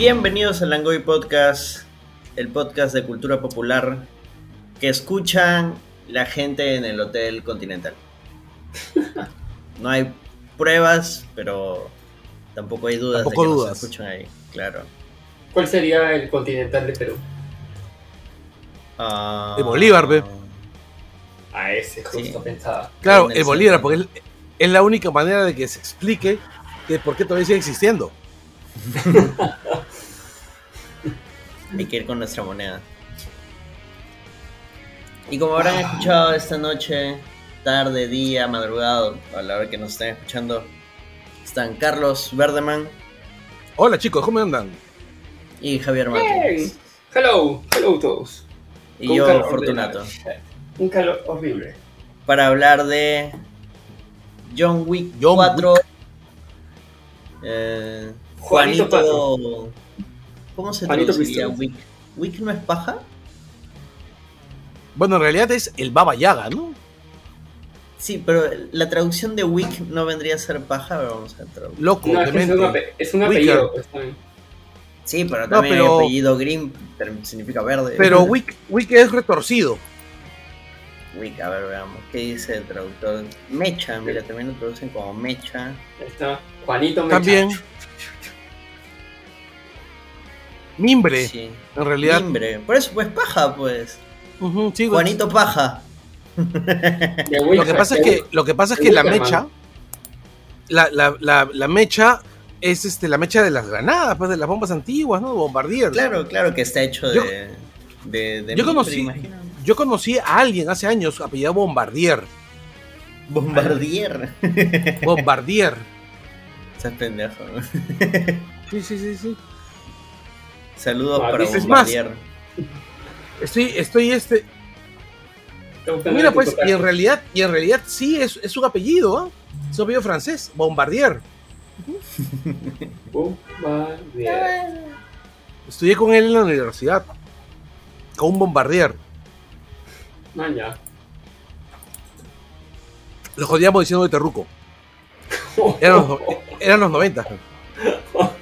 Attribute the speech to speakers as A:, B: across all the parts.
A: Bienvenidos al Langoy Podcast, el podcast de cultura popular que escuchan la gente en el Hotel Continental. No hay pruebas, pero tampoco hay dudas
B: Tampoco
A: de que
B: dudas.
A: nos escuchan ahí, claro.
C: ¿Cuál sería el continental de Perú?
A: Ah,
B: De Bolívar, ve.
C: A ese justo
A: Sí.
C: pensaba.
B: Claro,
A: En el
B: el Bolívar, porque es, es la única manera de que se explique de por qué todavía sigue existiendo.
A: Hay que ir con nuestra moneda. Y como habrán escuchado esta noche, tarde, día, madrugada, a la hora que nos estén escuchando, están Carlos Verdeman
B: Hola chicos, ¿cómo andan?
A: y Javier
C: Bien.
A: Martínez.
C: Hello, hello todos.
A: Y
C: Con
A: yo,
C: calor
A: Fortunato.
C: horrible. Un calor horrible.
A: Para hablar de John Wick
B: John
A: 4. eh,
C: Juanito
A: Juanito. ¿Cómo se traduciría. Wick? ¿Wick no es paja?
B: Bueno, en realidad es el Baba Yaga, ¿no?
A: Sí, pero la traducción de Wick no vendría a ser paja, pero vamos a traducir.
B: Loco,
C: No, es, un,
B: demente.
C: ape- es un
B: Wicker.
C: apellido. pues.
A: Sí, pero
B: No,
A: también
B: pero-
A: el apellido Green significa verde.
B: Pero Wick, Wick es retorcido.
A: Wick, a ver, veamos. ¿Qué dice el traductor? Mecha, mira, también lo traducen como mecha.
C: Ahí está. Juanito Mecha.
B: También. Mimbre,
A: Sí.
B: en realidad.
A: Timbre. Por eso, pues paja, pues.
B: Ujú, sí, pues.
A: Juanito Paja.
B: Lo que pasa es que, lo que, pasa es que la mecha, la, la, la, la mecha es este, la mecha de las granadas, pues de las bombas antiguas, ¿no? Bombardier.
A: Claro, claro que está hecho
B: Yo-
A: de. de, de
B: yo
A: mimbre,
B: conocí-
A: imagino.
B: Yo conocí a alguien hace años apellidado Bombardier.
A: Bombardier.
B: Bombardier.
A: Estás pendejo. ¿no?
B: Sí, sí, sí, sí.
A: Saludos
C: Ah,
A: para
B: más.
A: Bombardier.
B: Estoy, estoy este. Mira, pues, y en realidad, y en realidad sí es, es un apellido, ¿ah? Es un apellido francés, Bombardier.
C: Bombardier.
B: Estudié con él en la universidad. Con un bombardier.
C: Ya.
B: Lo jodíamos diciendo de terruco. Eran los, eran los 90.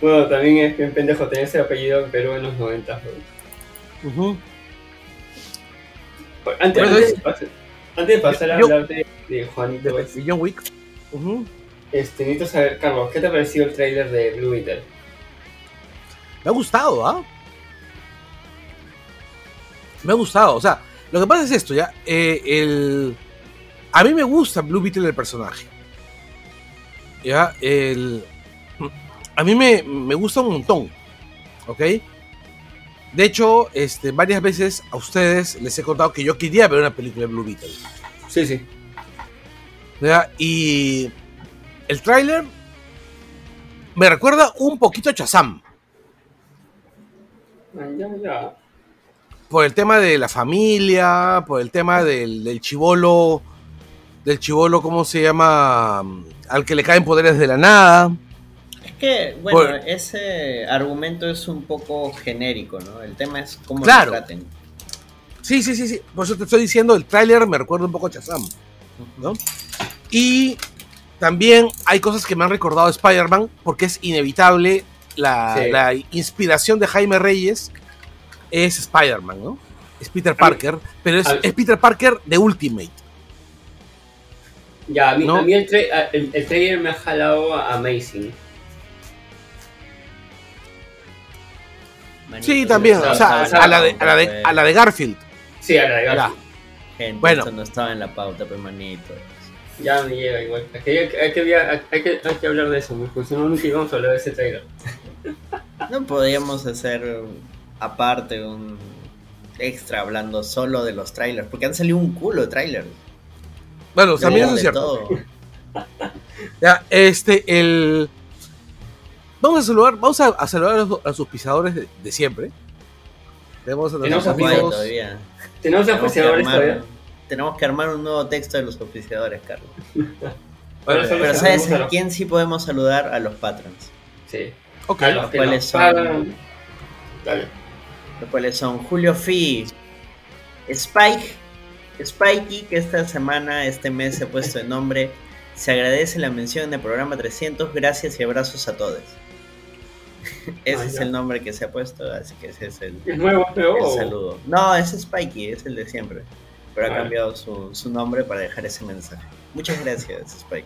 C: Bueno, también es bien pendejo tener ese apellido en Perú en los 90. ¿no?
B: Ujú.
C: Antes, antes,
B: es-
C: de pasar, antes de pasar a
B: Yo-
C: hablar de, de Juanito, pues,
B: Y John Wick. Ujú.
C: este, necesito saber, Carlos, ¿qué te ha parecido el trailer de Blue Beetle?
B: Me ha gustado, ¿ah? Me ha gustado. O sea, lo que pasa es esto, ¿ya? Eh, el... A mí me gusta Blue Beetle el personaje. ¿Ya? El... A mí me, me gusta un montón. ¿Ok? De hecho, este, varias veces a ustedes les he contado que yo quería ver una película de Blue Beetle.
C: Sí, sí.
B: ¿ya? Y el tráiler me recuerda un poquito a
C: ya, ya.
B: por el tema de la familia, por el tema del, del chivolo, del chivolo, ¿cómo se llama? Al que le caen poderes de la nada.
A: Es que, bueno,
B: Por-
A: ese argumento es un poco genérico, ¿no? El tema es cómo
B: Claro.
A: lo traten.
B: Sí, sí, sí, sí. Por eso te estoy diciendo, el tráiler me recuerda un poco a Shazam, ¿no? Y también hay cosas que me han recordado a Spider-Man, porque es inevitable la,
C: Sí.
B: la inspiración de Jaime Reyes es Spider-Man, ¿no? Es Peter Parker, pero es, es Peter Parker de Ultimate.
C: Ya, a mí,
B: ¿No?
C: a mí el, tra- el, el trailer me ha jalado a Amazing.
A: Manito,
B: Sí, también, o sea, a la de, a la de, a la de Garfield.
C: Sí, a la de. Garfield.
A: Gente,
B: Bueno.
A: esto no estaba en la pauta, pues manito.
C: Ya me llega igual. Que hay, hay que, hay, que, hay que hablar de eso, porque si no nunca íbamos a hablar de ese trailer.
A: No podríamos hacer aparte un extra hablando solo de los trailers, porque han salido un culo de trailers.
B: Bueno, también eso es cierto.
A: todo.
B: Ya, este, el. Vamos a saludar, vamos a, a saludar a los, a auspiciadores de, de siempre. Tenemos a
C: Tenemos
B: nuestros amigos.
A: todavía.
C: Tenemos
A: Tenemos armar,
C: todavía.
A: tenemos que armar un nuevo texto de los auspiciadores, Carlos.
B: Bueno,
C: Pero
A: ¿sabes
C: a
A: quién sí podemos saludar? A los patrons.
C: Sí.
B: ok.
C: A los que
A: ¿cuáles
C: nos
A: son?
C: pagan. Dale.
A: Los cuales son Julio Fi, Spike, Spikey, que esta semana, este mes se ha puesto de nombre. Se agradece la mención en el programa 300. Gracias y abrazos a todos. Ese
C: Ah,
A: es el nombre que se ha puesto, así que ese es el,
C: ¿Es nuevo,
A: el saludo. No, ese es Spikey, es el de siempre. Pero ha
C: Ah.
A: cambiado su, su nombre para dejar ese mensaje. Muchas gracias, Spikey.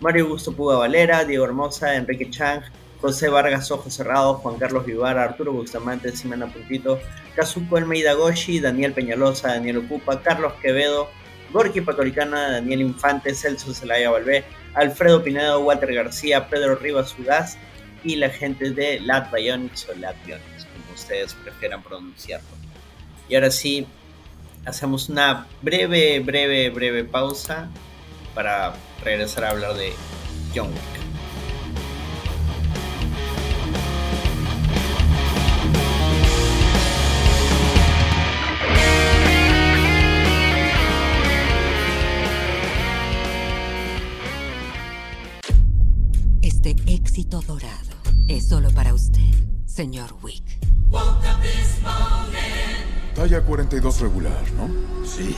A: Mario Augusto Puga Valera, Diego Hermosa, Enrique Chang, José Vargas Ojos Cerrados, Juan Carlos Vivara, Arturo Bustamante, Simena Puntito, Kazuko Almeida Goshi, Daniel Peñalosa, Daniel Ocupa, Carlos Quevedo, Gorky Patoricana, Daniel Infante, Celso Zelaya Valvé, Alfredo Pinedo, Walter García, Pedro Rivas Udaz y la gente de Lat Bionics o Lat Bionics, como ustedes prefieran pronunciarlo. Y ahora sí, hacemos una breve, breve, breve pausa para regresar a hablar de John Wick.
D: Es solo para usted, señor Wick.
E: Talla 42 regular, ¿no?
F: Sí.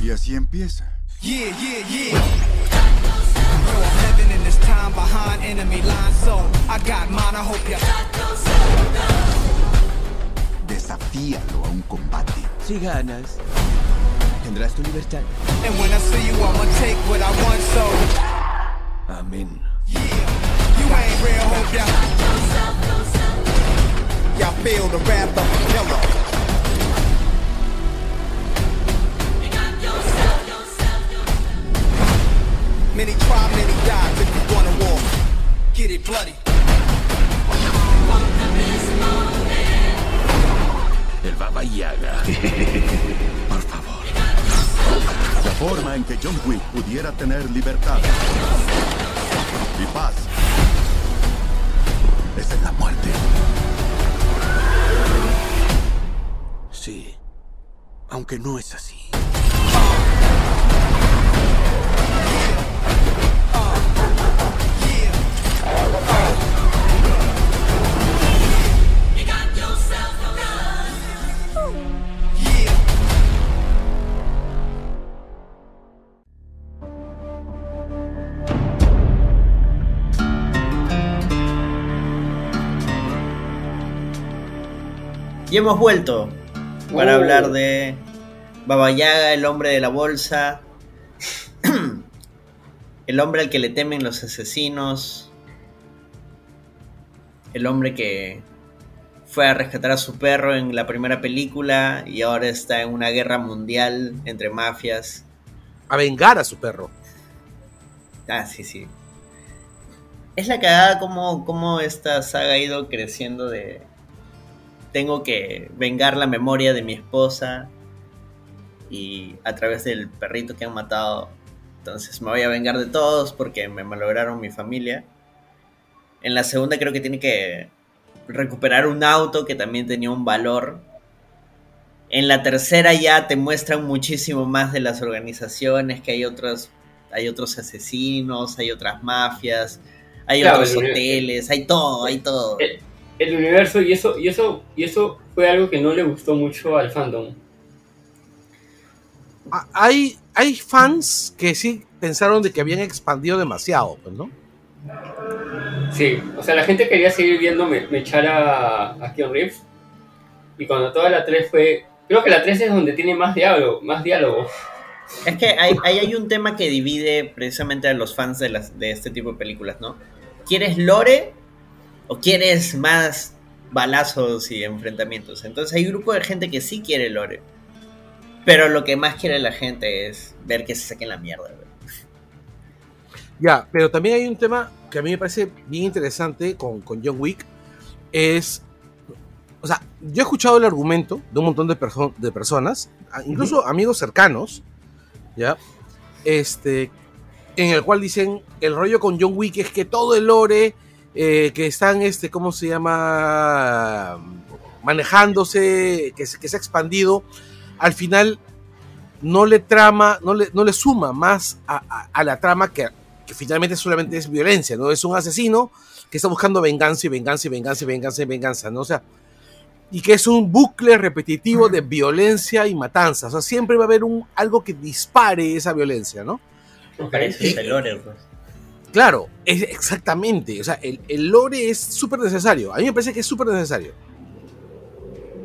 E: Y así empieza.
F: Yeah, yeah, yeah. Yo, I'm living in this time behind enemy lines, so I got mine. I hope ya.
E: Desafíalo a un combate.
G: Si ganas, tendrás tu libertad.
F: And when I see you, I'ma take what I want, so
G: Amén.
F: you ain't real, hope ya. Y'all feel the wrath of the killer. Many try, many die if you want a war. Get it bloody.
G: El Baba Yaga.
E: Por favor. La forma en que John Wick pudiera tener libertad y paz es la muerte.
G: Sí. Aunque no es así.
A: Y hemos vuelto para
C: Oh.
A: hablar de Baba Yaga, el hombre de la bolsa, el hombre al que le temen los asesinos, el hombre que fue a rescatar a su perro en la primera película y ahora está en una guerra mundial entre mafias.
B: A vengar a su perro.
A: Ah, sí, sí. Es la cagada como, como esta saga ha ido creciendo de... Tengo que vengar la memoria de mi esposa y a través del perrito que han matado. Entonces me voy a vengar de todos porque me malograron mi familia. En la segunda creo que tiene que recuperar un auto que también tenía un valor. En la tercera ya te muestran muchísimo más de las organizaciones, que hay otros, hay otros asesinos, hay otras mafias, hay
C: Claro,
A: otros hoteles, hay todo, hay todo.
C: El universo, y eso, y eso, y eso fue algo que no le gustó mucho al fandom.
B: Ah, Hay, hay fans que sí pensaron de que habían expandido demasiado, pues, ¿no?
C: Sí, o sea, la gente quería seguir viendo me, me echar a, a Keanu Reeves. Y cuando toda la 3 fue. Creo que la 3 es donde tiene más diálogo. Más diálogo.
A: Es que hay, ahí hay un tema que divide precisamente a los fans de, las, de este tipo de películas, ¿no? ¿Quieres lore o quieres más balazos y enfrentamientos? Entonces hay un grupo de gente que sí quiere lore. Pero lo que más quiere la gente es ver que se saquen la mierda.
B: Ya, pero también hay un tema que a mí me parece bien interesante con, con John Wick. Es. O sea, yo he escuchado el argumento de un montón de, perso- de personas, incluso amigos cercanos, ¿ya? Este. En el cual dicen: el rollo con John Wick es que todo el lore eh, que están, este, ¿cómo se llama? Manejándose, que, se- que se ha expandido, al final no le trama, no le, no le suma más a, a- a la trama que, que finalmente solamente es violencia, ¿no? Es un asesino que está buscando venganza y venganza y venganza y venganza y venganza, ¿no? O sea, y que es un bucle repetitivo de violencia y matanza. O sea, siempre va a haber un, algo que dispare esa violencia, ¿no?
A: Pues.
B: Claro, es exactamente. O sea, el, el lore es súper necesario. A mí me parece que es súper necesario.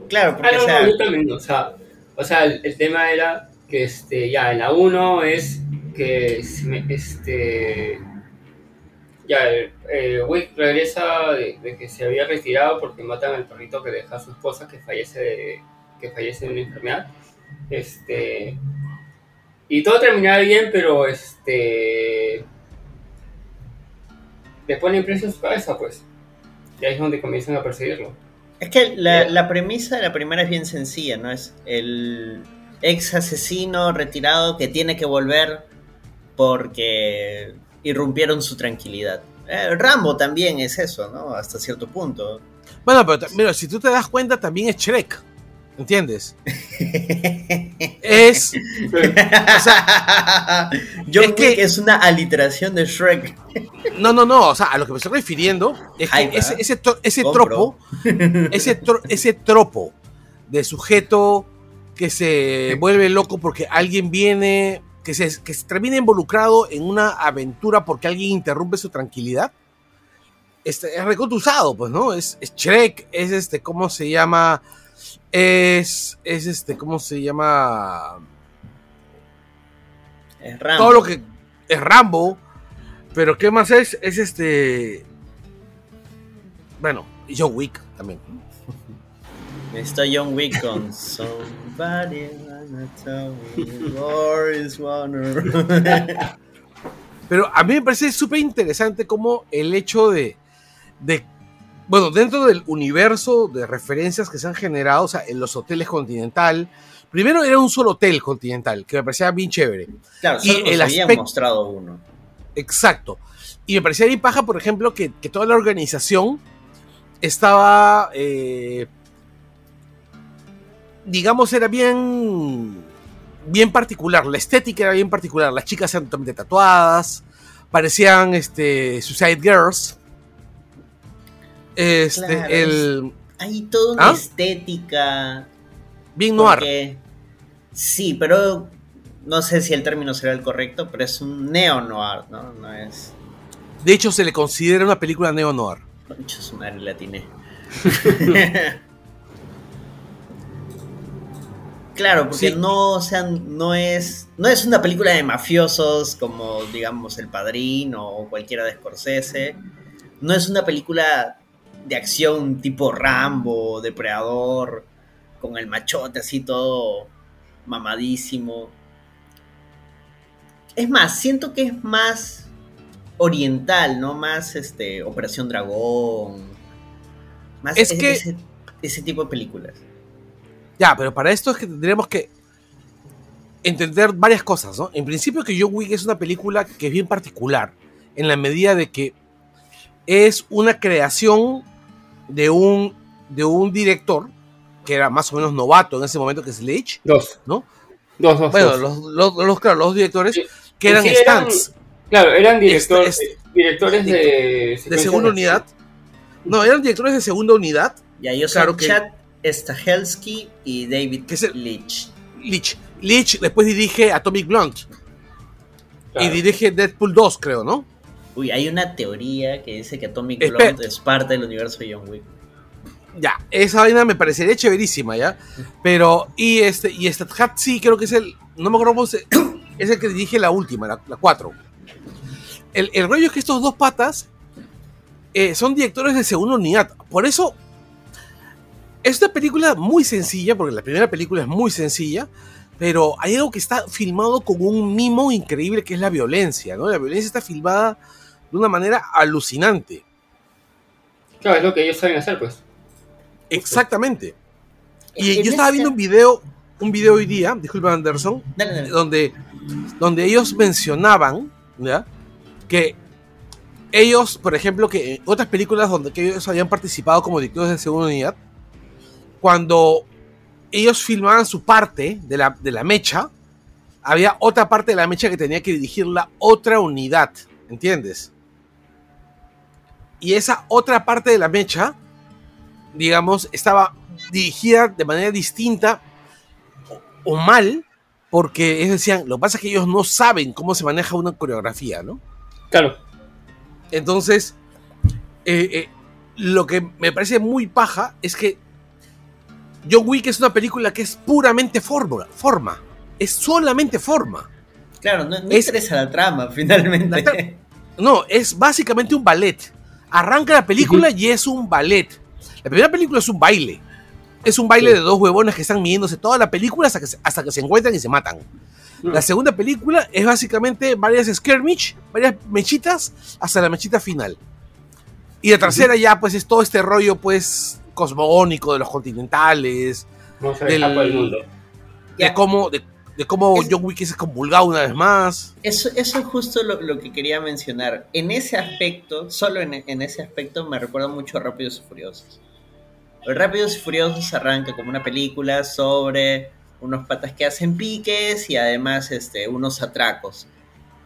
A: Claro, porque
C: Ah, no,
A: o sea,
C: no, yo también, o sea, o sea el, el tema era que este, ya en la 1 es que este ya eh, Wick regresa de, de que se había retirado porque matan al perrito que deja a su esposa que fallece de, que fallece de una enfermedad. Este y todo terminaba bien, pero este le ponen precio a su cabeza, pues. Y ahí es donde comienzan a perseguirlo.
A: es que la,
C: Bien.
A: la premisa de la primera es bien sencilla, ¿no? Es el ex asesino retirado que tiene que volver porque irrumpieron su tranquilidad. Eh, Rambo también es eso, ¿no? Hasta cierto punto.
B: Bueno, pero mira, si tú te das cuenta, también es Shrek. ¿Entiendes? Es.
A: John
B: Es que-
A: es una aliteración de Shrek.
B: No, no, no. O sea, a lo que me estoy refiriendo es que ese, ese, ese tropo. Ese, tro- ese tropo de sujeto que se vuelve loco porque alguien viene. Que se, que se termina involucrado en una aventura porque alguien interrumpe su tranquilidad. Este, es recontusado, pues, ¿no? Es, es Shrek, es este, ¿cómo se llama? Es, es este, ¿cómo se llama?
A: Es Rambo.
B: todo lo que es Rambo, pero ¿qué más es? Es este. Bueno, John Wick también.
A: Está John Wick con Somebody wanna tell me war is.
B: Pero a mí me parece súper interesante como el hecho de, de. Bueno, dentro del universo de referencias que se han generado, o sea, en los hoteles Continental. Primero era un solo hotel Continental, que me parecía bien chévere.
A: Claro,
B: Y
A: solo
B: el aspecto-
A: mostrado uno.
B: Exacto. Y me parecía bien paja, por ejemplo, que, que toda la organización estaba, eh, digamos, era bien, bien particular. La estética era bien particular. Las chicas eran totalmente tatuadas, parecían este, Suicide Girls. Este,
A: Claro,
B: el
A: Hay toda una
B: ¿Ah?
A: estética.
B: bien noir.
A: porque- Sí, pero no sé si el término será el correcto, pero es un neo-noir, ¿no? No es.
B: De hecho, se le considera una película neo noir.
A: Concha su madre, la atiné. Claro, porque
B: Sí.
A: no, o sea, no es, no es una película de mafiosos como, digamos, El Padrino o cualquiera de Scorsese. No es una película de acción tipo Rambo, Depredador, con el machote así todo mamadísimo. Es más, siento que es más oriental, ¿no? Más este Operación Dragón. Más
B: Es
A: ese-
B: que-
A: ese, ese tipo de películas.
B: Ya, pero para esto es que tendríamos que entender varias cosas, ¿no? En principio que John Wick es una película que es bien particular, en la medida de que es una creación de un, de un director que era más o menos novato en ese momento, que es Leitch,
C: Dos.
B: ¿no?
C: Dos, dos.
B: Bueno,
C: dos.
B: los, los, los- claro, los directores
C: Sí,
B: que eran
C: sí, eran- Claro, eran director-
B: Este-
C: directores de...
B: de
C: secuencias
B: segunda unidad. No, eran directores de segunda unidad.
A: Y ahí
B: Claro que-
A: Chad Stahelski y David
B: Que es el-
A: Leitch.
B: Leitch. Leitch después dirige Atomic Blonde
C: Claro.
B: y dirige Deadpool 2, creo, ¿no?
A: Uy, hay una teoría que dice que Atomic. Blonde es parte del universo de John Wick.
B: Ya, esa vaina me parecería chéverísima, ¿ya? Pero, y este, y Statham sí, creo que es el, no me acuerdo cómo se, es el que dirige la última, la 4. El, el rollo es que estos dos patas eh, son directores de segunda unidad. Por eso, es una película muy sencilla, porque la primera película es muy sencilla, pero hay algo que está filmado con un mimo increíble que es la violencia, ¿no? La violencia está filmada de una manera alucinante.
C: Claro, es lo que ellos saben hacer, pues.
B: Exactamente. Y
A: En
B: yo estaba viendo un video, un video hoy día, disculpa Anderson,
A: Dale, dale.
B: donde, donde ellos mencionaban, ¿ya? Que ellos, por ejemplo, que en otras películas donde que ellos habían participado como directores de segunda unidad, cuando ellos filmaban su parte de la, de la mecha, había otra parte de la mecha que tenía que dirigir la otra unidad, ¿entiendes? Y esa otra parte de la mecha, digamos, estaba dirigida de manera distinta o, o mal, porque ellos decían, lo que pasa es que ellos no saben cómo se maneja una coreografía, ¿no?
C: Claro.
B: Entonces, eh, eh, lo que me parece muy paja es que John Wick es una película que es puramente fórmula, forma. Es solamente forma.
A: Claro, no, no
B: Es-
A: interesa la trama, finalmente.
B: La tra- No, es básicamente un ballet. Arranca la película y es un ballet. La primera película es un baile. Es un baile
C: Sí.
B: de dos huevones que están midiéndose toda la película hasta que, se- hasta que se encuentran y se matan. La segunda película es básicamente varias skirmish, varias mechitas, hasta la mechita final. Y la tercera ya, pues, es todo este rollo, pues, cosmogónico de los continentales, del-
C: el mundo.
B: de cómo, de, de cómo
A: Es-
B: John Wick es convulgado una vez más.
A: Eso, eso es justo lo, lo que quería mencionar. En ese aspecto, solo en, en ese aspecto, me recuerda mucho a Rápidos y Furiosos. Rápidos y Furiosos arranca como una película sobre unos patas que hacen piques y además este, unos atracos.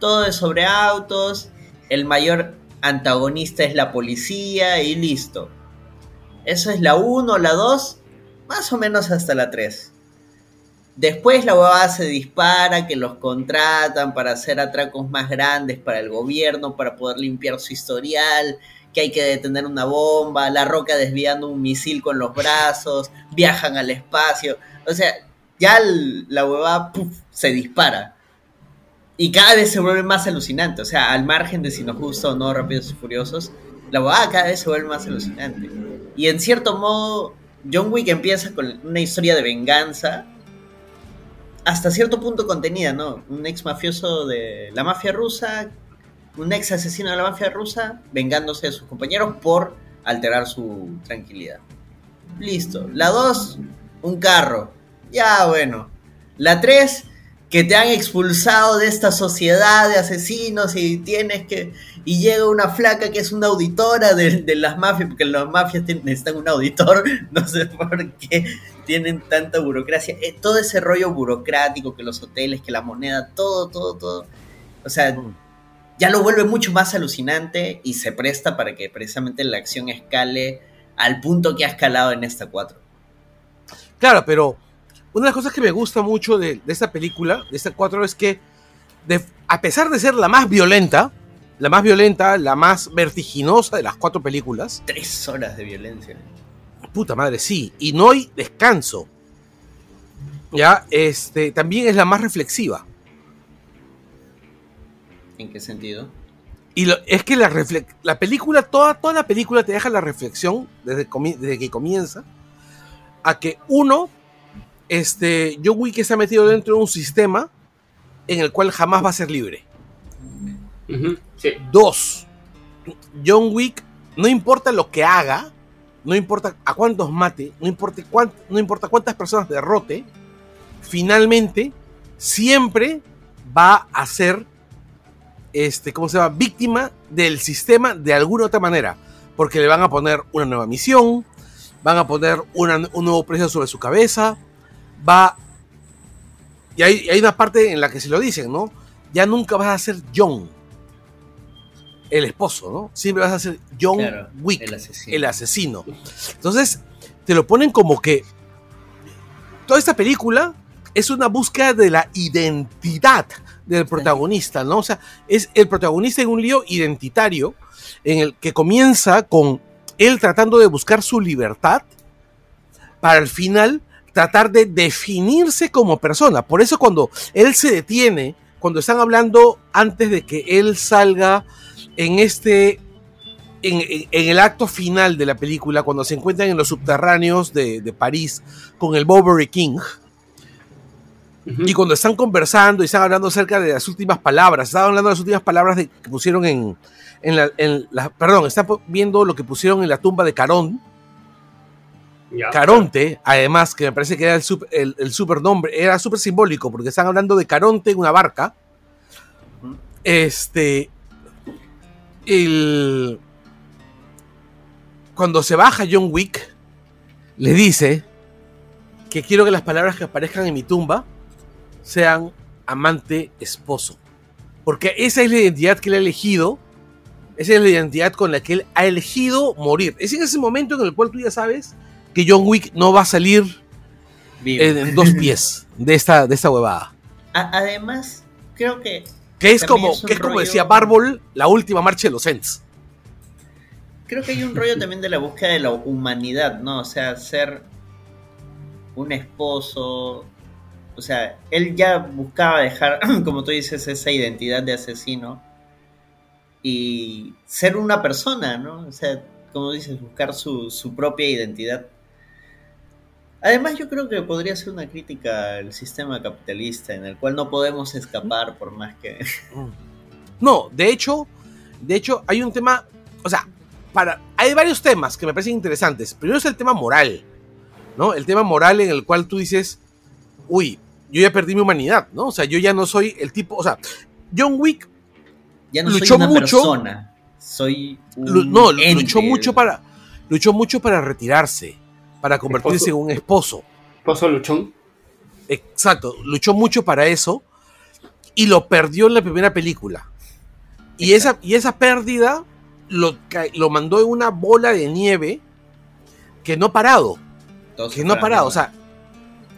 A: Todo es sobre autos, el mayor antagonista es la policía y listo. Eso es la 1, la 2, más o menos hasta la 3. Después la huevada se dispara, que los contratan para hacer atracos más grandes para el gobierno, para poder limpiar su historial, que hay que detener una bomba, la roca desviando un misil con los brazos, viajan al espacio. O sea, ya la huevada se dispara. Y cada vez se vuelve más alucinante. O sea, al margen de si nos gusta o no Rápidos y Furiosos, la huevada cada vez se vuelve más alucinante. Y en cierto modo, John Wick empieza con una historia de venganza hasta cierto punto contenida, ¿no? Un ex mafioso de la mafia rusa, un ex asesino de la mafia rusa, vengándose de sus compañeros por alterar su tranquilidad. Listo. La 2, un carro. Ya, bueno. La 3, que te han expulsado de esta sociedad de asesinos y tienes que... Y llega una flaca que es una auditora de, de las mafias, porque las mafias necesitan un auditor, no sé por qué tienen tanta burocracia. Eh, todo ese rollo burocrático, que los hoteles, que la moneda, todo, todo, todo. O sea, ya lo vuelve mucho más alucinante y se presta para que precisamente la acción escale al punto que ha escalado en esta 4.
B: Claro, pero una de las cosas que me gusta mucho de, de esta película, de esta 4, es que de- a pesar de ser la más violenta, la más violenta, la más vertiginosa de las cuatro películas,
A: Tres horas de violencia.
B: puta madre, sí, y no hay descanso. Ya, este, también es la más reflexiva.
A: ¿En qué sentido?
B: Y lo- es que la, la película, toda, toda la película te deja la reflexión desde que comienza a que uno, este, John Wick está metido dentro de un sistema en el cual jamás va a ser libre.
C: Sí.
B: Dos, John Wick, no importa lo que haga, no importa a cuántos mate, no importa, cuán- no importa cuántas personas derrote, finalmente siempre va a ser, este, ¿cómo se llama? Víctima del sistema de alguna u otra manera. Porque le van a poner una nueva misión, van a poner una- un nuevo precio sobre su cabeza, va... Y hay, una parte en la que se lo dicen, ¿no? Ya nunca vas a ser John, el esposo, ¿no? Siempre vas a ser John
A: Claro,
B: Wick,
A: el asesino.
B: el asesino. Entonces, te lo ponen como que toda esta película es una búsqueda de la identidad del protagonista, ¿no? O sea, es el protagonista en un lío identitario en el que comienza con él tratando de buscar su libertad para al final tratar de definirse como persona. Por eso cuando él se detiene, cuando están hablando antes de que él salga en este en, en- en el acto final de la película, cuando se encuentran en los subterráneos de, de París con el Bovary King, y cuando están conversando y están hablando acerca de las últimas palabras, estaban hablando de las últimas palabras de- que pusieron en, en la, Perdón, están viendo lo que pusieron en la tumba de Carón, Caronte, además, que me parece que era el, sup- el, el super nombre, era súper simbólico, porque están hablando de Caronte en una barca. Este. El. Cuando se baja John Wick, le dice que quiero que las palabras que aparezcan en mi tumba sean amante, esposo. Porque esa es la identidad que él ha elegido. Esa es la identidad con la que él ha elegido morir. Es en ese momento en el cual tú ya sabes que John Wick no va a salir
A: Vivo.
B: en, en dos pies de esta, de esta huevada.
A: A- además, creo que
B: Que es como,
A: es
B: que es como
A: rollo-
B: decía Barbol, la última marcha de los Ents.
A: creo que hay un rollo también de la búsqueda de la humanidad, ¿no? O sea, ser un esposo. O sea, él ya buscaba dejar, como tú dices, esa identidad de asesino y ser una persona, ¿no? O sea, como dices, buscar su, su propia identidad. Además, yo creo que podría ser una crítica al sistema capitalista en el cual no podemos escapar por más que.
B: No, de hecho, de hecho, hay un tema. O sea, para. Hay varios temas que me parecen interesantes. Primero es el tema moral. ¿No? El tema moral en el cual tú dices. Uy, yo ya perdí mi humanidad, ¿no? O sea, yo ya no soy el tipo. O sea, John Wick
A: Ya no
B: Luchó
A: soy una
B: mucho.
A: persona. Soy un
B: no,
A: ente.
B: luchó mucho para luchó mucho para retirarse, para convertirse en un esposo.
C: Pozo Luchón.
B: Exacto, luchó mucho para eso y lo perdió en la primera película. Y esa, y esa pérdida lo, lo mandó en una bola de nieve que no ha parado, que no ha parado, o sea,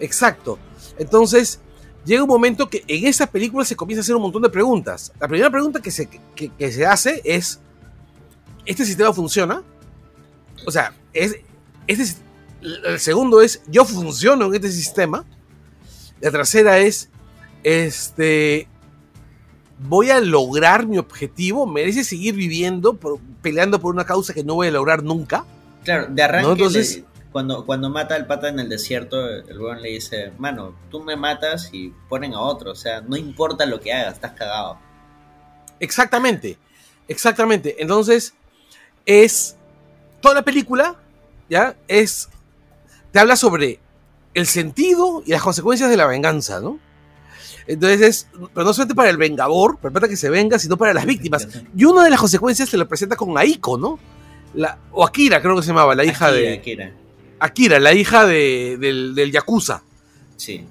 B: exacto. Entonces, llega un momento que en esa película se comienza a hacer un montón de preguntas. La primera pregunta que se, que, que se hace es, ¿este sistema funciona? O sea, es, este, el segundo es, ¿yo funciono en este sistema? La tercera es, este, ¿voy a lograr mi objetivo? ¿Merece seguir viviendo, por- peleando por una causa que no voy a lograr nunca?
A: Claro, de arranque,
B: ¿No? Entonces-
A: le- cuando, cuando mata al pata en el desierto, el weón le dice, mano, tú me matas y ponen a otro, o sea, no importa lo que hagas, estás cagado.
B: Exactamente, exactamente. Entonces, es toda la película, ¿ya? Es, te habla sobre el sentido y las consecuencias de la venganza, ¿no? Entonces es, pero no solamente para el vengador, para que se venga, sino para las víctimas. Y una de las consecuencias se lo presenta con Aiko, ¿no? La, o Akira, creo que se llamaba, la hija
A: Akira,
B: de...
A: Akira,
B: Akira, la hija de, del, del Yakuza,
A: sí.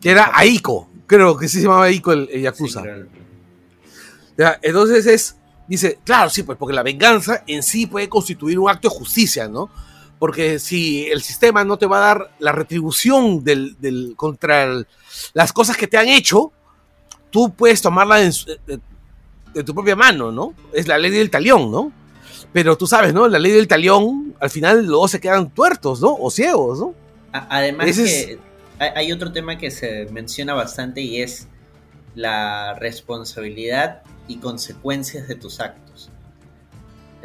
B: que era Aiko, creo que sí se llamaba Aiko el, el Yakuza.
A: Sí, creo.
B: Ya, Entonces es, dice, claro, sí, pues porque la venganza en sí puede constituir un acto de justicia, ¿no? Porque si el sistema no te va a dar la retribución del, del- contra el- las cosas que te han hecho, tú puedes tomarla en, de, de tu propia mano, ¿no? Es la ley del talión, ¿no? Pero tú sabes, ¿no? La ley del talión, al final luego se quedan tuertos, ¿no? O ciegos, ¿no?
A: Además
B: Ese
A: que hay otro tema que se menciona bastante y es la responsabilidad y consecuencias de tus actos.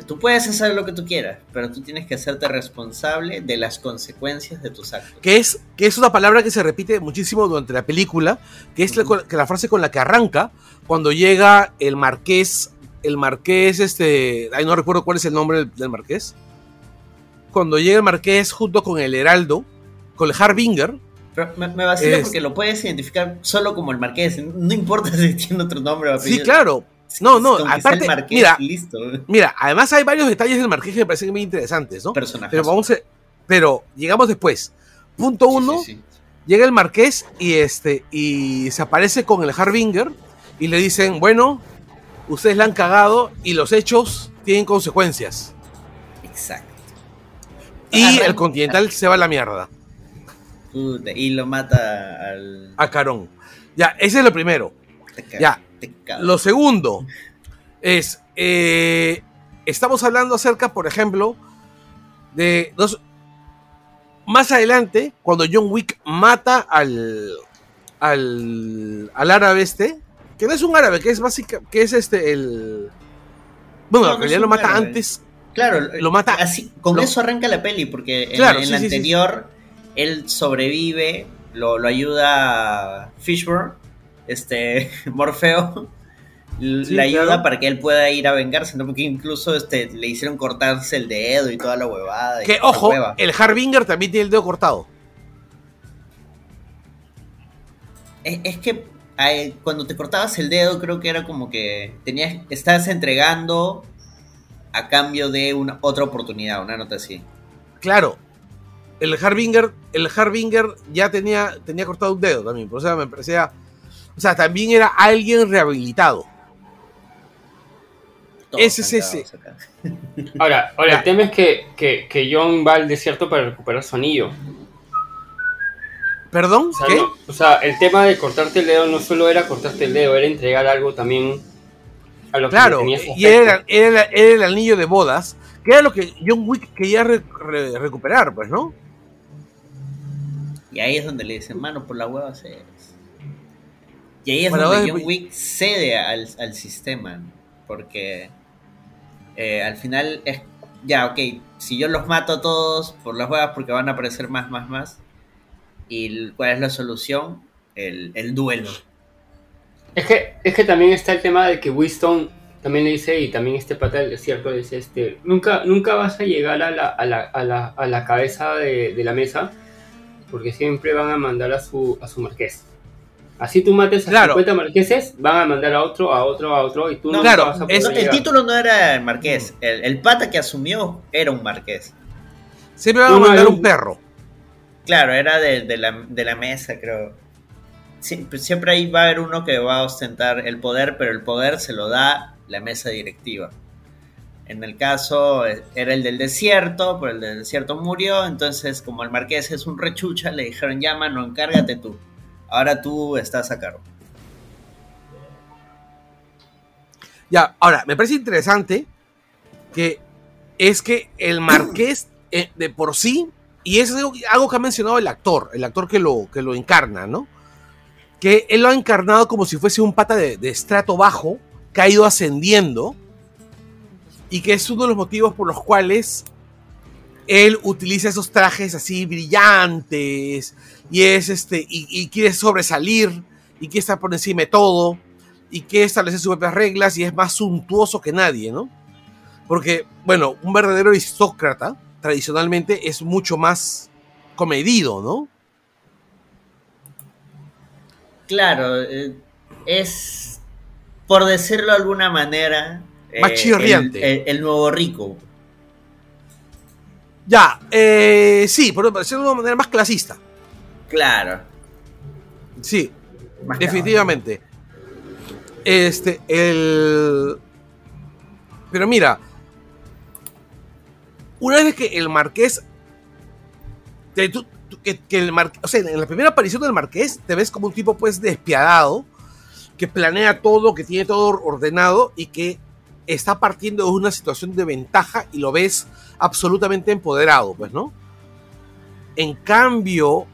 A: Tú puedes hacer lo que tú quieras, pero tú tienes que hacerte responsable de las consecuencias de tus actos.
B: que es, que es una palabra que se repite muchísimo durante la película, que es la, que la frase con la que arranca cuando llega el marqués, el marqués, este, ay, no recuerdo cuál es el nombre del, del marqués, cuando llega el marqués junto con el heraldo, con el Harbinger,
A: Pero me, me vacila
B: Es-
A: porque lo puedes identificar solo como el marqués, no importa si tiene otro nombre o
B: sí,
A: apellido.
B: claro, no, no, aparte,
A: marqués,
B: mira,
A: listo.
B: mira, además hay varios detalles del marqués que me parecen muy interesantes, ¿no?
A: Personaje.
B: Pero vamos a, pero llegamos después. Punto uno,
A: Sí, sí, sí.
B: llega el marqués y este y se aparece con el Harbinger y le dicen, bueno, ustedes la han cagado y los hechos tienen consecuencias.
A: Exacto.
B: Y
A: Arran-
B: el Continental se va a la mierda,
A: Puta, y lo mata al.
B: a Carón. Ya, ese es lo primero. Ya, Lo segundo es, eh, estamos hablando acerca, por ejemplo, de dos... Más adelante, cuando John Wick mata al, al, al árabe este, que no es un árabe, que es básica, que es este, el... Bueno,
A: No,
B: en realidad lo mata
A: árabe.
B: antes,
A: Claro,
B: lo mata-
A: Así, con
B: lo-
A: eso arranca la peli, porque en,
B: Claro,
A: en
B: sí,
A: la
B: sí, sí,
A: anterior él sobrevive, lo, lo ayuda Fishburne, este Morfeo,
B: Sí,
A: le ayuda
B: claro.
A: para que él pueda ir a vengarse, ¿no? Porque incluso este, le hicieron cortarse el dedo y toda la huevada.
B: que ojo,
A: hueva.
B: el Harbinger también tiene el dedo cortado.
A: Es, es que ay, cuando te cortabas el dedo, creo que era como que tenías, estabas entregando a cambio de una otra oportunidad, una nota así.
B: Claro, el Harbinger, el Harbinger ya tenía, tenía cortado un dedo también, por eso me parecía. O sea, también era alguien rehabilitado. Ese es ese.
C: Ahora, ahora el tema es que, que, que John va al desierto para recuperar su anillo.
B: ¿Perdón?
C: O sea,
B: ¿Qué?
C: no- o sea, el tema de cortarte el dedo no solo era cortarte el dedo, era entregar algo también a lo que
B: Claro,
C: tenías
B: y era, era, era el anillo de bodas que era lo que John Wick quería re- re- recuperar, pues, ¿no?
A: Y ahí es donde le dicen, mano, por la hueva se... Y ahí es
B: Bueno,
A: donde John Wick cede al, al sistema, porque eh, al final es, ya, ok, si yo los mato a todos por las huevas porque van a aparecer más, más, más, ¿y cuál es la solución? El, el duelo.
C: Es que, es que también está el tema de que Winston también le dice, y también este pata del desierto le dice, este, nunca, nunca vas a llegar a la, a la, a la, a la cabeza de, de la mesa, porque siempre van a mandar a su, a su marqués. Así tú mates a
B: Claro.
C: 50 marqueses, van a mandar a otro, a otro, a otro, y tú no,
B: Claro,
C: vas a
B: es-
C: poder
A: No, el título no era el marqués, el, el pata que asumió era un marqués.
B: Siempre van a
C: No, no,
B: mandar
C: un
B: perro.
A: Claro, era de, de la, de la mesa, creo. Sie- pues siempre ahí va a haber uno que va a ostentar el poder, pero el poder se lo da la mesa directiva. En el caso eh, era el del desierto, pero el del desierto murió, entonces como el marqués es un rechucha, le dijeron, ya mano, encárgate tú. Ahora tú estás a cargo.
B: Ya, ahora, me parece interesante que es que el marqués eh, de por sí, y eso es algo, algo que ha mencionado el actor, el actor que lo, que lo encarna, ¿no? Que él lo ha encarnado como si fuese un pata de, de estrato bajo, que ha ido ascendiendo, y que es uno de los motivos por los cuales él utiliza esos trajes así brillantes, y es este, y, y quiere sobresalir, y quiere estar por encima de todo y que establece sus propias reglas y es más suntuoso que nadie, ¿no? Porque, bueno, un verdadero aristócrata tradicionalmente es mucho más comedido, ¿no?
A: Claro, eh, es, por decirlo de alguna manera,
B: Más
A: eh,
B: chirriante.
A: El, el- el nuevo rico.
B: Ya, eh, sí, por decirlo de una manera más clasista.
A: Claro.
B: Sí,
A: más
B: definitivamente. Este, el. Pero mira, una vez que el marqués. te- tú- tú- que, que el mar- o sea, en la primera aparición del marqués te ves como un tipo pues despiadado, que planea todo, que tiene todo ordenado y que está partiendo de una situación de ventaja y lo ves absolutamente empoderado, pues, ¿no? En cambio,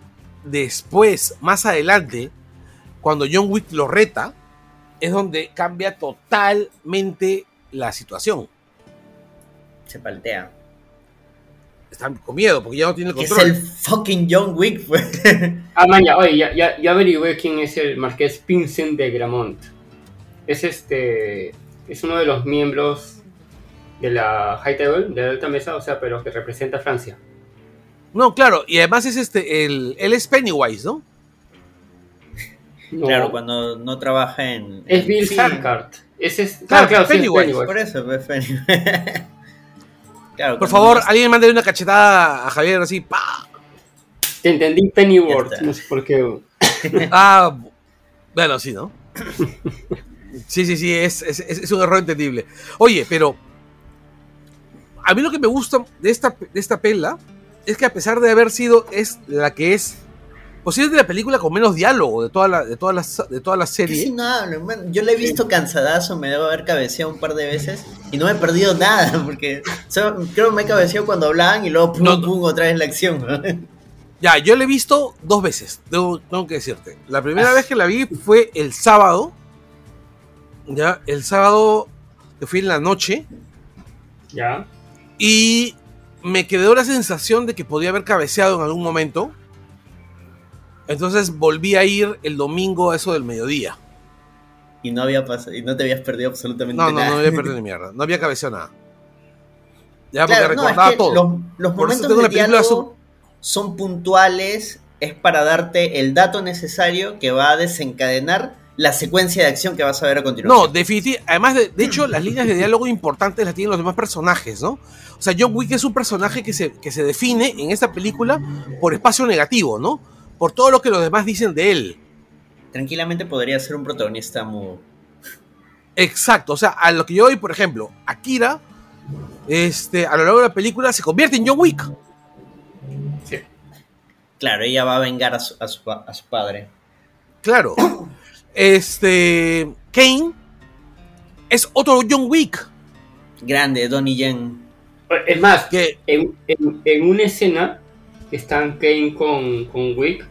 B: después, más adelante, cuando John Wick lo reta, es donde cambia totalmente la situación.
A: Se paltea.
B: Está con miedo porque ya no tiene el
A: Que es
B: control.
A: el fucking John Wick, pues.
C: Ah, man, ya, oye, ya, ya, ya averigüé quién es el marqués Vincent de Gramont. Es este. Es uno de los miembros de la High Table, de la alta mesa, o sea, pero que representa a Francia.
B: No, claro, y además es este, el, él es Pennywise, ¿no?
C: No,
A: Claro, cuando no trabaja en.
C: Es
A: en
C: Bill Sarkart. Es este,
B: Claro,
C: claro, sí, es
B: Pennywise,
C: Pennywise.
A: Por eso, pues, Pennywise. Claro,
B: Por favor,
A: no-
B: alguien mande una cachetada a Javier así, ¡pa!
C: Te entendí Pennyworth, no sé por qué.
B: Ah, bueno, sí, ¿no? Sí, sí, sí, es, es- es- un error entendible. Oye, pero a mí lo que me gusta de esta, de esta pela es que a pesar de haber sido es la que es posiblemente la película con menos diálogo de toda la, de toda la, de toda la serie.
A: no hablan, man. Yo le he visto cansadazo, me debo haber cabeceado un par de veces y no me he perdido nada, porque solo- creo que me he cabeceado cuando hablaban y luego pum,
B: No, no.
A: pum, otra vez la acción.
B: Ya, yo la he visto dos veces, tengo, tengo que decirte. La primera vez que la vi fue el sábado. Ya, el sábado que fui en la noche.
C: Ya.
B: Y me quedó la sensación de que podía haber cabeceado en algún momento. Entonces volví a ir el domingo a eso del mediodía.
A: Y no había pasado, y no te habías perdido absolutamente
B: No, no,
A: nada.
B: no había perdido ni mierda. No había cabeceado nada. Ya porque
A: no, es
B: recordaba
A: que
B: todo.
A: Los, los
B: Por eso
A: momentos
B: tengo
A: de
B: una película
A: diálogo son puntuales, es para darte el dato necesario que va a desencadenar la secuencia de acción que vas a ver a continuación.
B: No, definitivamente. Además, de, de hecho, las líneas de diálogo importantes las tienen los demás personajes, ¿no? O sea, John Wick es un personaje que se, que se define en esta película por espacio negativo, ¿no? Por todo lo que los demás dicen de él.
A: Tranquilamente podría ser un protagonista mudo.
B: Exacto. O sea, a lo que yo voy, por ejemplo, Akira, este, a lo largo de la película se convierte en John Wick.
C: Sí.
A: Claro, ella va a vengar a su, a su, a su padre.
B: Claro. Este. Kane es otro John Wick.
A: Grande, Donnie Yen.
C: Es más,
B: Que
C: en, en- en una escena que están Kane con, con Wick,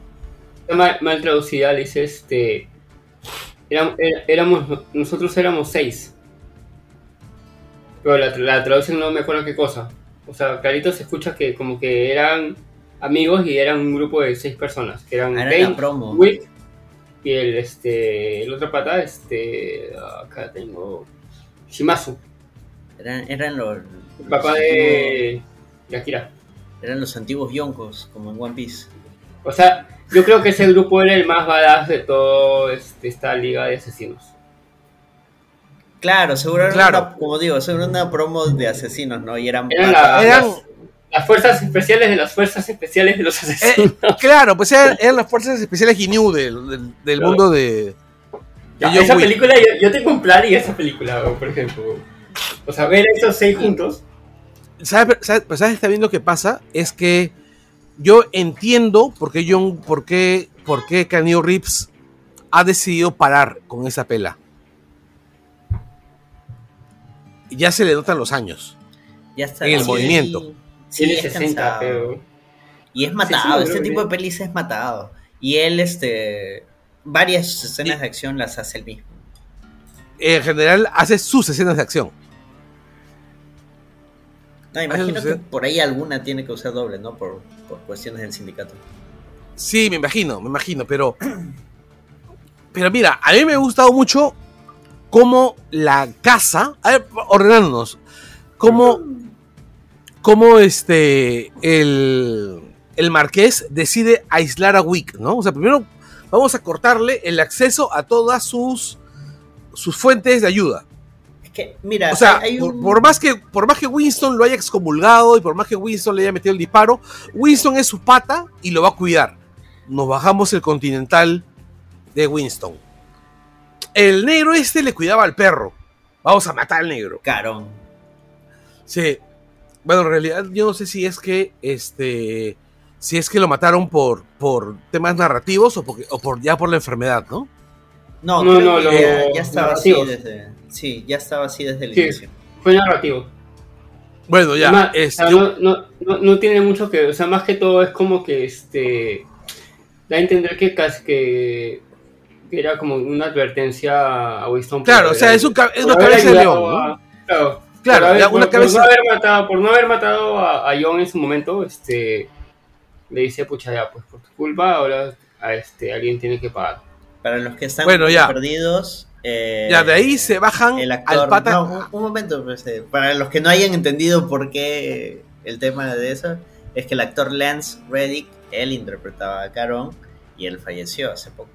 C: está mal, mal traducida, dice este. éram- era- éramos, nosotros éramos seis. Pero la, la traducción no me acuerdo qué cosa. O sea, clarito se escucha que como que eran amigos y eran un grupo de seis personas. Que eran
A: Ah, era
C: Kane,
A: la promo.
C: Wick y el, este, el otro pata, este. Acá tengo. Shimazu,
A: Eran, eran los,
C: el papá
A: los
C: de, de Akira.
A: eran los antiguos yonkos, como en One Piece.
C: O sea, yo creo que ese grupo era el más badass de todo este, esta liga de asesinos.
A: Claro, seguro era
B: Claro.
A: una, como digo, seguro era una promo de asesinos, ¿no? Y eran
C: Eran,
A: patas-
C: la-
B: Eran-
C: las, las fuerzas especiales de las fuerzas especiales de los
B: Eh,
C: asesinos.
B: claro, pues eran, eran las fuerzas especiales GNU del, del, del
C: Claro.
B: mundo de.
C: Ya, esa
B: Wick.
C: película, yo, yo tengo un plan y esa película, por ejemplo. O sea, ver esos seis juntos.
B: ¿Sabes, sabes, pues, ¿sabes también lo que pasa? Es que yo entiendo por qué John, por qué, por qué Keanu Reeves ha decidido parar con esa pela. Ya se le notan los años.
A: ya está.
B: en el
A: sí,
B: movimiento.
A: Sí,
C: Tiene
A: es
C: 60,
A: cansado.
C: pero.
A: Y es matado,
C: sí,
A: este tipo de pelis es matado. Y él, este, varias escenas de acción las hace el mismo.
B: En general hace sus escenas de acción.
A: No, imagino que por ahí alguna tiene que usar doble, ¿no? Por, por cuestiones del sindicato.
B: Sí, me imagino, me imagino, pero. Pero mira, a mí me ha gustado mucho cómo la casa. A ver, ordenándonos. Cómo. Cómo este. El. El marqués decide aislar a Wick, ¿no? O sea, primero vamos a cortarle el acceso a todas sus. sus fuentes de ayuda.
A: Es que, mira,
B: O sea,
A: hay, hay
B: por,
A: un-
B: por más que, por más que Winston lo haya excomulgado y por más que Winston le haya metido el disparo, Winston es su pata y lo va a cuidar. Nos bajamos el continental de Winston. El negro este le cuidaba al perro. Vamos a matar al negro.
A: Carón.
B: Sí. Bueno, en realidad yo no sé si es que este. Si es que lo mataron por, por temas narrativos o, porque- o por ya por la enfermedad, ¿no?
A: No,
C: No, no,
A: ya, ya estaba así desde. Sí, ya estaba así desde el
C: Sí.
A: inicio.
C: Fue narrativo.
B: Bueno, ya.
C: Además,
B: este,
C: o sea, no, no, no, no tiene mucho que. O sea, más que todo es como que este. Da a entender que casi que. era como una advertencia a Winston.
B: Claro, o sea, es, un es una cabeza de león,
C: claro,
B: Claro,
C: por, haber-
B: una
C: por- por
B: cabeza-
C: no haber matado, por no haber matado a, a John en su momento, este. Le dice, pucha, ya, pues por tu culpa, ahora a este, alguien tiene que pagar.
A: Para los que están
B: Bueno, ya.
A: perdidos. eh,
B: Ya de ahí se bajan
A: el actor.
B: al pata.
A: no, un momento, pues, eh, para los que no hayan entendido por qué el tema de eso, es que el actor Lance Reddick, él interpretaba a Caron y él falleció hace poco.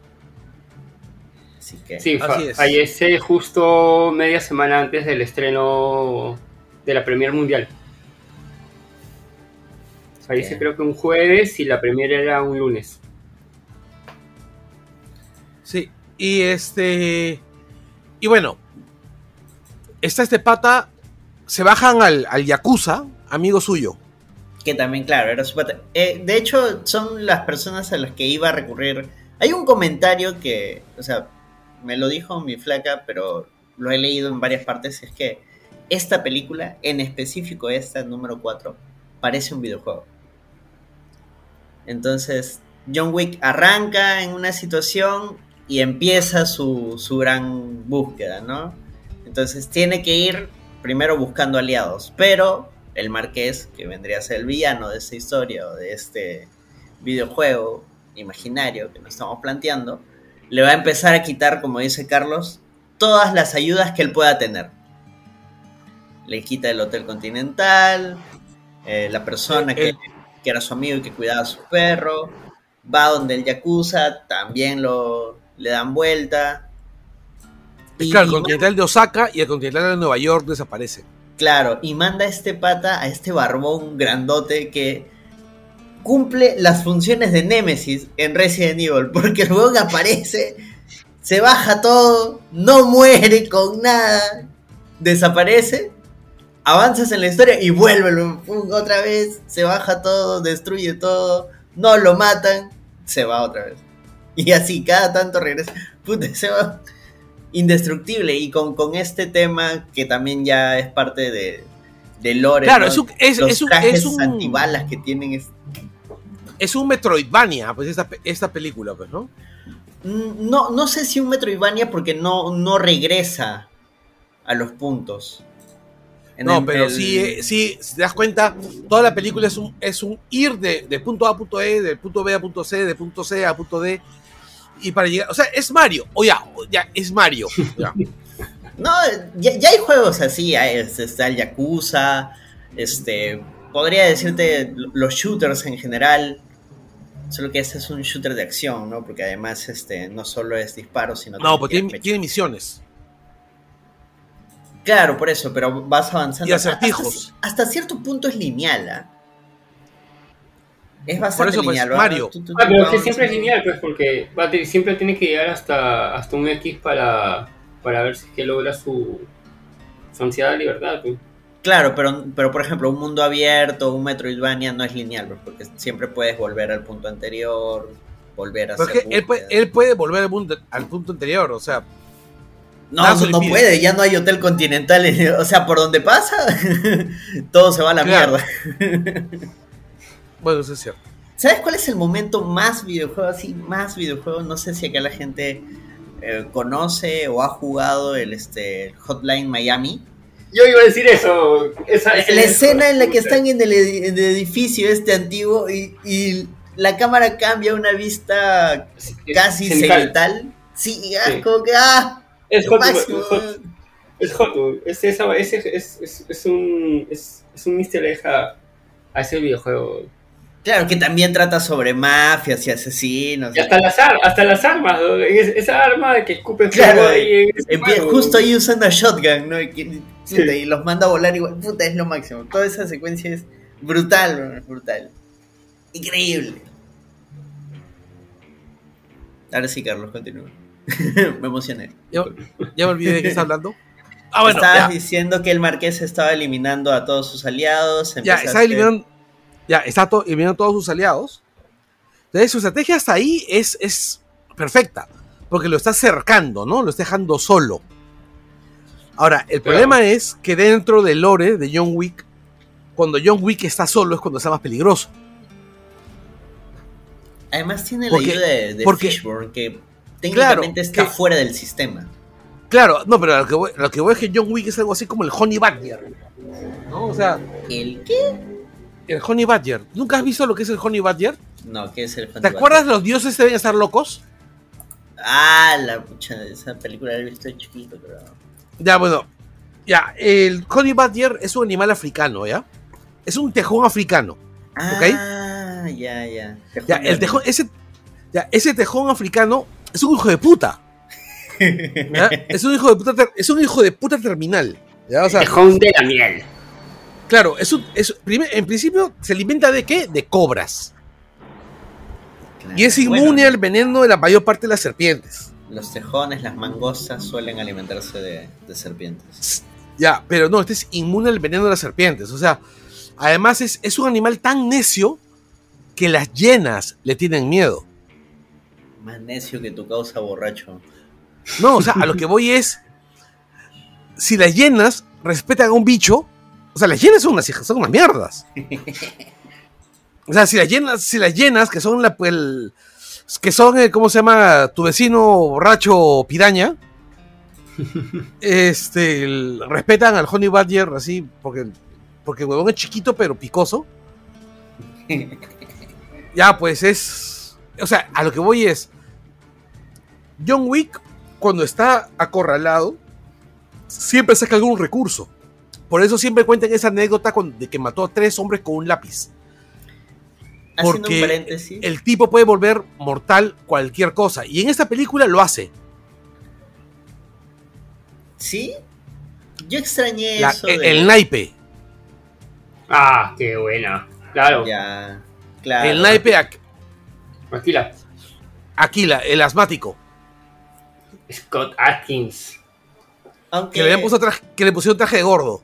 A: Así que.
C: Sí,
B: Así es.
C: fallece justo media semana antes del estreno de la Premier Mundial. Fallece creo que un jueves y la Premier era un lunes.
B: Sí. Y este. Y bueno. Está este pata. Se bajan al, al Yakuza, amigo suyo.
A: Que también, claro, era su pata. Eh, de hecho, son las personas a las que iba a recurrir. Hay un comentario que, o sea, me lo dijo mi flaca, pero lo he leído en varias partes. Es que esta película, en específico esta, número 4, parece un videojuego. Entonces, John Wick arranca en una situación y empieza su, su gran búsqueda, ¿no? Entonces tiene que ir primero buscando aliados, pero el marqués, que vendría a ser el villano de esta historia o de este videojuego imaginario que nos estamos planteando, le va a empezar a quitar, como dice Carlos, todas las ayudas que él pueda tener. Le quita el Hotel Continental, eh, la persona que, era su amigo y que cuidaba a su perro, va donde el Yakuza, también lo, le dan vuelta. Y-
B: claro, el continental de Osaka y el continental de Nueva York desaparece.
A: Claro, y manda a este pata, a este barbón grandote que cumple las funciones de Nemesis en Resident Evil, porque el huevón aparece, se baja todo, no muere con nada, desaparece, avanzas en la historia y vuelve otra vez, se baja todo, destruye todo, no lo matan, se va otra vez. Y así, cada tanto regresa, puta, se va indestructible y con, con este tema que también ya es parte de, de lore.
B: Claro,
A: ¿no?
B: es un- es-
A: Los
B: es un-
A: trajes
B: es un-
A: antibalas que tienen es-
B: Es un Metroidvania, pues esta, esta película, pues, ¿no?
A: Mm, No, no sé si un Metroidvania porque no, no regresa a los puntos. En
B: No,
A: el-
B: pero
A: el-
B: sí, eh, sí, si te das cuenta, toda la película es un, es un ir de, de punto A a punto E, del punto B a punto C, de punto C a punto D. Y para llegar, o sea, es Mario, o ya, ya, es Mario. ya.
A: No, ya, ya hay juegos así, hay- es- está el Yakuza, este, podría decirte los shooters en general, solo que este es un shooter de acción, ¿no? Porque además este, no solo es disparos, sino
B: No, pues
A: también
B: tiene, tiene misiones.
A: Claro, por eso, pero vas avanzando.
B: Y acertijos.
A: Hasta, hasta cierto punto es lineal, ¿ah? Es
B: Por
A: bastante
B: eso, pues,
A: lineal. ¿va?
B: Mario.
A: Tú-
C: Ah, pero es que siempre es lineal, pues, porque te- siempre tiene que llegar hasta, hasta un X para, para ver si es que logra su, su ansiedad de libertad. pues.
A: Claro, pero, pero por ejemplo, un mundo abierto, un Metroidvania no es lineal, porque siempre puedes volver al punto anterior, volver a
B: Porque
A: hacer
B: él, puede, él puede volver al punto, al punto anterior, o sea,
A: No, no, no puede, ya no hay hotel continental. O sea, por donde pasa, todo se va a la
B: Claro.
A: mierda.
B: bueno, eso es cierto.
A: ¿Sabes cuál es el momento más videojuego? Así, más videojuego. No sé si acá la gente eh, conoce o ha jugado el este, Hotline Miami.
C: Yo iba a decir eso. Esa, esa-
A: La escena en la que están en el, edificio este antiguo y, y la cámara cambia a una vista casi
C: Cenital.
A: Sí, ah,
C: Sí.
A: como que ah,
C: Es hot, es hot, es hot, es, esa- es, es, es, es un es, es un egg a, a ese videojuego.
A: Claro, que también trata sobre mafias y asesinos.
C: Y hasta las, ar- hasa las armas, ¿no? Es- esa arma que escupe
A: Claro,
C: fuego ahí en
A: justo ahí usan una shotgun, ¿no? Y,
C: Sí.
A: y los manda a volar igual. Puta, es lo máximo. Toda esa secuencia es brutal, bro, es brutal. Increíble. Ahora sí, Carlos, continúa. Me emocioné.
B: Ya, ya me olvidé de qué está hablando. Ah, bueno,
A: Estabas
B: ya,
A: diciendo que el marqués estaba eliminando a todos sus aliados.
B: ya está eliminando, ya está to- eliminando todos sus aliados. Entonces su estrategia hasta ahí es, es perfecta, porque lo está cercando, ¿no? Lo está dejando solo. Ahora, el problema es que dentro del lore de John Wick, cuando John Wick está solo es cuando está más peligroso.
A: Además tiene
B: Porque-
A: la ayuda de, de
B: porque-
A: Fishburne, que técnicamente
B: Claro,
A: está
B: que-
A: fuera del sistema.
B: Claro, no, pero lo que, voy, lo que voy es que John Wick es algo así como el Honey Badger. ¿No? O sea,
A: ¿El qué?
B: El Honey Badger. ¿Nunca has visto lo que es el Honey Badger?
A: No, ¿qué es el
B: ¿Te acuerdas los dioses deben estar locos?
A: Ah, la pucha, esa película la he visto de chiquito, pero.
B: Ya, bueno. Ya, el Honey Badger es un animal africano, ¿ya? Es un tejón africano.
A: Ah, ya, ya.
B: Ya, el tejón, ese, ya, ese tejón africano es un hijo de puta. ¿ya? Es un hijo de puta, es un hijo de puta terminal. ¿ya? O sea,
C: Tejón de la miel.
B: Claro, es un, es, primer- en principio se alimenta de qué? De cobras. Y es inmune
A: Bueno,
B: al veneno de la mayor parte de las serpientes.
A: Los tejones, las mangostas suelen alimentarse de, de serpientes.
B: Ya, pero no, este es inmune al veneno de las serpientes. O sea, además es, es un animal tan necio que las hienas le tienen miedo.
A: Más necio que tu causa borracho.
B: No, o sea, a lo que voy es. Si las hienas respetan a un bicho, o sea, las hienas son unas hijas, son unas mierdas. O sea, si las hienas, si las hienas, que son la el- que son, eh, ¿cómo se llama? Tu vecino borracho piraña. Este, el- respetan al Honey Badger así, porque, porque el huevón es chiquito pero picoso. Ya, pues es. O sea, a lo que voy es. John Wick, cuando está acorralado, siempre saca algún recurso. Por eso siempre cuentan esa anécdota con- de que mató a tres hombres con un lápiz.
A: Haciendo un
B: Porque
A: paréntesis.
B: el tipo puede volver mortal cualquier cosa. Y en esta película lo hace.
A: ¿Sí? Yo extrañé
B: La-
A: eso.
B: el,
A: de-
B: el naipe.
C: Ah, qué buena. Claro.
A: Ya. Claro.
B: El naipe Aqu-
C: Tranquila.
B: Aquila, el asmático.
C: Scott Atkins.
A: Aunque.
B: Que le, habían puesto traje- que le pusieron traje de gordo.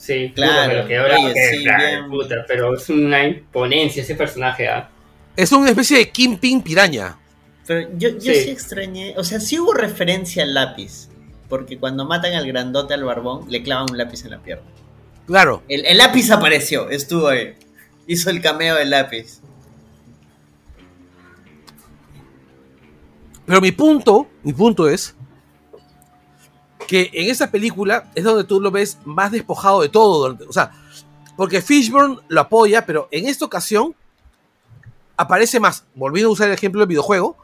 C: Sí,
A: Claro,
C: puta, pero que ahora
A: oye,
C: que-
A: sí,
C: claro,
A: bien.
C: puta, pero es una imponencia ese personaje, ¿ah?
B: Es una especie de Kingpin piraña.
A: Pero yo, yo
C: Sí.
A: sí. extrañé. O sea, sí hubo referencia al lápiz. Porque cuando matan al grandote al barbón, le clavan un lápiz en la pierna.
B: Claro.
A: El, el lápiz apareció, estuvo ahí. Hizo el cameo del lápiz.
B: Pero mi punto, mi punto es que en esa película es donde tú lo ves más despojado de todo. o sea, porque Fishburne lo apoya, pero en esta ocasión aparece más, volviendo a usar el ejemplo del videojuego,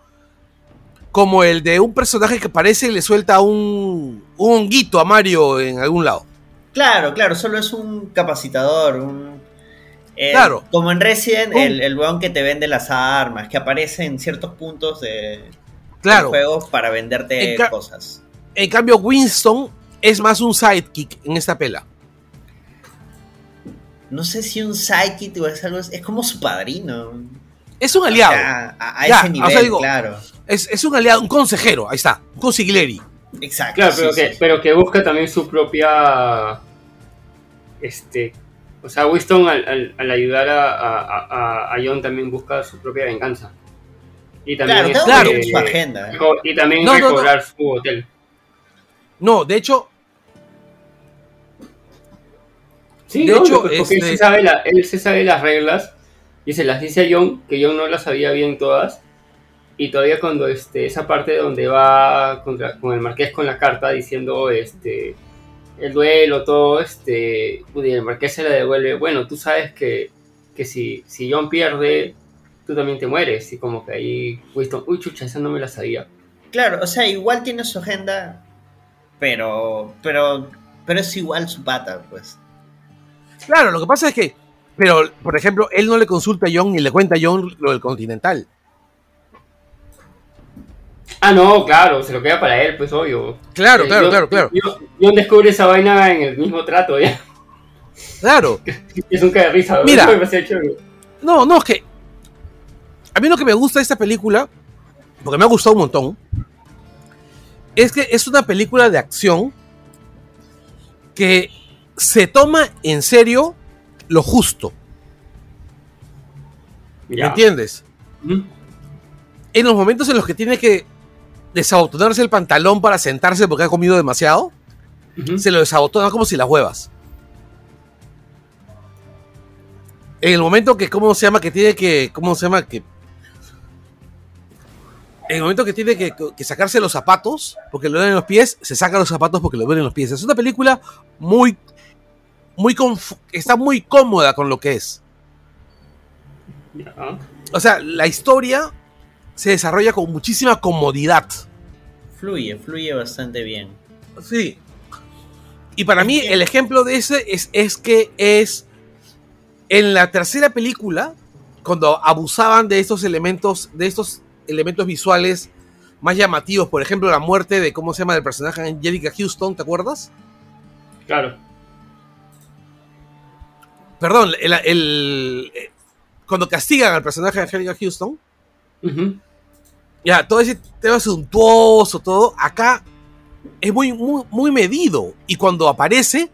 B: como el de un personaje que aparece y le suelta un, un honguito a Mario en algún lado.
A: Claro, claro, solo es un capacitador, un... eh,
B: Claro.
A: Como en Resident,
B: Un-
A: el, el weón que te vende las armas, que aparece en ciertos puntos de,
B: Claro.
A: del juego para venderte
B: En
A: cosas.
B: En cambio, Winston es más un sidekick en esta pela.
A: No sé si un psychic o es algo... Es como su padrino.
B: Es un aliado.
A: A, a- a
B: Ya,
A: ese
B: o
A: nivel,
B: sea, digo-
A: claro.
B: Es, es un aliado, un consejero. Ahí está. Un consiglieri.
A: Exacto.
C: Claro, pero,
A: sí,
C: que,
A: sí.
C: pero que busca también su propia. Este. O sea, Winston al, al- al ayudar a, a- a- a John también busca su propia venganza. Y también,
A: Claro,
C: este,
A: su agenda.
C: reco- y también
B: No, no, no.
C: recobrar su hotel.
B: No, de hecho,
C: Sí,
B: De
C: ¿no?
B: hecho,
C: porque
B: este-
C: él, se sabe la- él se sabe las reglas y se las dice a John, que John no las sabía bien todas. Y todavía cuando este, esa parte donde va contra- con el marqués con la carta diciendo este el duelo, todo, este, y el marqués se la devuelve, bueno, tú sabes que, que si, si John pierde, tú también te mueres. Y como que ahí Winston, uy chucha, esa no me la sabía.
A: Claro, o sea, igual tiene su agenda, pero, pero, pero es igual su pata, pues.
B: claro, lo que pasa es que, pero, por ejemplo, él no le consulta a John ni le cuenta a John lo del Continental.
C: Ah, no, claro, se lo queda para él, pues obvio.
B: Claro,
C: Eh,
B: claro,
C: John-
B: claro, claro.
C: John, John descubre esa vaina en el mismo trato, ya.
B: Claro.
C: Es un cae de risa.
B: Mira.
C: Me.
B: No, no, es que. A mí lo que me gusta de esta película, porque me ha gustado un montón, es que es una película de acción que se toma en serio lo justo. ¿Me entiendes? En los momentos en los que tiene que desabotonarse el pantalón para sentarse porque ha comido demasiado, se lo desabotona como si las huevas. En el momento que, ¿cómo se llama? Que tiene que, ¿cómo se llama? Que... En el momento que tiene que, que sacarse los zapatos, porque le duelen los pies, se saca los zapatos porque le duelen los pies. Es una película muy, muy, está muy cómoda con lo que es. O sea, la historia se desarrolla con muchísima comodidad.
A: Fluye, fluye bastante bien.
B: Sí. Y para mí el ejemplo de ese es, es que es en la tercera película, cuando abusaban de estos elementos, de estos elementos visuales más llamativos, por ejemplo, la muerte de, ¿cómo se llama? del personaje Angelica Houston, ¿te acuerdas?
C: Claro.
B: Perdón, el, el- eh, cuando castigan al personaje de Angelica Houston, ya, todo ese tema suntuoso, todo, acá es muy, muy, muy medido. Y cuando aparece,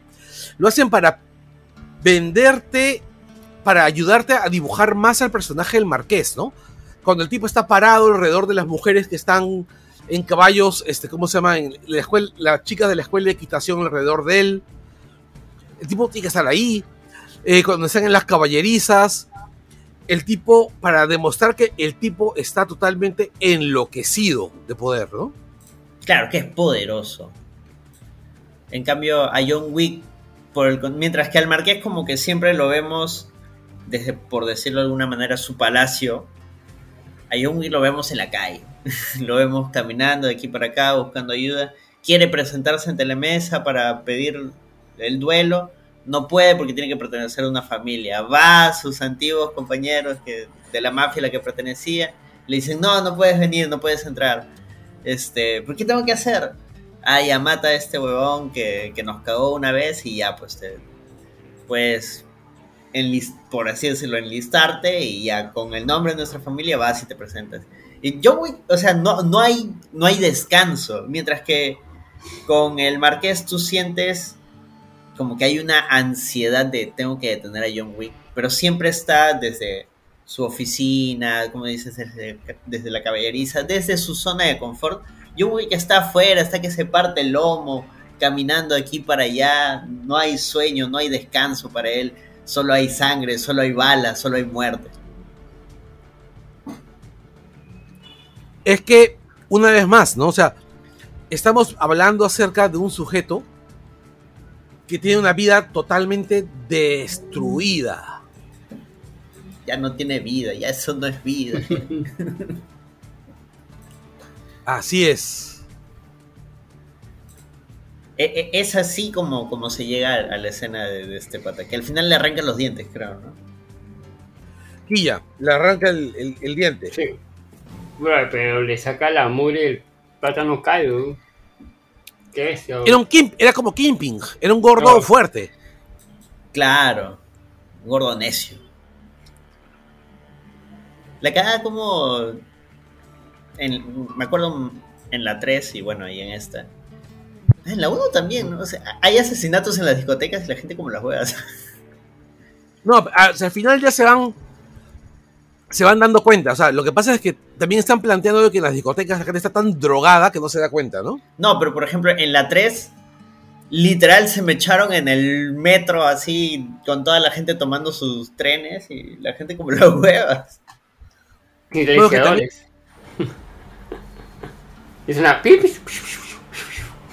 B: lo hacen para venderte, para ayudarte a dibujar más al personaje del marqués, ¿no? Cuando el tipo está parado alrededor de las mujeres que están en caballos, este, ¿cómo se llama? En la escuela, las chicas de la escuela de equitación alrededor de él. El tipo tiene que estar ahí. Eh, cuando están en las caballerizas, el tipo, para demostrar que el tipo está totalmente enloquecido de poder, ¿no?
A: Claro que es poderoso. En cambio, a John Wick, mientras que al Marqués como que siempre lo vemos desde, por decirlo de alguna manera, su palacio, a lo vemos en la calle. lo vemos caminando de aquí para acá, buscando ayuda. Quiere presentarse ante la mesa para pedir el duelo. No puede porque tiene que pertenecer a una familia. Va a sus antiguos compañeros que, de la mafia a la que pertenecía. Le dicen, no, no puedes venir, no puedes entrar. Este, ¿por qué tengo que hacer? Ah, ya mata a este huevón que, que nos cagó una vez y ya, pues, te, pues, enlis- por así decirlo, enlistarte y ya con el nombre de nuestra familia vas y te presentas. Y yo voy, o sea, no, no, hay, no hay descanso, mientras que con el marqués tú sientes como que hay una ansiedad de tengo que detener a John Wick, pero siempre está desde su oficina, como dices, desde, desde la caballeriza, desde su zona de confort. John Wick está afuera, está que se parte el lomo, caminando aquí para allá, no hay sueño, no hay descanso para él, solo hay sangre, solo hay balas, solo hay muerte.
B: Es que, una vez más, ¿no? O sea, estamos hablando acerca de un sujeto que tiene una vida totalmente destruida.
A: Ya no tiene vida, ya eso no es vida.
B: Así es.
A: E- e- es así como, como se llega a la escena de, de este pata, que al final le arrancan los dientes, creo, ¿no?
B: Quilla, le arranca el, el- el diente.
C: Sí. Bro, pero le saca la mugre el plátano caldo. ¿Qué bestia? bro.
B: Era, un Kim- era como Kimping, era un gordo fuerte.
A: Claro, un gordo necio. La cagada como... en- me acuerdo en la 3 y bueno, y en esta. En la 1 también, ¿no? O sea, hay asesinatos en las discotecas y la gente como las juegas.
B: No, a- o sea, al final ya se van. Se van dando cuenta. O sea, lo que pasa es que también están planteando que en las discotecas la gente está tan drogada que no se da cuenta, ¿no?
A: No, pero por ejemplo, en la 3, literal se me echaron en el metro así, con toda la gente tomando sus trenes y la gente como las huevas.
C: Y
B: Bueno,
C: realizadores. es una pipis.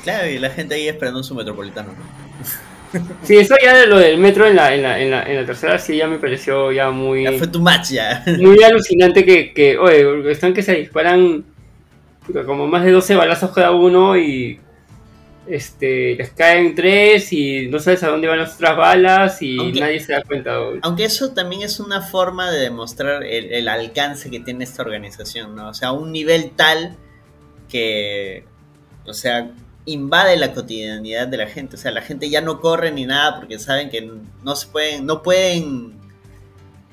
A: Claro, y la gente ahí esperando su metropolitano. ¿no?
C: Sí, eso ya de lo del metro en la, en la, en la, en la tercera sí ya me pareció ya muy,
A: Ya fue tu match ya.
C: muy alucinante que, que, oye, están que se disparan como más de 12 balazos cada uno y este les caen tres y no sabes a dónde van las otras balas y
A: Aunque-
C: nadie se da cuenta.
A: Aunque eso también es una forma de demostrar el, el alcance que tiene esta organización, ¿no? O sea, un nivel tal que, o sea, invade la cotidianidad de la gente. O sea, la gente ya no corre ni nada porque saben que no se pueden, no pueden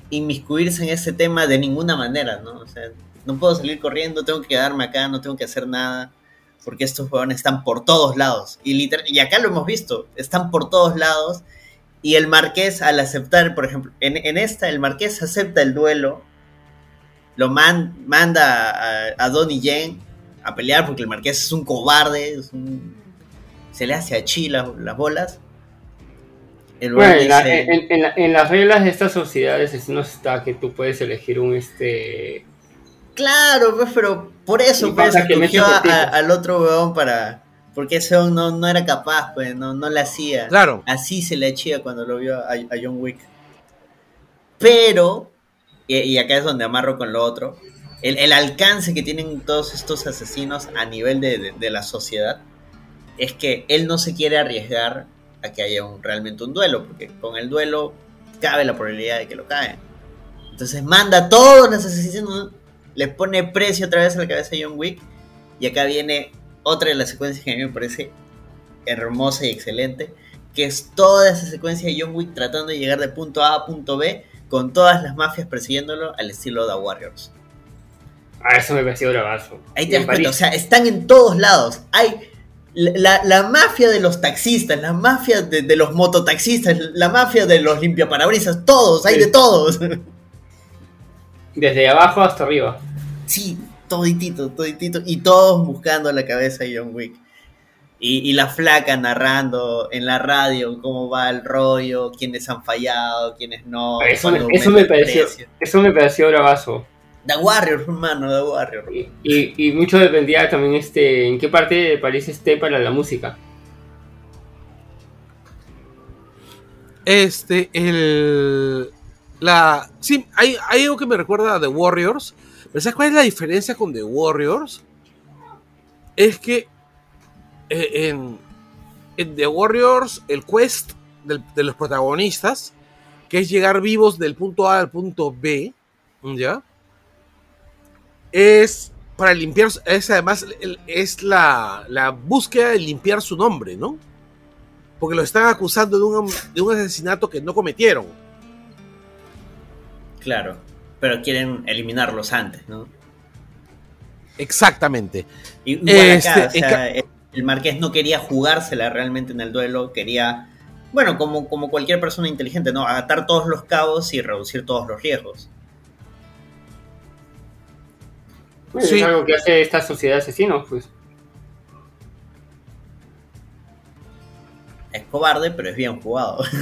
A: inmiscuirse en ese tema de ninguna manera, ¿no? O sea, no puedo salir corriendo, tengo que quedarme acá, no tengo que hacer nada. Porque estos jugadores están por todos lados. Y, literal- y acá lo hemos visto, están por todos lados. Y el Marqués, al aceptar, por ejemplo, en, en esta, el Marqués acepta el duelo, lo man- manda a, a Donnie Yen a pelear porque el Marqués es un cobarde, es un- se le hace a chi las, las bolas. El
C: Bueno, en, la-
A: dice-
C: en- en la- en las reglas de estas sociedades es- no está que tú puedes elegir un este
A: Claro, pues, pero por eso pues,
C: pasa que
A: escogió al otro weón para... Porque ese weón no, no era capaz, pues, no, no le hacía.
B: Claro.
A: Así se le echía cuando lo vio a, a John Wick. Pero, y, y acá es donde amarro con lo otro, el, alcance que tienen todos estos asesinos a nivel de la sociedad es que él no se quiere arriesgar a que haya un, realmente un duelo, porque con el duelo cabe la probabilidad de que lo caen. Entonces manda a todos los asesinos, les pone precio otra vez a la cabeza de John Wick, y acá viene otra de las secuencias que a mí me parece hermosa y excelente, que es toda esa secuencia de John Wick tratando de llegar de punto A a punto B con todas las mafias persiguiéndolo al estilo The Warriors.
C: Ah, eso me pareció bravazo.
A: Ahí te das cuenta, o sea, están en todos lados. Hay la, la- mafia de los taxistas, la mafia de, de los mototaxistas, la mafia de los limpiaparabrisas, todos, hay
C: Sí.
A: de todos.
C: Desde abajo hasta arriba.
A: Sí, toditito, toditito. Y todos buscando la cabeza de John Wick. Y, y la flaca narrando en la radio cómo va el rollo, quiénes han fallado, quiénes no.
C: Eso me, eso pareció,
A: precio.
C: eso me pareció bravazo.
A: The Warrior, hermano, The Warrior.
C: Y, y, y mucho dependía también este en qué parte de París esté para la música.
B: Este, el. La. Sí, hay, hay algo que me recuerda a The Warriors. Pero ¿sabes cuál es la diferencia con The Warriors? Es que eh, en, en The Warriors, el quest del- de los protagonistas, que es llegar vivos del punto A al punto B, ¿ya? Es para limpiar, es además es la, la búsqueda de limpiar su nombre, ¿no? Porque lo están acusando de un, de un asesinato que no cometieron.
A: Claro. Pero quieren eliminarlos antes, ¿no?
B: Exactamente.
A: Igual acá,
B: Este,
A: o sea, el- el Marqués no quería jugársela realmente en el duelo, quería, bueno, como, como cualquier persona inteligente, ¿no? Atar todos los cabos y reducir todos los riesgos.
B: Sí.
C: Es algo que hace esta sociedad de asesinos, pues.
A: es cobarde, pero es bien jugado.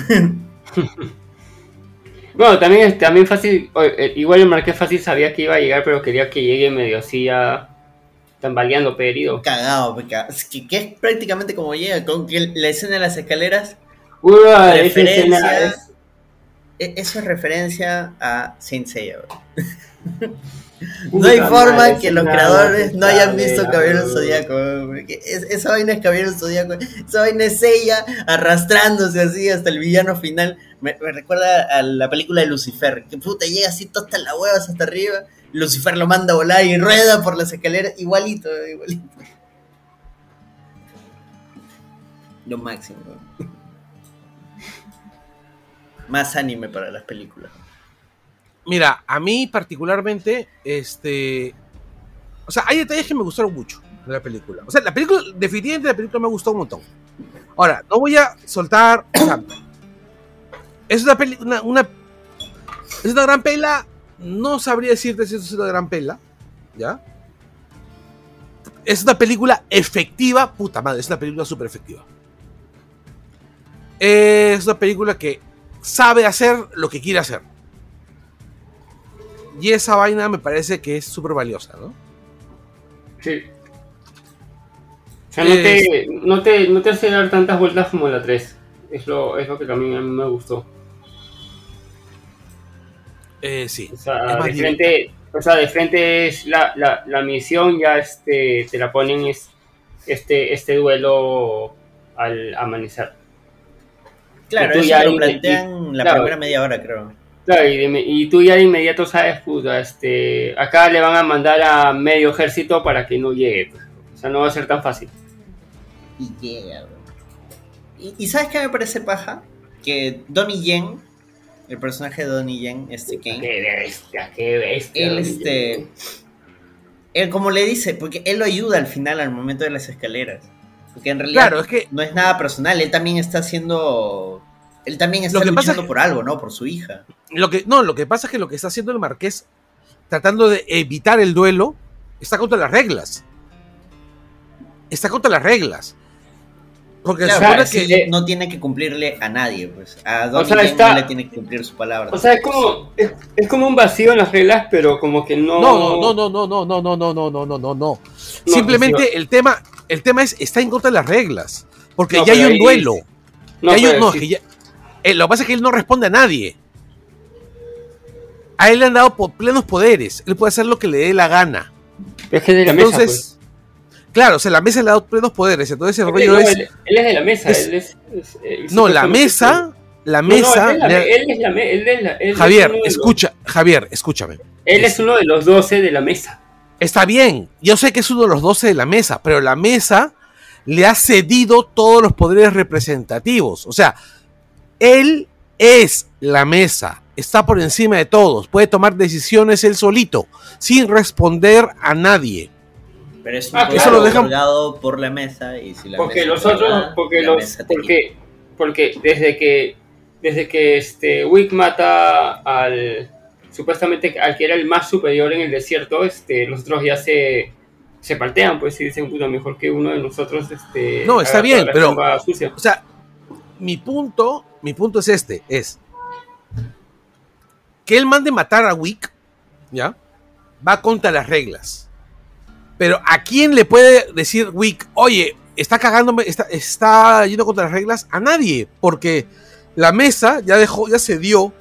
C: Bueno, también, es- también fácil, eh, igual el Marqués fácil sabía que iba a llegar, pero quería que llegue medio así ya tambaleando, herido.
A: Cagado, que, que es prácticamente como llega, con que la escena de las escaleras,
C: esa escena es-
A: e- eso es referencia a Saint Seiya. No hay forma que los creadores no hayan visto Caballero. Zodíaco. porque es- esa vaina es Caballero Zodíaco. Esa vaina es ella arrastrándose así hasta el villano final. Me, me recuerda a la película de Lucifer. Que puta llega así toda hasta las huevas hasta arriba. Lucifer lo manda a volar y rueda por las escaleras. Igualito, igualito. Lo máximo. Más anime para las películas.
B: Mira, a mí particularmente, este. O sea, hay detalles que me gustaron mucho de la película. O sea, la película, definitivamente la película me gustó un montón. Ahora, no voy a soltar. es una película. Una, una- es una gran pela. No sabría decirte si es una gran pela. ¿Ya? Es una película efectiva. Puta madre, es una película súper efectiva. Es una película que sabe hacer lo que quiere hacer. Y esa vaina me parece que es súper valiosa, ¿no?
C: Sí. O sea, no te, no, te, no te hace dar tantas vueltas como la 3. Es lo, es lo que también a mí me gustó.
B: Eh, sí.
C: O sea,
B: Es más
C: de frente, o sea, de frente es la, la, la misión, ya este, te la ponen es, este, este duelo al amanecer.
A: Claro,
C: Y
A: eso
C: ya
A: lo plantean la
C: claro.
A: primera media hora, creo.
C: Claro, y, de- y tú ya de inmediato sabes, puta, este, acá le van a mandar a medio ejército para que no llegue. pues. O sea, no va a ser tan fácil.
A: Y llega, bro. ¿Y, y sabes qué me parece paja? Que Donnie Yen, el personaje de Donnie Yen, este Kane,
C: Qué bestia, qué bestia.
A: él este. Él como le dice, porque él lo ayuda al final al momento de las escaleras. Porque en realidad
B: Claro, es que
A: no es nada personal, él también está haciendo. Él también está
B: Lo que pasa
A: luchando
B: es-
A: por algo, ¿no? Por su hija.
B: lo que no, lo que pasa es que lo que está haciendo el marqués tratando de evitar el duelo está contra las reglas. Está contra las reglas. Porque
A: Claro,
C: o
B: que
A: sí, no tiene que cumplirle a nadie, pues. A Donnie
C: sea,
A: Yen
C: está-
A: no le tiene que cumplir su palabra.
C: O sea, es como, es, es como un vacío en las reglas, pero como que no...
B: no, no, no, no, no, no, no, no, no, no, no, no, no. Simplemente el tema, el tema es está en contra de las reglas, porque
C: No,
B: ya hay un
C: ahí-
B: duelo.
C: No,
B: Ya hay un-
C: pero
B: no,
C: sí-
B: es que ya- eh, lo que pasa es que él no responde a nadie. A él le han dado plenos poderes. Él puede hacer lo que le dé la gana.
C: pero es que es de la mesa,
B: Entonces, claro, o sea, la mesa le ha dado plenos poderes. Entonces el
C: pues.
B: rollo
C: No,
B: es.
C: él, él es de la mesa,
B: es-
C: él es... es- él
B: No, la mesa. La mesa. Javier, escucha, Javier, escúchame.
C: él es uno de los 12 de la mesa.
B: Está bien, yo sé que es uno de los 12 de la mesa, pero la mesa le ha cedido todos los poderes representativos. O sea, él es la mesa, está por encima de todos, puede tomar decisiones él solito, sin responder a nadie.
A: Pero es un
C: Ah,
B: eso lo dejan-
A: por la mesa y si la
C: Porque
A: mesa
C: los otros, porque los, porque, porque desde que, desde que este Wick mata al, supuestamente al que era el más superior en el desierto, este, los otros ya se, se paltean, pues y dicen, puta, mejor que uno de nosotros, este,
B: No, está bien, pero-
C: sucia.
B: O sea, mi punto, mi punto es este, es que él mande matar a Wick, ¿ya? Va contra las reglas. Pero ¿a quién le puede decir Wick, oye, está cagándome, está, está yendo contra las reglas? A nadie, porque la mesa ya dejó, ya se dio,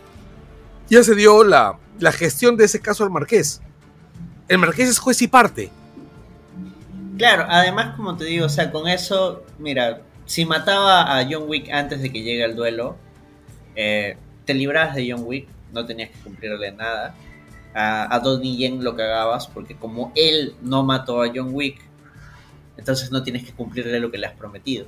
B: ya se dio la, la gestión de ese caso al marqués. El marqués es juez y parte.
A: Claro, además, como te digo, o sea, con eso, mira, si mataba a John Wick antes de que llegue el duelo, eh, te librabas de John Wick, no tenías que cumplirle nada. A, a Donnie Yen lo cagabas porque como él no mató a John Wick, entonces no tienes que cumplirle lo que le has prometido.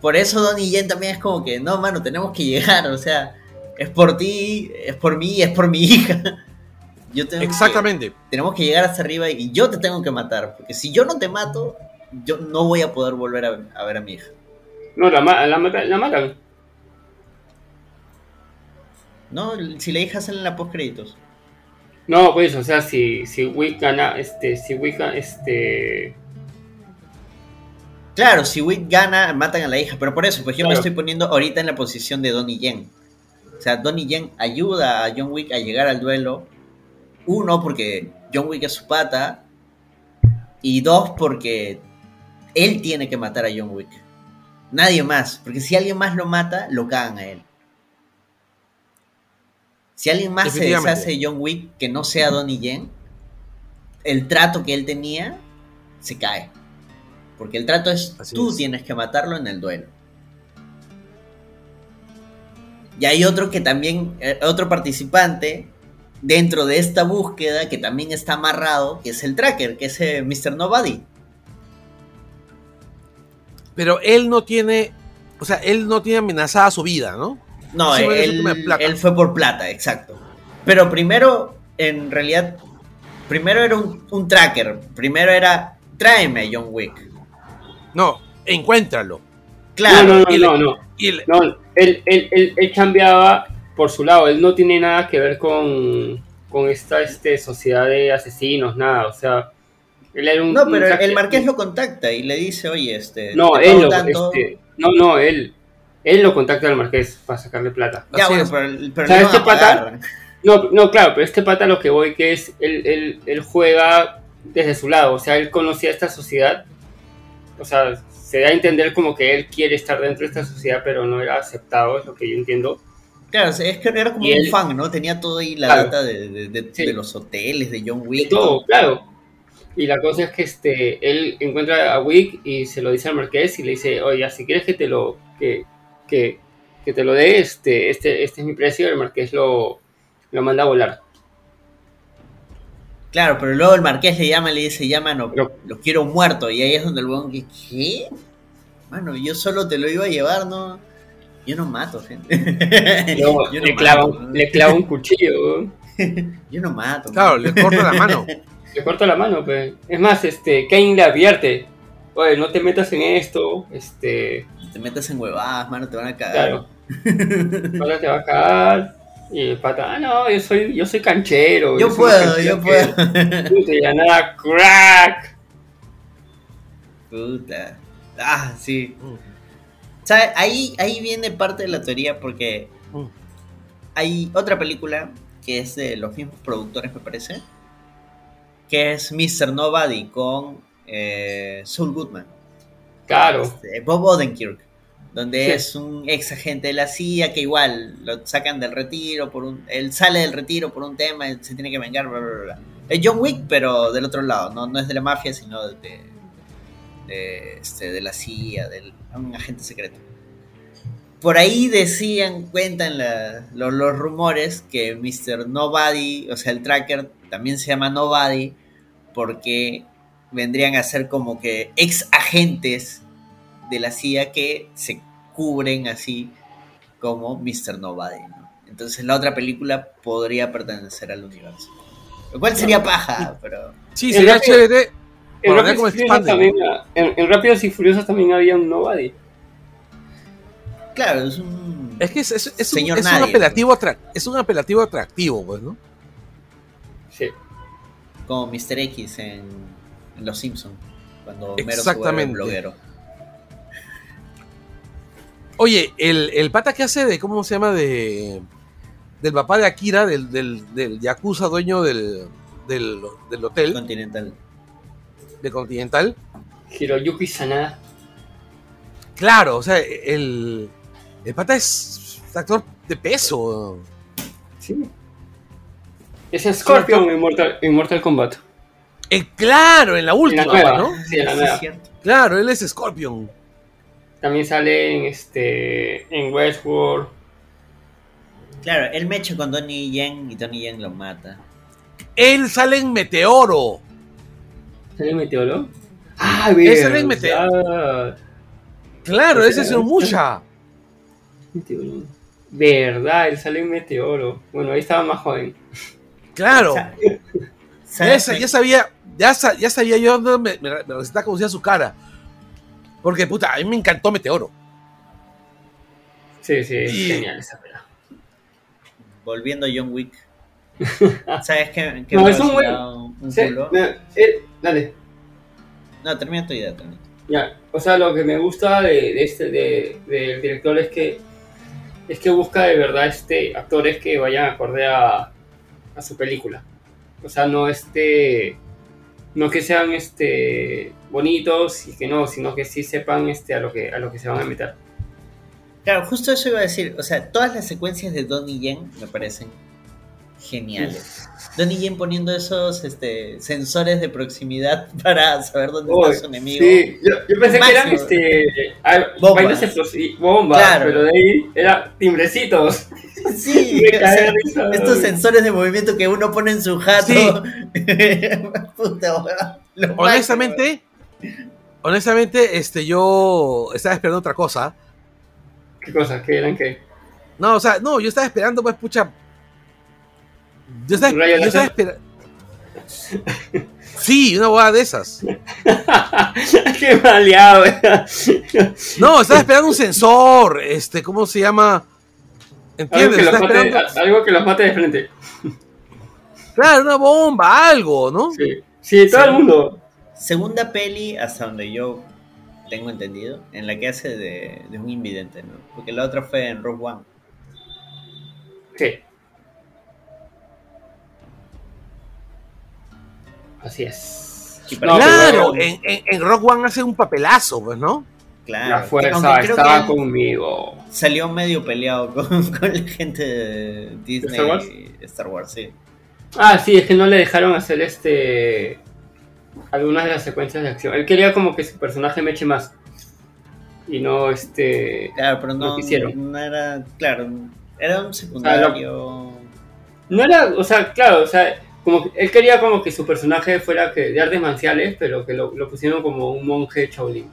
A: Por eso Donnie Yen también es como que, no, mano, tenemos que llegar, o sea, es por ti, es por mí, es por mi hija. Yo tengo que-
B: Exactamente.
A: tenemos que llegar hasta arriba y yo te tengo que matar, porque si yo no te mato, yo no voy a poder volver a, a ver a mi hija.
C: No, la, la, la matan.
A: No, si la hija sale en la post créditos.
C: No, pues, o sea, si, si Wick gana, este, si Wick, ga- este,
A: Claro, si Wick gana, matan a la hija, pero por eso, pues yo me estoy poniendo ahorita en la posición de Donnie Yen. O sea, Donnie Yen ayuda a John Wick a llegar al duelo. Uno, porque John Wick es su pata. Y dos, porque él tiene que matar a John Wick. Nadie más, porque si alguien más lo mata, lo cagan a él. Si alguien más se deshace de John Wick que no sea Donnie Yen, el trato que él tenía se cae. Porque el trato es
B: Así
A: tú
B: es.
A: tienes que matarlo en el duelo. Y hay otro que también, eh, otro participante dentro de esta búsqueda que también está amarrado, que es el tracker, que es eh, Mr. Nobody.
B: Pero él no tiene, o sea, él no tiene amenazada su vida, ¿no?
A: No, él, él fue por plata, exacto. Pero primero, en realidad, primero era un, un tracker. Primero era, tráeme a John Wick.
B: No, encuéntralo.
A: Claro,
C: no, no, no, no, no.
B: Y el-
C: No, él, él, él, él cambiaba por su lado. Él no tiene nada que ver con, con esta este, sociedad de asesinos, nada. O sea, él era un.
A: No,
C: un
A: pero el marqués lo contacta y le dice, oye, este...
C: No, él lo.
A: tanto".
C: este, no, no, él. Él lo contacta al marqués para sacarle plata.
A: Ya, bueno, pero, pero
C: O sea, este pata- No, no, claro, pero este pata lo que voy que es, él, él, él juega desde su lado, o sea, él conocía esta sociedad, o sea, se da a entender como que él quiere estar dentro de esta sociedad, pero no era aceptado, es lo que yo entiendo.
A: Claro, es que era como
C: Y
A: un
C: él-
A: fan, ¿no? Tenía todo ahí la
C: Claro.
A: data de, de- de-
C: Sí.
A: de los hoteles, de John Wick.
C: todo, claro. Y la cosa es que este, él encuentra a Wick y se lo dice al marqués y le dice, oye, si quieres que te lo, que, que, que te lo dé, este, este, este es mi precio, el marqués lo, lo manda a volar.
A: Claro, pero luego el marqués le llama y le dice, llama, no,
C: Pero-
A: lo quiero muerto. Y ahí es donde el weón que, ¿qué? Mano, yo solo te lo iba a llevar, ¿no? Yo no mato, gente.
C: Luego
A: yo no
C: le, clava,
A: mato, ¿no?
C: le clava un cuchillo.
A: Yo no mato.
B: claro, le corta la mano.
C: le corta la mano, pues. Es más, este, Kane le advierte, oye, no te metas en esto, este,
A: Te metes en huevadas, mano, te van a cagar.
C: claro. Ahora te va a cagar. Y el pata, ah, no, yo soy, yo soy canchero.
A: Yo puedo, yo puedo.
C: Puta, y la nada, crack.
A: Puta. Ah, sí. ¿Sabe? Ahí, ahí viene parte de la teoría porque
B: Mm.
A: hay otra película que es de los mismos productores, me parece, que es Mr. Nobody con eh, Saul Goodman,
C: Claro,
A: este, Bob Odenkirk, donde
C: Sí.
A: es un ex agente de la CIA que igual lo sacan del retiro, por un, él sale del retiro por un tema, se tiene que vengar, bla, bla, bla. Es John Wick, pero del otro lado, no, no es de la mafia, sino de, de, este, de la CIA, de un agente secreto. Por ahí decían, cuentan la- lo- los rumores que Mr. Nobody, o sea, el tracker también se llama Nobody porque vendrían a ser como que ex agentes de la CIA que se cubren así como Mr. Nobody. ¿no? Entonces la otra película podría pertenecer al universo. Lo cual sería paja, pero...
B: Sí, sería
C: rápido-
B: chévere.
C: en Rápidos, y Rápidos y Furiosos también había un Nobody.
A: Claro, es un...
B: Es que es, es- es un,
A: Señor
B: es un apelativo es un apelativo atractivo, pues, ¿no?
A: Como Mr. X en, en Los Simpsons, cuando Homero se vuelve
B: Exactamente.
A: bloguero.
B: Oye, el, el pata que hace de, ¿cómo se llama? De, del papá de Akira, del, del, del Yakuza dueño del, del, del hotel
A: Continental.
B: de Continental.
C: Hiroyuki Sanada.
B: Claro, o sea, el, el pata es actor de peso.
C: Sí. Es Scorpion en Mortal, en Mortal Kombat.
B: Eh, claro, en la
C: En
B: última,
C: la nueva.
B: ¿no?
C: Sí, en la nueva.
B: Claro, él es Scorpion.
C: También sale en este en Westworld.
A: Claro, él mecha con Donnie Yen y Donnie Yen lo mata.
B: Él sale en Meteoro.
C: ¿Sale Meteoro? Ah,
B: Él sale en Meteoro. Claro,
C: Ese
B: es un mucha.
C: Meteoro. Verdad, él sale en Meteoro. Bueno, ahí estaba más joven.
B: Claro.
A: Sa-
B: Ya, ya sabía, ya, sa- ya sabía yo dónde me, me, me recetaba hacía su cara. Porque, puta, a mí me encantó Meteoro.
C: Sí, sí, es
B: Y-
C: genial esa película.
A: Volviendo a John Wick. ¿Sabes qué? qué
C: No, es un
A: un
C: Sí,
A: culo?
C: no, eh, dale.
A: No, termina tu idea también.
C: Ya, o sea, lo que me gusta de, de este de, del director es que es que busca de verdad este actores que vayan acorde a, a su película. O sea, no este no que sean este bonitos y que no, sino que sí sepan este a lo que a lo que se van a meter.
A: Claro, justo eso iba a decir. O sea, todas las secuencias de Donnie Yen me parecen geniales. Donnie Yen poniendo esos este, sensores de proximidad para saber dónde
C: Uy,
A: está su enemigo.
C: Sí, yo, yo pensé que eran este
A: Bombas. Claro.
C: pero de ahí era timbrecitos.
A: Sí, o sea, estos sensores de movimiento que uno pone en su jato.
B: Sí.
A: Puta, máximo.
B: Honestamente, honestamente, este, yo estaba esperando otra cosa.
C: ¿Qué cosas? ¿Qué eran qué?
B: No, o sea, no, yo estaba esperando, pues, pucha. Yo estaba,
C: ¿Rayo
B: yo estaba esperando. Sí, una boda de esas.
C: Qué maleado.
B: No, estaba esperando un sensor. Este, ¿cómo se llama?
C: algo,
B: ¿Entiendes?
C: que los
B: Estaba
C: mate,
B: esperando.
C: algo que los mate de frente.
B: Claro, una bomba, algo, ¿no?
C: Sí, sí todo el mundo.
A: Segunda peli, hasta donde yo tengo entendido, en la que hace de, de un invidente, ¿no? Porque la otra fue en Rogue One.
C: Sí. Así es. No,
B: claro,
C: pero-
B: en, en, en Rock One hace un papelazo, pues, ¿no?
A: Claro.
C: La fuerza estaba conmigo.
A: Salió medio peleado con, con la gente de Disney
C: ¿Star Wars?
A: y Star Wars, sí.
C: Ah, sí, es que no le dejaron hacer este. Algunas de las secuencias de acción. Él quería como que su personaje me eche más. Y no este.
A: Claro, pero no,
C: Lo quisieron.
A: no era, claro, era un secundario.
C: No era, o sea, claro, o sea, como que él quería como que su personaje fuera que de artes marciales, pero que lo, lo pusieron como un monje Shaolin.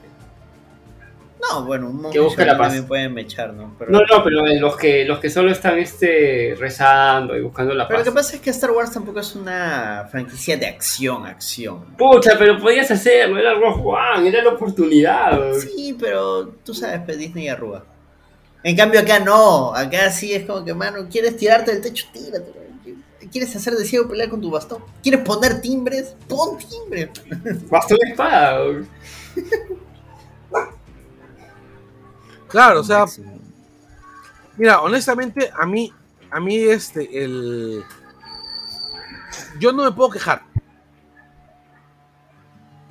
A: No, bueno, un
C: Que busca la paz.
A: también pueden mechar, ¿no? Pero,
C: No, no, pero los que los que solo están este rezando y buscando la
A: pero lo
C: paz.
A: que pasa es que Star Wars tampoco es una franquicia de acción, acción.
C: Pucha, pero podías hacerlo, era Rogue One, era la oportunidad.
A: Sí, pero tú sabes, pues Disney arruga. En cambio acá no, acá sí es como que, mano, quieres tirarte del techo, tírate. ¿Quieres hacer de ciego pelear con tu bastón? ¿Quieres poner timbres? Pon timbres.
C: Bastón de espada.
B: Claro, o sea. Mira, honestamente, a mí, a mí este, el... Yo no me puedo quejar.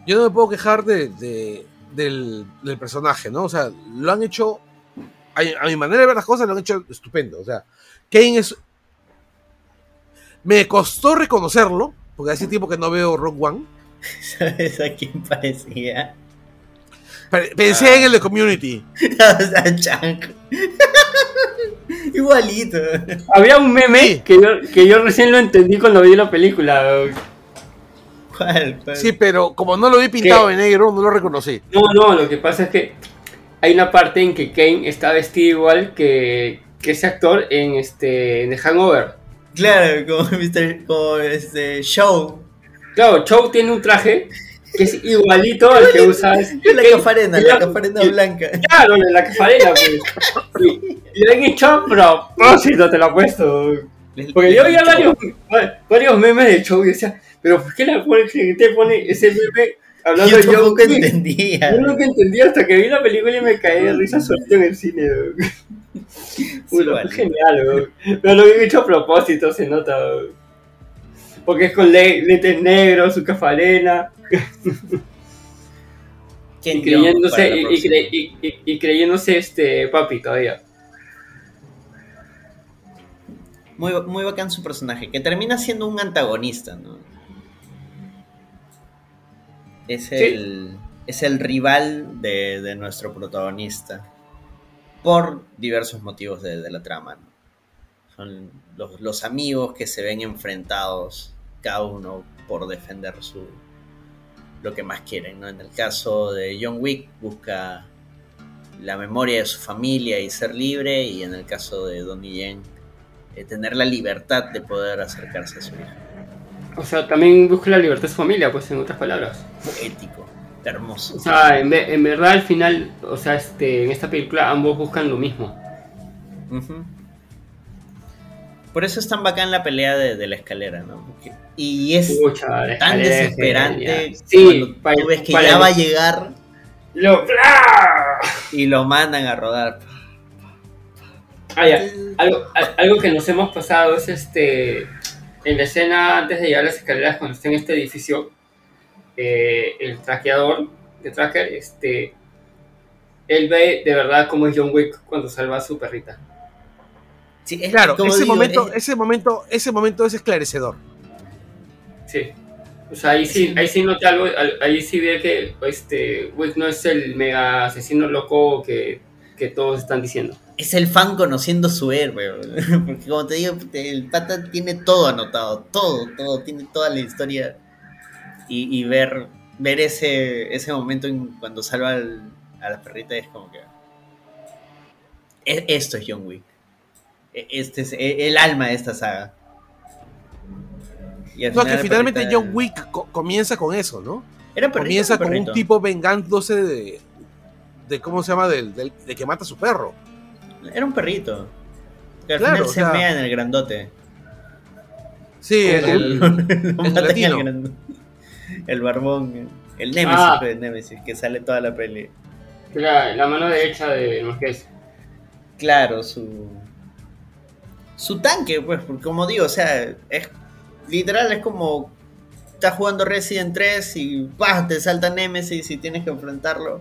B: Yo no me puedo quejar de, de- del, del personaje, ¿no? O sea, lo han hecho, a, a mi manera de ver las cosas, lo han hecho estupendo. O sea, Kane es... Me costó reconocerlo, porque hace tiempo que no veo Rock One.
A: ¿Sabes a quién parecía?
B: Pe- Pensé en el de Community.
A: o sea, Chank. Igualito.
C: Había un meme
B: Sí.
C: que, yo, que yo recién lo entendí cuando vi la película.
A: ¿Cuál? cuál?
B: Sí, pero como no lo vi pintado
C: ¿Qué?
B: de negro, no lo reconocí.
C: No, no, lo que pasa es que hay una parte en que Kane está vestido igual que, que ese actor en este en The Hangover.
A: Claro, como, Mr. como este show.
C: Claro, Chow tiene un traje que es igualito al que usa este
A: La cafarena, la cafarena blanca.
C: Claro, la cafarela, pues. Y, lo han hecho a propósito, te lo apuesto. Porque yo veía varios, varios memes de Chow y decía, pero ¿por qué la gente pone ese meme hablando
A: Yo
C: de
A: tampoco
C: Wick?
A: entendía.
C: Yo nunca entendí hasta que vi la película y me caí de risa solito en el cine.
A: igual.
C: fue genial, weón. pero lo habían hecho a propósito, se nota. Porque es con le- lentes negros, su cafarena,
A: Ken
C: y creyéndose,
A: para la
C: y, y
A: próxima.
C: cre- y- y- y creyéndose este papi todavía.
A: Muy, muy bacán su personaje, que termina siendo un antagonista, ¿no? Es el, es el rival de, de nuestro protagonista. Por diversos motivos de, de la trama, ¿no? Son los, los amigos que se ven enfrentados, cada uno por defender su lo que más quieren, ¿no? En el caso de John Wick busca la memoria de su familia y ser libre, y en el caso de Donnie Yen eh, tener la libertad de poder acercarse a su hija.
C: O sea, también busca la libertad de su familia, pues en otras palabras.
A: Hermoso.
C: O sea, en, ve- en verdad al final, o sea, este, en esta película ambos buscan lo mismo.
A: Por eso es tan bacán la pelea de, de la escalera, ¿no? Porque- y es
C: Pucha,
A: tan
C: es
A: desesperante cuando
C: Sí, pa-
A: tú ves que ya va a llegar
C: Lo,
A: y lo mandan a rodar.
C: Ah, ya. Algo, al- algo que nos hemos pasado es este. En la escena antes de llegar a las escaleras, cuando está en este edificio, eh, el traqueador de Tracker, este. Él ve de verdad cómo es John Wick cuando salva a su perrita.
A: Sí, es-
B: Claro, ese
A: digo,
B: momento,
A: es-
B: ese momento, ese momento es esclarecedor.
C: Sí. O sea, ahí sí, ahí sí noté algo, al- ahí sí ve que este Wick no es el mega asesino loco que, que todos están diciendo.
A: es el fan conociendo su héroe. Porque como te digo, el pata tiene todo anotado, todo, todo, tiene toda la historia. Y, y ver, ver ese, ese momento en cuando salva al- a la perrita es como que... e- Esto es John Wick. E- Este es e- el alma de esta saga. Y
B: No, que finalmente
A: perrita-
B: John Wick co- comienza con eso, ¿no?
A: Era perrito,
B: Comienza
A: era
B: con un tipo vengándose de, de ¿cómo se llama? Del, del- de que mata a su perro.
A: Era un perrito. Que al
B: Claro,
A: final se
B: sea-
A: mea en el grandote.
B: Sí, el, el- el
A: en
B: latino.
A: El barbón, el Nemesis,
C: Ah.
A: pues, Nemesis, que sale toda la peli.
C: La, la mano derecha de Marqués.
A: Claro, su. Su tanque, pues, como digo, o sea, es. Literal, es como. Estás jugando Resident 3 y ¡pah! te salta Nemesis y tienes que enfrentarlo.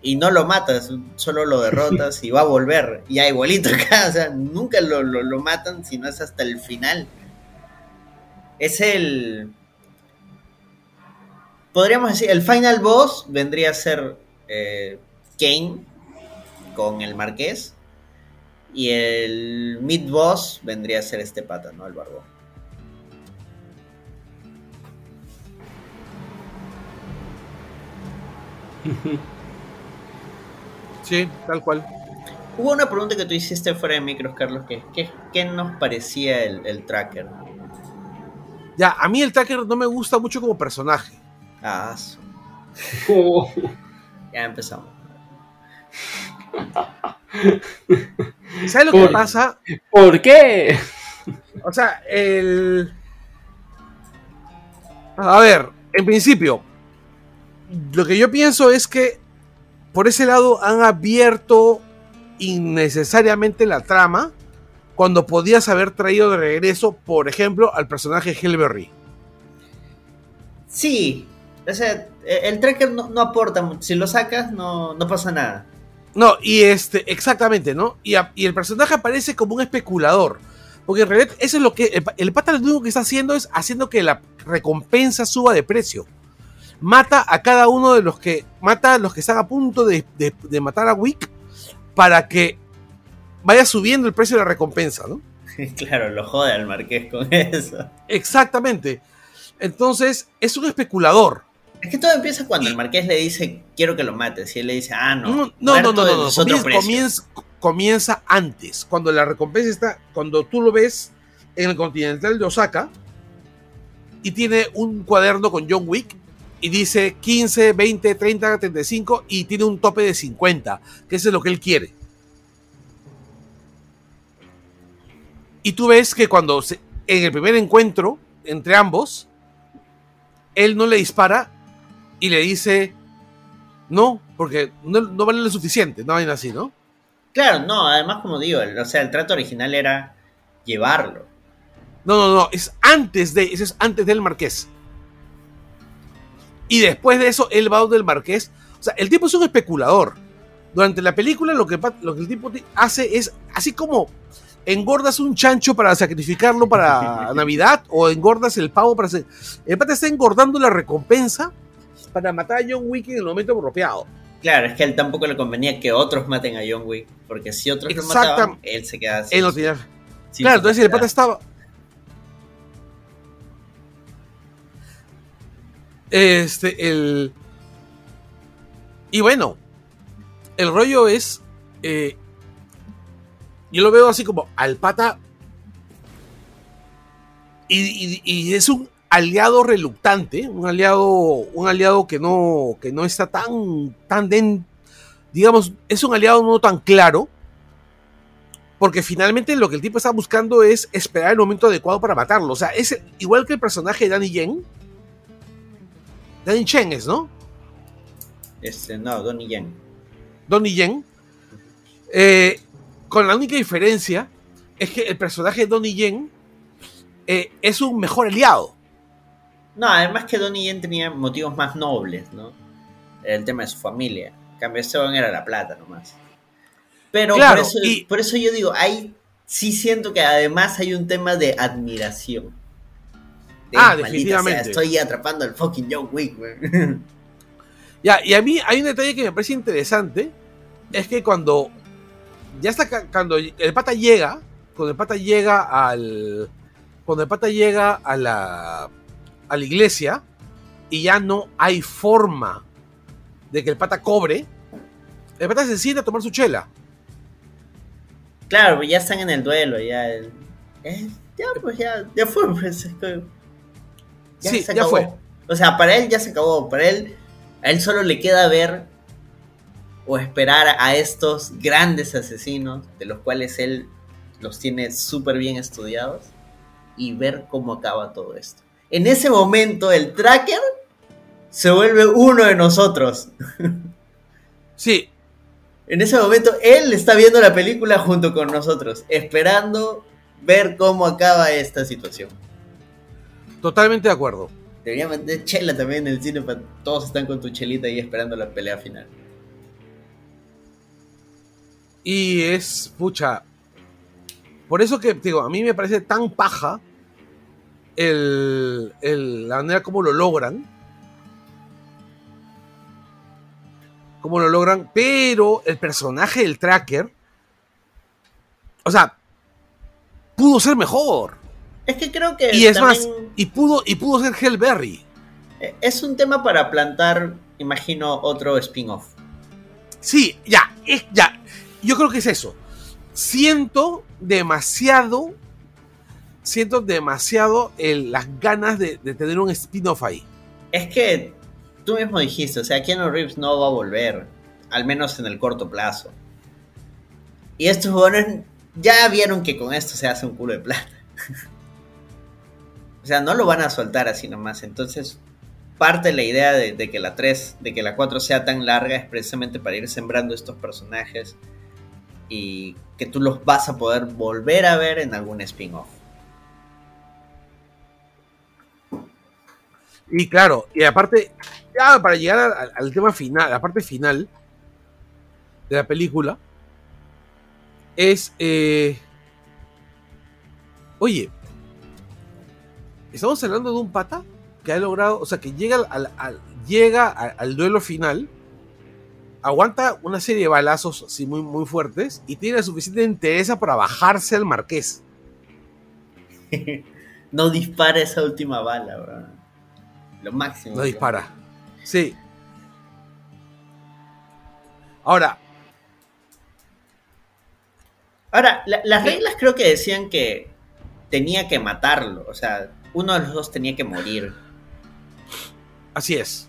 A: Y no lo matas, solo lo derrotas y va a volver. Y hay igualito acá, o sea, nunca lo, lo, lo matan, sino es hasta el final. Es el. Podríamos decir, el final boss vendría a ser eh, Kane con el Marqués. Y el mid boss vendría a ser este pata, ¿no? El barbón.
B: Sí, tal cual.
A: Hubo una pregunta que tú hiciste fuera de micros, Carlos, que ¿qué, qué nos parecía el, el tracker?
B: Ya, a mí el Tracker no me gusta mucho como personaje.
A: Ah, su-
C: Oh,
A: ya empezamos.
B: ¿Sabes lo que pasa?
C: ¿Por qué?
B: O sea, el. A ver, en principio, lo que yo pienso es que por ese lado han abierto innecesariamente la trama cuando podías haber traído de regreso, por ejemplo, al personaje Hellberry.
A: Sí, o sea, e- el tracker no, no aporta mucho. Si lo sacas, no, no pasa nada.
B: No, y este, exactamente, ¿no? Y, a- y el personaje aparece como un especulador. Porque en realidad eso es lo que. El, el pata lo único que está haciendo es haciendo que la recompensa suba de precio. Mata a cada uno de los que. Mata a los que están a punto de, de- de matar a Wick para que vaya subiendo el precio de la recompensa, ¿no?
A: claro, lo jode al marqués con eso.
B: Exactamente. Entonces, es un especulador.
A: Es que todo empieza cuando el marqués le dice, quiero que lo mates. Y él le dice, ah, no.
B: No, no, no, no, Comienza, comienza- comienza antes, cuando la recompensa está, cuando tú lo ves en el Continental de Osaka y tiene un cuaderno con John Wick y dice 15, 20, 30, 35 y tiene un tope de 50, que eso es lo que él quiere. Y tú ves que cuando se- en el primer encuentro entre ambos, él no le dispara y le dice, no, porque no, no vale lo suficiente, no vaina así, ¿no?
A: Claro, no, además como digo, el- o sea, el trato original era llevarlo.
B: No, no, no, es antes de, eso es antes del marqués. Y después de eso, él va donde el marqués. O sea, el tipo es un especulador. Durante la película lo que, lo que el tipo ti- hace es, así como engordas un chancho para sacrificarlo para Navidad o engordas el pavo para hacer... El pata está engordando la recompensa para matar a John Wick en el momento apropiado.
A: Claro, es que a él tampoco le convenía que otros maten a John Wick, porque si otros lo mataban, él se quedaba sin-
B: Él no tenía...
A: sin
B: Claro, entonces el pata estaba. Este, el. Y bueno, el rollo es. eh, yo lo veo así como al pata. Y, y- y es un aliado reluctante, un aliado, un aliado que no, que no está tan, tan den, digamos, es un aliado no tan claro, porque finalmente lo que el tipo está buscando es esperar el momento adecuado para matarlo. O sea, es igual que el personaje de Danny Yen. Danny Chen es, ¿no?
A: Este, no, Donnie Yen.
B: Donnie Yen. eh, con la única diferencia es que el personaje de Donnie Yen eh, es un mejor aliado.
A: No, además que Donnie Yen tenía motivos más nobles, ¿no? El tema de su familia. En cambio, ese weón era la plata nomás. Pero
B: Claro,
A: por, eso,
B: y-
A: por eso yo digo, ahí sí siento que además hay un tema de admiración. De,
B: Ah,
A: "Maldita
B: definitivamente.
A: sea, estoy atrapando al fucking John Wick, weón.
B: Ya, y a mí hay un detalle que me parece interesante. Es que cuando ya está cuando el pata llega, cuando el pata llega al cuando el pata llega a la a la iglesia y ya no hay forma de que el pata cobre, el pata se sienta a tomar su chela.
A: Claro, ya están en el duelo, ya. el- eh, ya, pues ya, ya fue, pues. es que-
B: Sí,
A: se
B: ya
A: acabó.
B: fue.
A: O sea, para él ya se acabó. Para él, a él solo le queda ver o esperar a estos grandes asesinos, de los cuales él los tiene súper bien estudiados, y ver cómo acaba todo esto. En ese momento, el tracker se vuelve uno de nosotros.
B: Sí,
A: En ese momento, él está viendo la película junto con nosotros, esperando ver cómo acaba esta situación.
B: totalmente de acuerdo.
A: Debería meter chela también en el cine para todos están con tu chelita ahí esperando la pelea final.
B: Y es, pucha, por eso que, digo, a mí me parece tan paja el, el- la manera como lo logran. Cómo lo logran, pero el personaje del tracker, o sea, pudo ser mejor.
A: Es que creo que
B: Y es más, y pudo, y pudo ser Hellberry.
A: eh, es un tema para plantar, imagino, otro spin-off.
B: Sí, ya, es, ya. Yo creo que es eso. Siento demasiado. Siento demasiado las ganas de, tener un spin-off ahí.
A: Es que tú mismo dijiste, o sea, Keanu Reeves no va a volver, al menos en el corto plazo. Y estos jugadores ya vieron que con esto se hace un culo de plata. o sea, no lo van a soltar así nomás. Entonces, parte la idea de, de que la 3, de que la 4 sea tan larga es precisamente para ir sembrando estos personajes y que tú los vas a poder volver a ver en algún spin-off.
B: Y claro, y aparte, ya para llegar al, tema final, la parte final de la película, es. eh, oye, estamos hablando de un pata que ha logrado, o sea, que llega al duelo final, aguanta una serie de balazos así muy, muy fuertes y tiene la suficiente entereza para bajarse al marqués.
A: No dispara esa última bala, bro. Lo máximo.
B: No dispara. Sí. Ahora,
A: Ahora, la- las reglas creo que decían que tenía que matarlo. O sea, uno de los dos tenía que morir.
B: así es.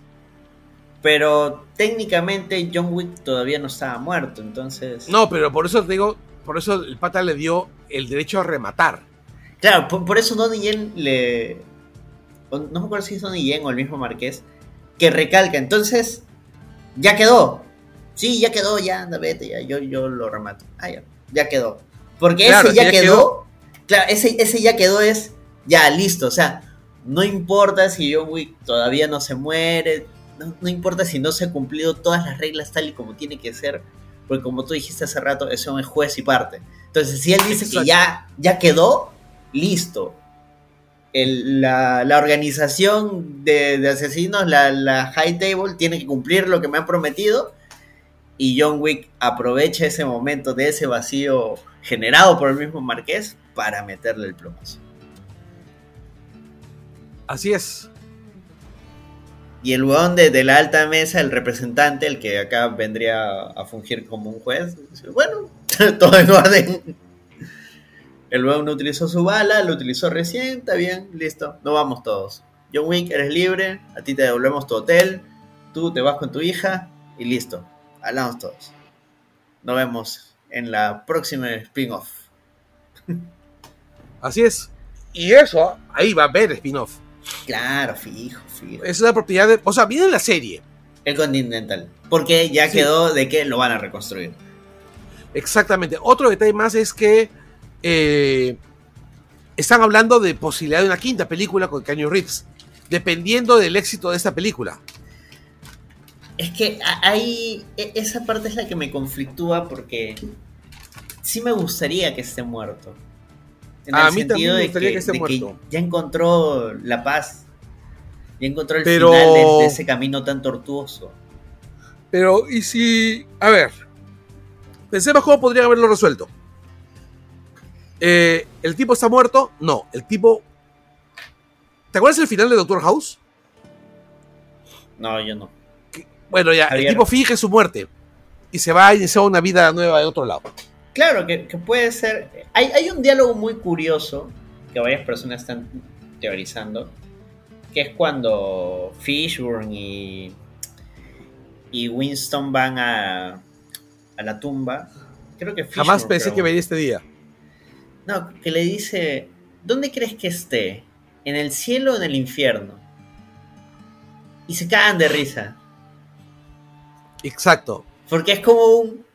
A: Pero técnicamente John Wick todavía no estaba muerto, entonces...
B: No, pero por eso te digo, por eso el pata le dio el derecho a rematar.
A: Claro, por, por eso Donnie Yen le... No me acuerdo si es Donnie Yen o el mismo Marqués, que recalca, entonces, ya quedó. Sí, ya quedó, ya, anda, vete, ya, yo, yo lo remato. Ah, ya, ya quedó. Porque
B: Claro,
A: ese ya,
B: ya
A: quedó,
B: quedó.
A: Claro, ese, ese ya quedó es, ya, listo, o sea, no importa si John Wick todavía no se muere, no, no importa si no se han cumplido todas las reglas tal y como tiene que ser, porque como tú dijiste hace rato, eso es juez y parte. Entonces, si él dice
B: Exacto.
A: que ya, ya quedó, listo. El- la, la organización de, de asesinos, la, la High Table, tiene que cumplir lo que me han prometido. Y John Wick aprovecha ese momento de ese vacío generado por el mismo Marqués para meterle el plomazo.
B: Así es.
A: Y el weón de, de la alta mesa, el representante, el que acá vendría a fungir como un juez, dice, bueno, todo en orden. El weón no utilizó su bala, lo utilizó recién, está bien, listo, nos vamos todos. John Wick, eres libre, a ti te devolvemos tu hotel, tú te vas con tu hija y listo, hablamos todos. Nos vemos en la próxima spin-off.
B: Así es. Y eso, ahí va a haber spin-off.
A: Claro, fijo, fijo.
B: Es una propiedad de. O sea, viene en la serie.
A: El Continental. Porque ya
B: Sí.
A: quedó de que lo van a reconstruir.
B: Exactamente. Otro detalle más es que eh, están hablando de posibilidad de una quinta película con Keanu Reeves, dependiendo del éxito de esta película.
A: Es que ahí, e- esa parte es la que me conflictúa porque sí me gustaría que esté muerto. En
B: A
A: el
B: mí también
A: sentido
B: me
A: de
B: gustaría que esté
A: de
B: muerto.
A: ya encontró la paz. Ya encontró el
B: Pero-
A: final de, de ese camino tan tortuoso.
B: Pero, ¿y si... A ver, pensemos cómo podrían haberlo resuelto. Eh, ¿El tipo está muerto? No, el tipo... ¿Te acuerdas el final de Doctor House?
A: No, yo no.
B: Bueno, ya,
A: Javier.
B: el tipo finge su muerte y se va a iniciar una vida nueva de otro lado.
A: Claro, que, que puede ser. Hay, hay un diálogo muy curioso que varias personas están teorizando. Que es cuando Fishburne y, y Winston van a, a la tumba. Creo que
B: Jamás
A: Fishburne,
B: pensé
A: creo.
B: que vería este día.
A: No, que le dice: ¿Dónde crees que esté? ¿En el cielo o en el infierno? Y se cagan de risa.
B: Exacto.
A: Porque es como un.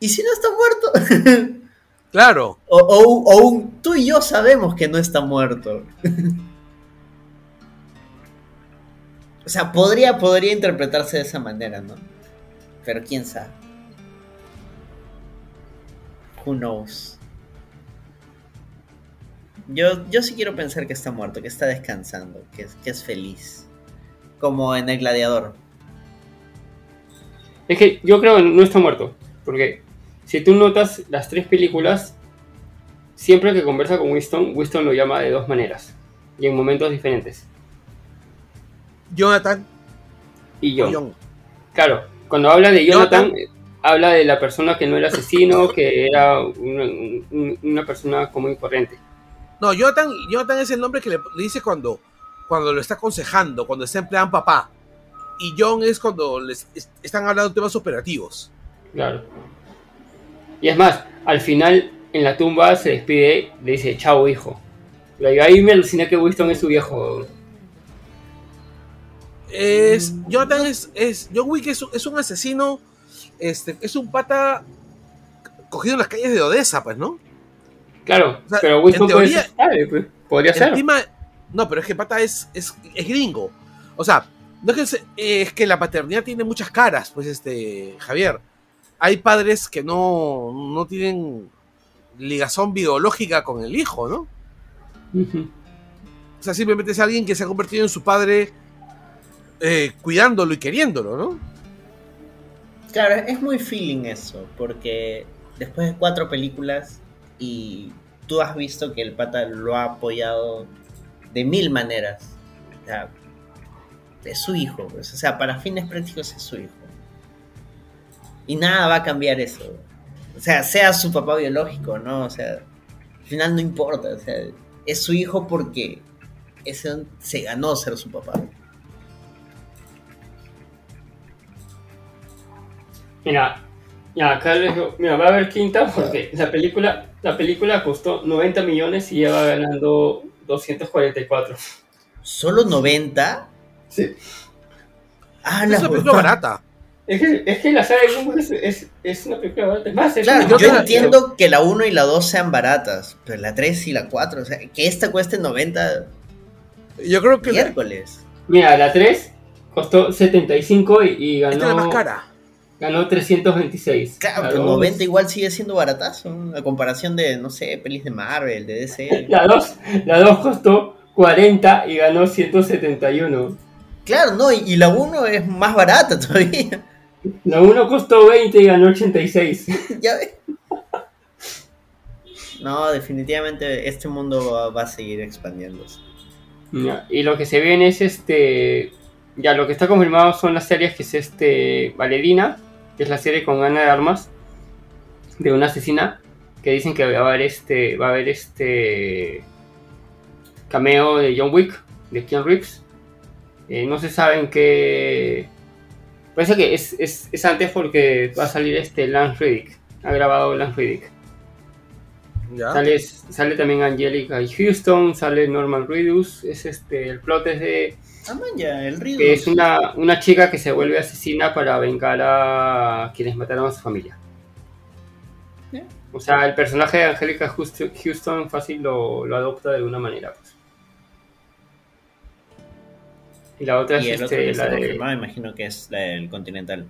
A: ¿Y si no está muerto?
B: Claro.
A: O, o un- o un tú y yo sabemos que no está muerto. o sea, podría, podría interpretarse de esa manera, ¿no? Pero quién sabe. Who knows. Yo, yo sí quiero pensar que está muerto, que está descansando, que es, que es feliz. Como en el gladiador.
C: Es que yo creo que no está muerto. Porque si tú notas las tres películas, siempre que conversa con Winston, Winston lo llama de dos maneras. Y en momentos diferentes.
B: Jonathan
C: Y
B: o
C: John.
B: John.
C: Claro, cuando habla de Jonathan,
B: Jonathan.
C: habla de la persona que no era asesino, que era una, un- una persona común y corriente.
B: No, Jonathan, Jonathan es el nombre que le, le dice cuando, cuando lo está aconsejando, cuando está en plan papá. Y John es cuando les es- están hablando de temas operativos.
C: Claro. Y es más, al final, en la tumba se despide, le dice, chao hijo. Y ahí me aluciné que Winston es su viejo.
B: Es, Jonathan es, es John Wick es, un- es un asesino, este, es un pata cogido en las calles de Odessa, pues, ¿no?
C: Claro,
B: O sea,
C: pero Winston
B: en
C: puede
B: teoría-
C: ser padre, pues, podría ser.
B: Encima, no, pero es que pata es, es, es gringo. O sea, no es que, es que la paternidad tiene muchas caras, pues, este, Javier. Hay padres que no, no tienen ligazón biológica con el hijo, ¿no? O sea, simplemente es alguien que se ha convertido en su padre eh, cuidándolo y queriéndolo, ¿no?
A: Claro, es muy feeling eso, porque después de cuatro películas y tú has visto que el pata lo ha apoyado de mil maneras. O sea, es su hijo, pues. o sea, para fines prácticos es su hijo. Y nada va a cambiar eso. O sea, sea su papá biológico, ¿no? O sea, al final no importa, o sea, es su hijo porque ese se ganó ser su papá.
C: Mira, ya acá les digo, mira, va a haber quinta porque la película, la película costó 90 millones y lleva ganando 244.
A: ¿Solo 90?
C: Sí.
A: Ah,
B: Es
A: la
B: una película barata.
C: Es que, es que la saga de Gumbo es, es, es una película barata. Es más, es
A: Claro,
C: una
A: yo
C: película-
A: entiendo que la 1 y la 2 sean baratas, pero la 3 y la 4, o sea, que esta cueste 90
B: Yo creo que la-
A: miércoles.
C: Mira, la 3 costó 75 y, y
B: esta es la más
C: ganó,
B: cara.
C: Ganó 326.
A: Claro,
C: La
A: pero
C: dos-
A: 90 igual sigue siendo baratazo, ¿no? a comparación de, no sé, pelis de Marvel, de DC.
C: La 2 la dos costó 40 y ganó 171.
A: Claro, no, y, y la 1 es más barata todavía.
C: La 1 costó 20 y ganó 86.
A: ya ves. No, definitivamente este mundo va, va a seguir expandiéndose.
C: Ya, Y lo que se viene es este. Ya, lo que está confirmado son las series que es este. Valerina, que es la serie con Ana de Armas, de una asesina, que dicen que va a haber este. Va a haber este. Cameo de John Wick, de Keanu Reeves. Eh, no se sabe en qué. Parece que es, es, es antes porque va a salir este Lance Reddick. Ha grabado Lance Reddick.
B: ¿Ya?
C: Sale, sale también Angelica y Houston, sale Norman Reedus. Es este, el plot es de
A: Ah,
C: que es una, una chica que se vuelve asesina para vengar a quienes mataron a su familia. O sea, el personaje de Angelica Houston, fácil lo, lo adopta de alguna manera. pues. Y la otra
A: Y
C: es
A: el otro
C: este,
A: que está
C: la de,
A: imagino que es la del Continental.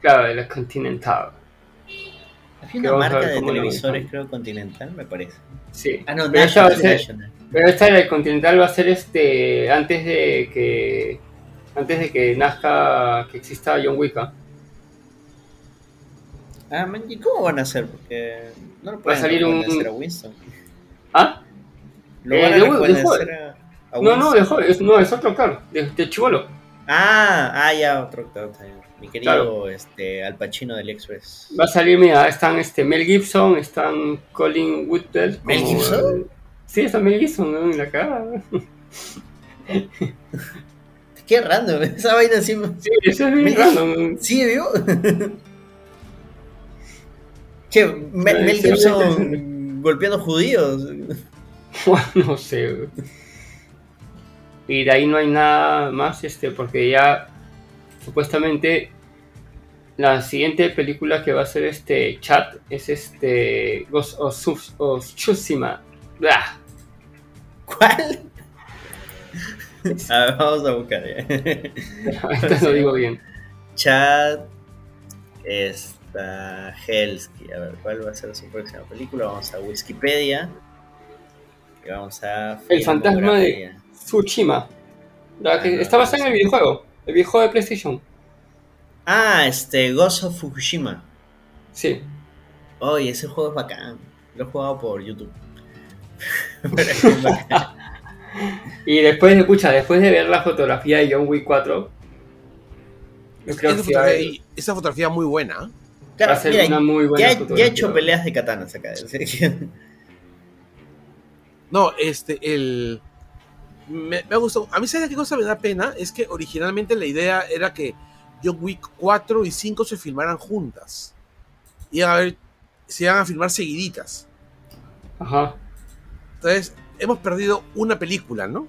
C: claro, de la Continental. Que
A: una marca de televisores, creo, Continental, me parece.
C: Sí.
A: Ah, no, National. National.
C: Pero esta del Continental va a ser este antes de que antes de que nazca que exista John Wick. ¿ah?
A: Ah, man, ¿y cómo van a hacer? Porque no lo pueden
C: salir un-
A: a Winston.
C: ¿Ah?
A: Lo
C: Eh,
A: van a rejuvenecer
C: joven.
A: a, a
C: No, no,
A: Winston.
C: de joven, es, no, es otro actor, de, de chivolo.
A: Ah, ah, ya, otro actor. Mi querido
C: Claro.
A: este, Al Pacino del Express.
C: Va a salir, mira, están este Mel Gibson, están Colin Woodwell.
A: ¿Mel Gibson?
C: el- Sí, está Mel Gibson ¿no? en la cara.
A: Qué random, esa vaina así.
C: Sí, eso es bien random.
A: ¿Sí, vio? che, Mel,
C: Sí,
A: Mel
C: sí,
A: Gibson golpeando judíos.
C: no sé. Y de ahí no hay nada más, este, porque ya supuestamente la siguiente película que va a ser este chat es este Ghost of, Tsus- of Tsushima. Blah.
A: ¿Cuál? A ver, vamos a buscar. ya.
C: Ahorita lo digo bien.
A: Chad está Helsky. A ver, ¿cuál va a ser su próxima película? Vamos a Wikipedia. Y vamos a.
C: El fantasma de-. Tsushima. La que
A: Ah, no,
C: está basada en
A: no
C: el videojuego. El videojuego de PlayStation.
A: Ah, este, Ghost of Fukushima.
C: Sí.
A: Oye, ese juego es bacán. Lo he jugado por YouTube.
C: Y después de, escucha, después de ver la fotografía de John Wick 4, yo creo
B: Esa
C: que
B: fotografía, esa fotografía muy buena. ¿eh?
C: va a
A: Claro,
C: ser
A: mira,
C: una muy buena
A: ya, ya he hecho peleas de katanas acá. ¿sí?
B: No, este, el. Me, me ha gustado. A mí, ¿sabes qué cosa me da pena? Es que originalmente la idea era que John Wick 4 y 5 se filmaran juntas. Iban a ver, se iban a filmar seguiditas.
C: Ajá.
B: Entonces, hemos perdido una película, ¿no?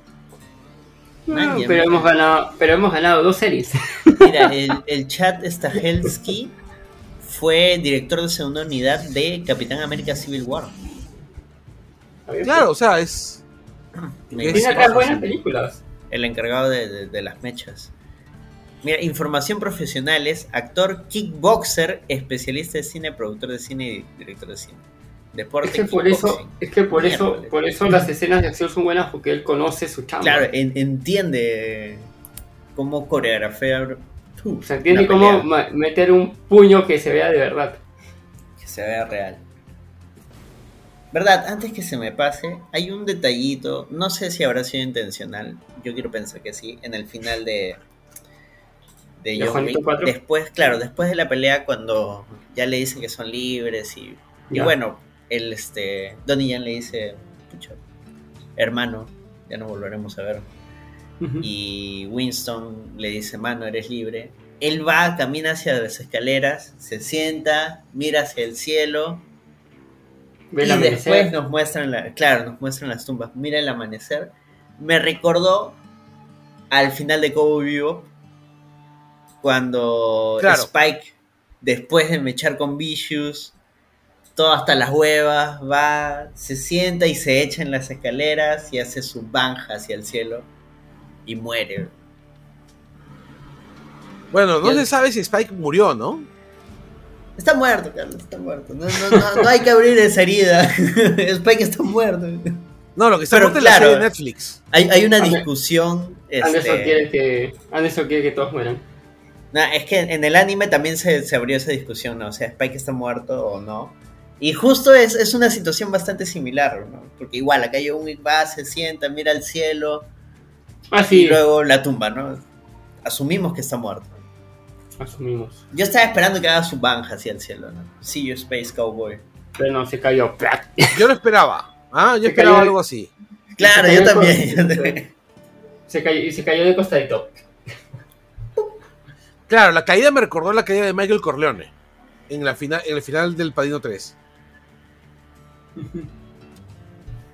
C: Pero hemos ganado, pero hemos ganado dos series.
A: Mira, el, el chat Stahelski fue director de segunda unidad de Capitán América Civil War.
B: Claro, o sea, es.
C: Tiene acá buenas películas.
A: el encargado de, de- de las mechas. Mira, información profesional es actor, kickboxer, especialista de cine, productor de cine y director de cine. Deporte,
C: Es que por eso, es que por eso, por eso las escenas de acción son buenas porque él conoce su chamba.
A: Claro, en- entiende cómo coreografiar. uh,
C: Se entiende cómo meter un puño que se vea de verdad.
A: que se vea real. ¿Verdad? Antes que se me pase, hay un detallito, no sé si habrá sido intencional, yo quiero pensar que sí, en el final de, de. Después, claro, después de la pelea cuando ya le dicen que son libres y, y bueno, el este Donnie Yen le dice, "Pucha, hermano, ya nos volveremos a ver. Y Winston le dice, mano, eres libre. Él va, camina hacia las escaleras, se sienta, mira hacia el cielo
C: Ve el
A: y
C: amanecer.
A: después nos muestran, la, claro, nos muestran las tumbas. Mira el amanecer. Me recordó al final de Cowboy Vivo cuando
B: Claro.
A: Spike, después de mechar con Vicious, todo hasta las huevas, va, se sienta y se echa en las escaleras y hace su banja hacia el cielo y muere.
B: Bueno, no
A: el-
B: se sabe si Spike murió, ¿no?
A: Está muerto, Carlos, está muerto. No, no, no, no hay que abrir esa herida. Spike está muerto.
B: No, lo que está
A: Pero
B: muerto es la
A: claro.
B: serie de Netflix.
A: Hay, hay una
C: Ander-
A: discusión.
C: Anderson
A: este,
C: quiere que Anderson quiere que todos mueran.
A: nah, es que en el anime también se, se abrió esa discusión, ¿no? O sea, Spike está muerto o no. Y justo es, es una situación bastante similar, ¿no? Porque igual, acá John Wick va, se sienta, mira al cielo
C: Ah,
A: y luego la tumba, ¿no? Asumimos que está muerto.
C: asumimos.
A: Yo estaba esperando que haga su banja hacia el cielo, ¿no? See you, Space Cowboy.
C: Pero no, se cayó.
B: Yo lo esperaba. Ah, yo
C: Se
B: esperaba
C: cayó-
B: algo así.
A: Claro, yo también.
C: con-
A: yo también.
C: Se cayó, y se cayó de costadito.
B: Claro, la caída me recordó la caída de Michael Corleone en, la final, en el final del Padrino 3.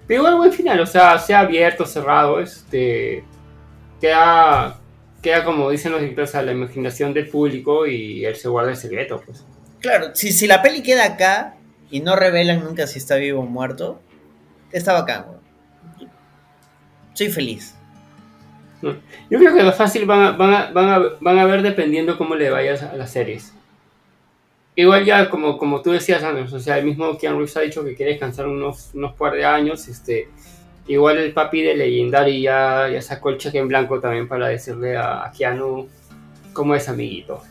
C: Pero igual buen final, o sea, sea abierto, cerrado, este. Queda. Queda como dicen los directores a la imaginación del público y él se guarda el secreto, pues.
A: Claro, si, si la peli queda acá y no revelan nunca si está vivo o muerto, está bacán. Soy feliz.
C: Yo creo que lo fácil van a, van a, van a, van a ver dependiendo cómo le vayas a las series. Igual ya, como, como tú decías, Andrés, o sea, el mismo Keanu Reeves ha dicho que quiere descansar unos, unos par de años, este... Igual el papi de Legendary ya, ya sacó el cheque en blanco también para decirle a, a Keanu cómo es amiguito.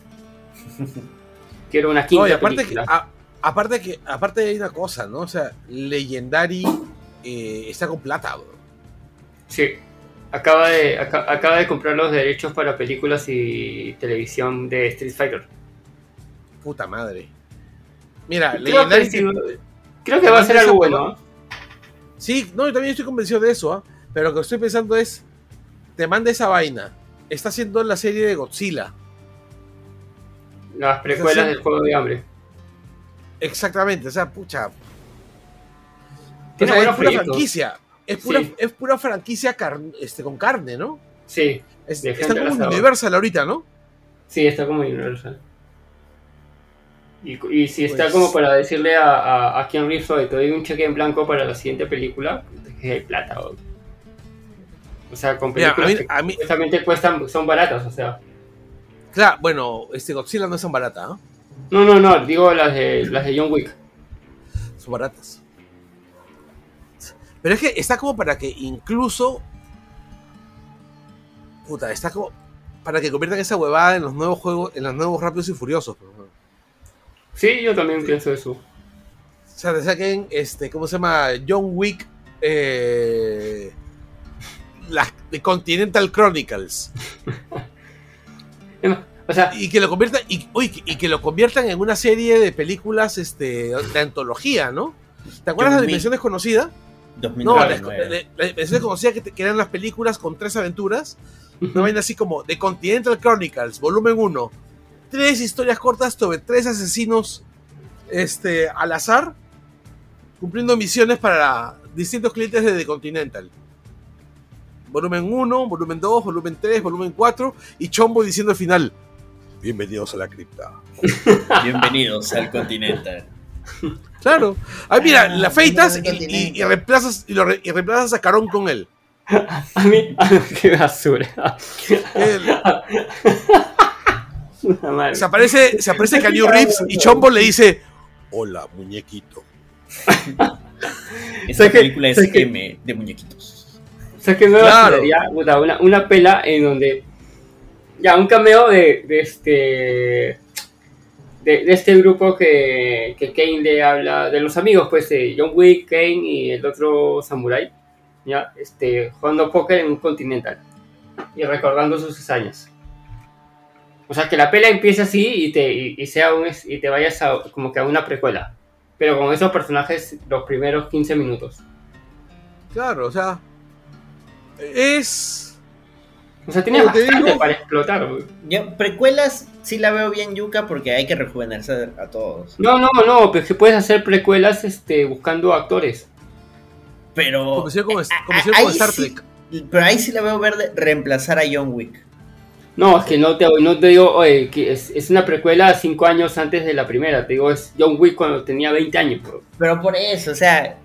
C: Quiero una quinta
B: No, y aparte que,
C: película.
B: a- aparte que, aparte hay una cosa, ¿no? O sea, Legendary eh, está con plata, bro.
C: Sí. Acaba de, aca- acaba de comprar los derechos para películas y televisión de Street Fighter.
B: Puta madre. Mira,
C: Creo que, sí, creo que va a ser algo bueno. ¿eh?
B: Sí, no, yo también estoy convencido de eso, ¿ah? Pero lo que estoy pensando es. Te manda esa vaina. Está haciendo la serie de Godzilla.
C: Las precuelas del juego de hambre.
B: Exactamente, o sea, pucha. O
C: Tiene
B: sea, es pura
C: proyectos.
B: franquicia. Es pura,
C: Sí.
B: es pura franquicia car- este, con carne, ¿no?
C: Sí,
B: Es, está como. Universal ahorita, ¿no?
C: sí, está como Universal. Y, y si está
B: Pues-
C: como para decirle a, a, a Keanu Reeves, "Oye, te doy un cheque en blanco para la siguiente película, que hay plata. O, o sea, con
B: Mira, a
C: películas
B: mí,
C: que
B: a mí-
C: cuestan, son baratas, o sea.
B: claro, bueno, este Godzilla no es tan barata, ¿no?
C: No, no, no, digo las de, las de John Wick.
B: Son baratas. Pero es que está como para que incluso. Puta, está como. Para que conviertan esa huevada en los nuevos juegos, en los nuevos Rápidos y Furiosos. pues, ¿no?
C: Sí, yo también pienso eso.
B: O sea, te saquen, este, ¿cómo se llama? John Wick. Eh, la, de Continental Chronicles.
C: O sea,
B: Y que lo conviertan. Y, uy, y que lo conviertan en una serie de películas este, de antología, ¿no? ¿Te acuerdas de la. Dimensión Desconocida? No, la,
A: 2009.
B: la- la Dimensión Desconocida que, te- que eran las películas con tres aventuras. Una vaina así como The Continental Chronicles, volumen 1. Tres historias cortas sobre tres asesinos este, al azar, cumpliendo misiones para distintos clientes de The Continental. Volumen 1, volumen 2, volumen 3, volumen 4 y Chombo diciendo al final, bienvenidos a la cripta.
A: Bienvenidos al Continental.
B: Claro. Ah, mira,
A: Ah,
B: la afeitas y, reemplazas, y, lo re- y reemplazas a Carón con él.
C: a mí, qué basura.
B: se aparece, se aparece Keanu Reeves y Chombo le dice, hola, muñequito.
A: Esta película es
C: que-
A: M de muñequitos.
C: O sea, que me
B: Claro.
C: una, una pela en donde. Ya, un cameo de, de este. De, de este grupo que, que Kane le habla. De los amigos, pues, de John Wick, Kane y el otro Samurai. Ya, este. Jugando póker en un continental. Y recordando sus hazañas. O sea, que la pela empiece así y te, y, y sea un, y te vayas a, como que a una precuela. Pero con esos personajes los primeros 15 minutos.
B: Claro, o sea, es...
C: O sea, tiene
B: Como te
C: bastante
B: digo-
C: para explotar. güey.
A: Yo, precuelas sí la veo bien yuca porque hay que rejuvenecer a todos.
C: No, no, no, pero que puedes hacer precuelas este, buscando actores.
A: Pero.
B: Como hicieron con,
A: eh,
B: como
A: ahí
B: Star
A: sí-
B: Trek.
A: pero ahí sí la veo verde reemplazar a John Wick.
C: No, es que no te, no te digo, oye, que es, es una precuela cinco años antes de la primera. Te digo, es John Wick cuando tenía 20 años. bro.
A: Pero por eso, o sea,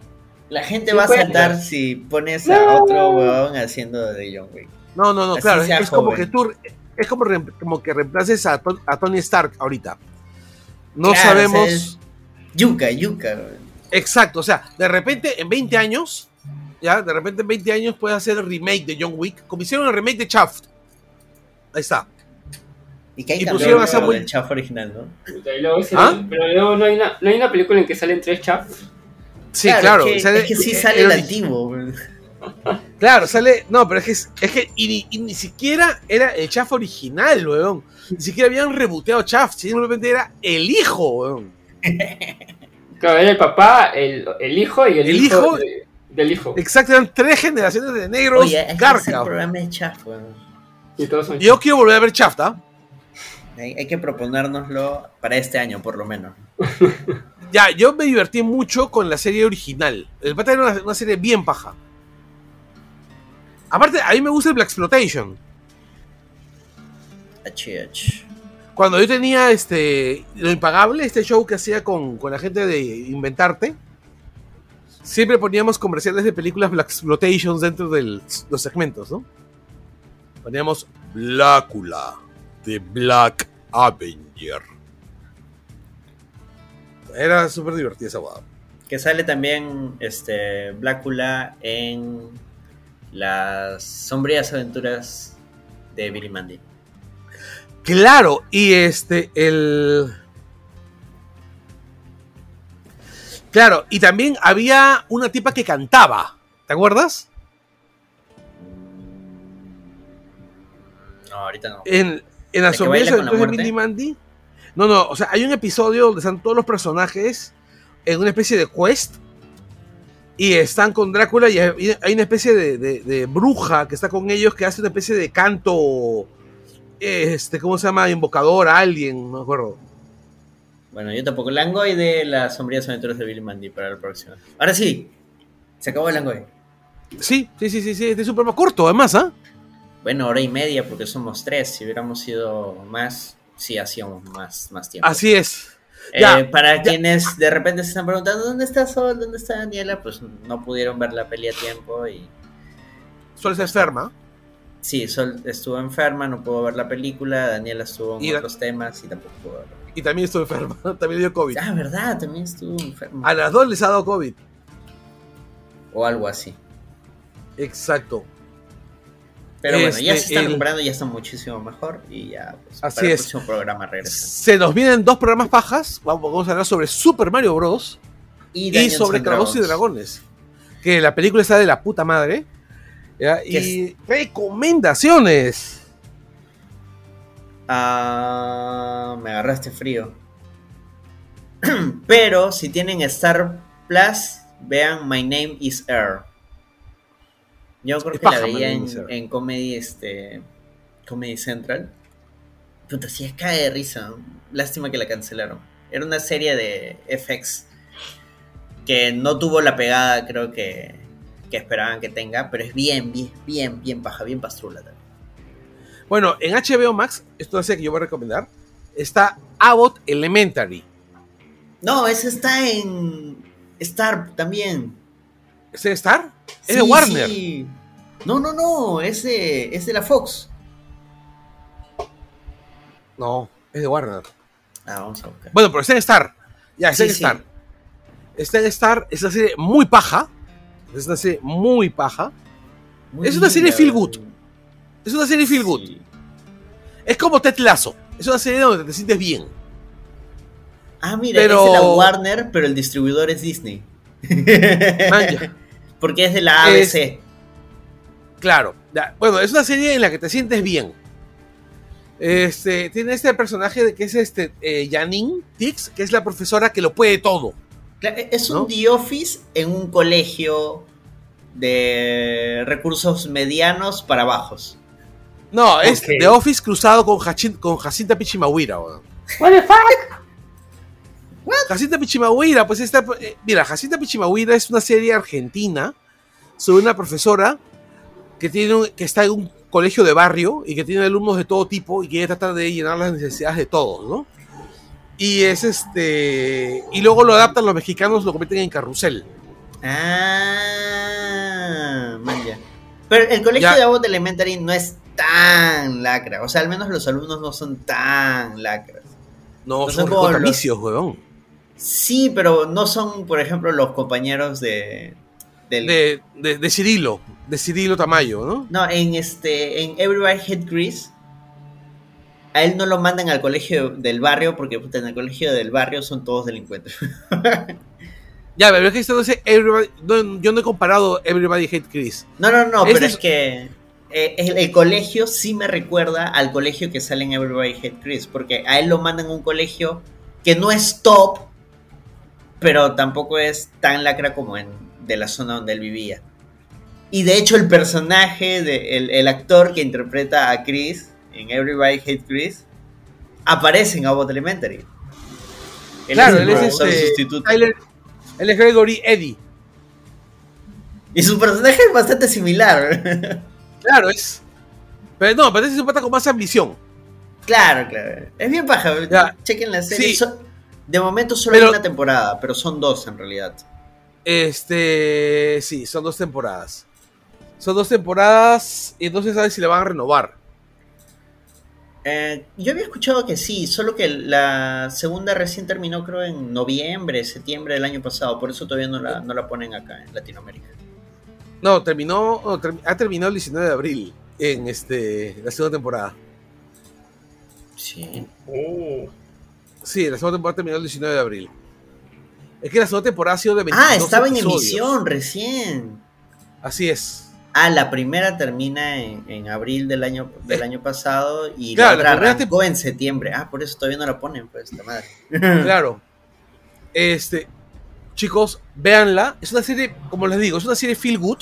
A: la gente
C: Sí
A: va a saltar si pones a
C: No.
A: otro huevón haciendo de John Wick.
B: No, no, no,
A: Así
B: claro, es, como que tú, es como, re- como que reemplaces a, Ton- a Tony Stark ahorita. No
A: Claro,
B: sabemos...
A: o sea, Yuca.
B: Exacto, o sea, de repente en 20 años, ya, de repente en 20 años puedes hacer el remake de John Wick, como hicieron el remake de Shaft. Ahí está.
A: Y que hay
B: Y pusieron a Samuel-
A: del chafo original, ¿no?
C: Luego
B: ¿Ah?
C: Pero luego no hay, una, no hay una película en que salen tres chaps.
B: Sí, claro.
A: Es que,
B: sale-
A: es que sí
B: eh,
A: sale el
B: eh,
A: antiguo.
B: Claro, sale. No, pero es que, es, es que y, ni- y ni siquiera era el Chaff original, weón. Ni siquiera habían reboteado Chaff, simplemente era el hijo, weón.
C: Claro, era el papá, el, el hijo y el,
B: El
C: hijo,
B: hijo-
C: de- del hijo.
B: Exacto, eran tres generaciones de negros
A: Oye, hacer
B: garca. weón.
A: programa de chafo. güey.
C: Y todos son
B: Yo quiero volver a ver Shaft, ¿ah?
A: Hay, hay que proponérnoslo para este año, por lo menos.
B: Ya, yo me divertí mucho con la serie original. El pata era una, una serie bien paja. Aparte, a mí me gusta el Black Exploitation.
A: HH.
B: Cuando yo tenía este Lo Impagable, este show que hacía con, con la gente de Inventarte, siempre poníamos comerciales de películas Black Exploitations dentro de los segmentos, ¿no? Poníamos Blácula de Black Avenger. Era súper divertida esa guada.
A: Que sale también este Blácula en las sombrías aventuras de Billy Mandy.
B: Claro, y este, el. Claro, y también había una tipa que cantaba. ¿Te acuerdas?
A: Ahorita no.
B: En, en las
A: ¿De que baila
B: sombrías
A: con la
B: aventuras de
A: muerte?
B: Billy Mandy. No, no, o sea, hay un episodio donde están todos los personajes en una especie de quest. Y están con Drácula y hay una especie de, de- de bruja que está con ellos que hace una especie de canto. Este, ¿cómo se llama? Invocador a alguien, no me acuerdo.
A: Bueno, yo tampoco. Langoy de las sombrías aventuras de Billy Mandy para la próxima. Ahora sí, se acabó el Langoy.
B: Sí, sí, sí, sí, sí, este es un programa corto, además, ¿ah?
A: Bueno, hora y media porque somos tres. Si hubiéramos sido más, sí hacíamos más, más tiempo.
B: Así es.
A: Eh,
B: Ya,
A: para
B: ya.
A: quienes de repente se están preguntando dónde está Sol, dónde está Daniela, pues no pudieron ver la peli a tiempo y
B: Sol se enferma.
A: sí, Sol estuvo enferma, no pudo ver la película, Daniela estuvo en
B: Y-
A: otros temas y tampoco pudo verla.
B: Y también estuvo enferma. También dio COVID.
A: Ah, verdad, también estuvo enferma.
B: A las dos les ha dado COVID.
A: O algo así.
B: Exacto.
A: Pero bueno, ya se
B: Este,
A: están
B: el-
A: recuperando, ya están muchísimo mejor y ya pues,
B: Así
A: para el
B: es.
A: próximo programa.
B: Se nos vienen dos programas pajas. Vamos, vamos a hablar sobre Super Mario Bros.
A: Y,
B: sobre Calabozos y. Dragones. Que la película está de la puta madre. ¿ya?
A: ¿Qué
B: Y recomendaciones.
A: Ah, me agarraste frío. Pero si tienen Star Plus, vean My Name is Earl. Yo creo
B: Es
A: que la
B: paja,
A: veía en, en Comedy, este, Comedy Central. Puta, sí es cae de risa. Lástima que la cancelaron. Era una serie de FX que no tuvo la pegada, creo que, que esperaban que tenga, pero es bien, bien, bien, bien paja, bien pastrula también.
B: Bueno, en HBO Max, esto es que yo voy a recomendar, está Abbott Elementary.
A: No, ese está en Star también.
B: ¿Es de Star? Es
A: Sí,
B: de Warner.
A: sí. No, no, no, es de, es de la Fox.
B: No, es de Warner.
A: Ah, vamos a buscar.
B: Bueno, pero está en Star. Ya, en
A: sí.
B: Star. Está en Star, es una serie muy paja. Es una serie muy paja.
A: Muy
B: es una serie feel good. Es una serie feel good.
A: Sí.
B: Es como Ted Lasso. Es una serie donde te sientes bien.
A: Ah, mira,
B: Pero-
A: es de la Warner, pero el distribuidor es Disney.
B: Manja.
A: Porque es de la ABC.
B: Es- Claro. Bueno, es una serie en la que te sientes bien. Este, tiene este personaje de que es este eh, Janine Tix, que es la profesora que lo puede todo.
A: Claro, Es un
B: ¿No?
A: The Office en un colegio de recursos medianos para bajos.
B: No, es. The Office cruzado con, con Jacinta Pichimahuira.
C: What the fuck?
B: Jacinta Pichimahuira, pues esta, eh, mira, Jacinta Pichimahuira es una serie argentina sobre una profesora que tiene un- que está en un colegio de barrio y que tiene alumnos de todo tipo y quiere tratar de llenar las necesidades de todos, ¿no? Y es este y luego lo adaptan los mexicanos, lo convierten en carrusel.
A: Ah, man, ya. Pero el colegio
B: Ya.
A: de Abbott Elementary no es tan lacra. O sea, al menos los alumnos no son tan lacras.
B: No,
A: No
B: son
A: son como los-
B: weón.
A: Sí, pero no son, por ejemplo, los compañeros de. Del...
B: De, de, de Cirilo, de Cirilo Tamayo, ¿no?
A: No, en este. En Everybody Hate Chris. A él no lo mandan al colegio del barrio porque puta, en el colegio del barrio son todos delincuentes.
B: Ya, pero es que esto no es Everybody- no, yo no he comparado Everybody Hate Chris.
A: No, no, no, pero
B: es-
A: es que eh, el, el colegio sí me recuerda al colegio que sale en Everybody Hate Chris, porque a él lo mandan a un colegio que no es top, pero tampoco es tan lacra como en de la zona donde él vivía. Y de hecho el personaje, de, el, el actor que interpreta a Chris en Everybody Hate Chris, aparece en Abbott Elementary. Él
B: claro,
A: es
B: él es este.
A: sustituto.
B: Tyler- él es Gregory Eddie.
A: Y su personaje es bastante similar.
B: Claro, es. Pero no, es un pata con más ambición.
A: claro, claro. Es bien paja.
B: Ya.
A: Chequen la serie.
B: Sí.
A: So- de momento solo
B: Pero-
A: hay una temporada, pero son dos en realidad.
B: Este. Sí, son dos temporadas. Son dos temporadas y no se sabe si le van a renovar.
A: Eh, yo había escuchado que sí, solo que la segunda recién terminó creo en noviembre, septiembre del año pasado, por eso todavía no la, no la ponen acá en Latinoamérica.
B: No, terminó. no, ter- ha terminado el 19 de abril en este la segunda temporada.
A: Sí.
C: Oh.
B: Sí, la segunda temporada terminó el 19 de abril. Es que la segunda temporada ha sido de 22
A: Ah, estaba en emisión recién.
B: Así es.
A: Ah, la primera termina en, en abril del año del año pasado y
B: Claro,
A: la
B: la
A: otra
B: primera
A: arrancó en septiembre. Ah, por eso todavía no la ponen, pues, esta madre.
B: Claro. Este, chicos, véanla. Es una serie, como les digo, es una serie feel good.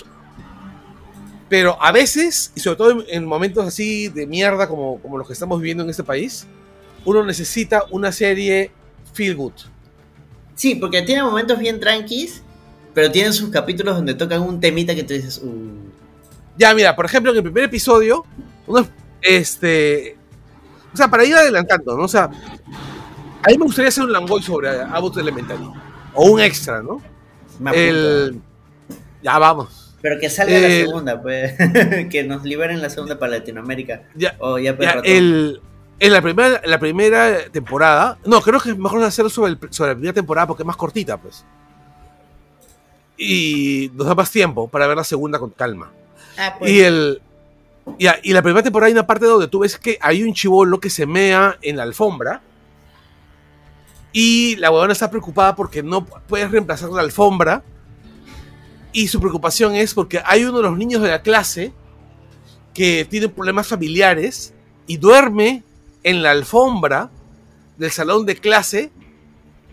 B: Pero a veces, y sobre todo en, en momentos así de mierda como, como los que estamos viviendo en este país, uno necesita una serie feel good.
A: Sí, porque tiene momentos bien tranquis, pero tienen sus capítulos donde tocan un temita que tú dices, uh,
B: Ya, mira, por ejemplo, en el primer episodio, uno, este. O sea, para ir adelantando, ¿no? O sea, a mí me gustaría hacer un langoy sobre Abbott Elementary. O un extra, ¿no?
A: me.
B: El. Ya vamos.
A: Pero que salga la segunda, pues. que nos liberen la segunda para Latinoamérica.
B: Ya,
A: O ya, pues,
B: Ya,
A: ratón.
B: el, en la primera, la primera temporada. No, creo que es mejor hacerlo sobre, el- sobre la primera temporada porque es más cortita, pues. Y nos da más tiempo para ver la segunda con calma.
A: Ah, pues.
B: Y el. y la primera temporada hay una parte donde tú ves que hay un chivolo que se mea en la alfombra. Y la huevona está preocupada porque no puedes reemplazar la alfombra. Y su preocupación es porque hay uno de los niños de la clase que tiene problemas familiares y duerme en la alfombra del salón de clase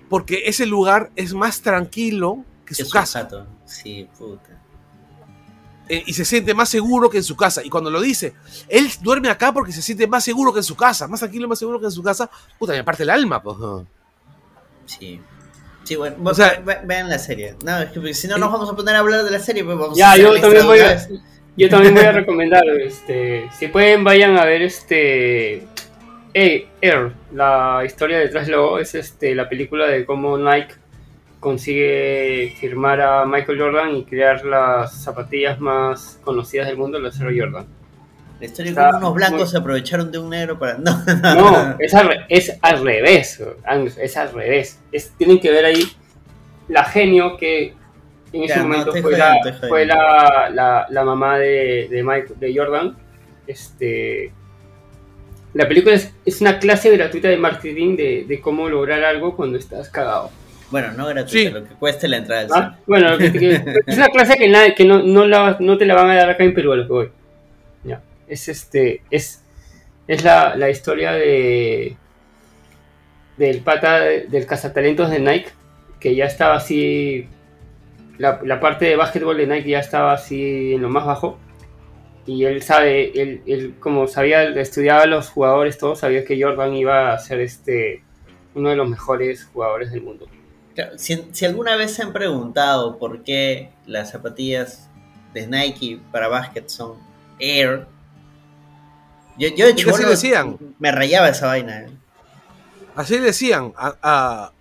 B: porque ese lugar es más tranquilo que su casa.
A: Sí, puta.
B: eh, y se siente más seguro que en su casa. Y cuando lo dice, él duerme acá porque se siente más seguro que en su casa, más tranquilo y más seguro que en su casa, puta, me parte el alma, pues.
A: Sí. Sí, bueno,
B: O sea-
A: ve- ve- vean la serie. No, es que si no nos vamos a poner a hablar de la serie, pues vamos a
C: Ya,
A: hacer
C: yo también voy a, yo también voy a recomendar, este, si pueden vayan a ver este eh, Air, la historia detrás luego es este la película de cómo Nike consigue firmar a Michael Jordan y crear las zapatillas más conocidas del mundo, los Air Jordan.
A: La historia
C: Está
A: como unos blancos
C: muy-
A: se aprovecharon de un negro para. No,
C: No, es al, re- es al revés, es al revés. Es, tienen que ver ahí la genio que en ese
A: Ya,
C: momento fue,
A: jodiendo,
C: la,
A: estoy
C: fue
A: jodiendo.
C: la, la- la mamá de, de, Mike, de Jordan. Este, la película es, es una clase gratuita de marketing de, de cómo lograr algo cuando estás cagado.
A: Bueno, no gratuita,
B: Sí.
A: lo que cueste la entrada al
C: ¿ah? Bueno, lo que te- que- es una clase que, nadie- que no, no, la- no te la van a dar acá en Perú, a lo que voy. Ya. Es este. Es, es la, la historia de. Del pata de- del cazatalentos de Nike. Que ya estaba así. La, la parte de básquetbol de Nike ya estaba así en lo más bajo. Y él sabe, él, él como sabía, estudiaba a los jugadores, todos sabía que Jordan iba a ser este uno de los mejores jugadores del mundo.
A: Si, si alguna vez se han preguntado por qué las zapatillas de Nike para básquet son Air, yo, yo de
B: que así decían.
A: me rayaba esa vaina. eh.
B: Así decían a, a-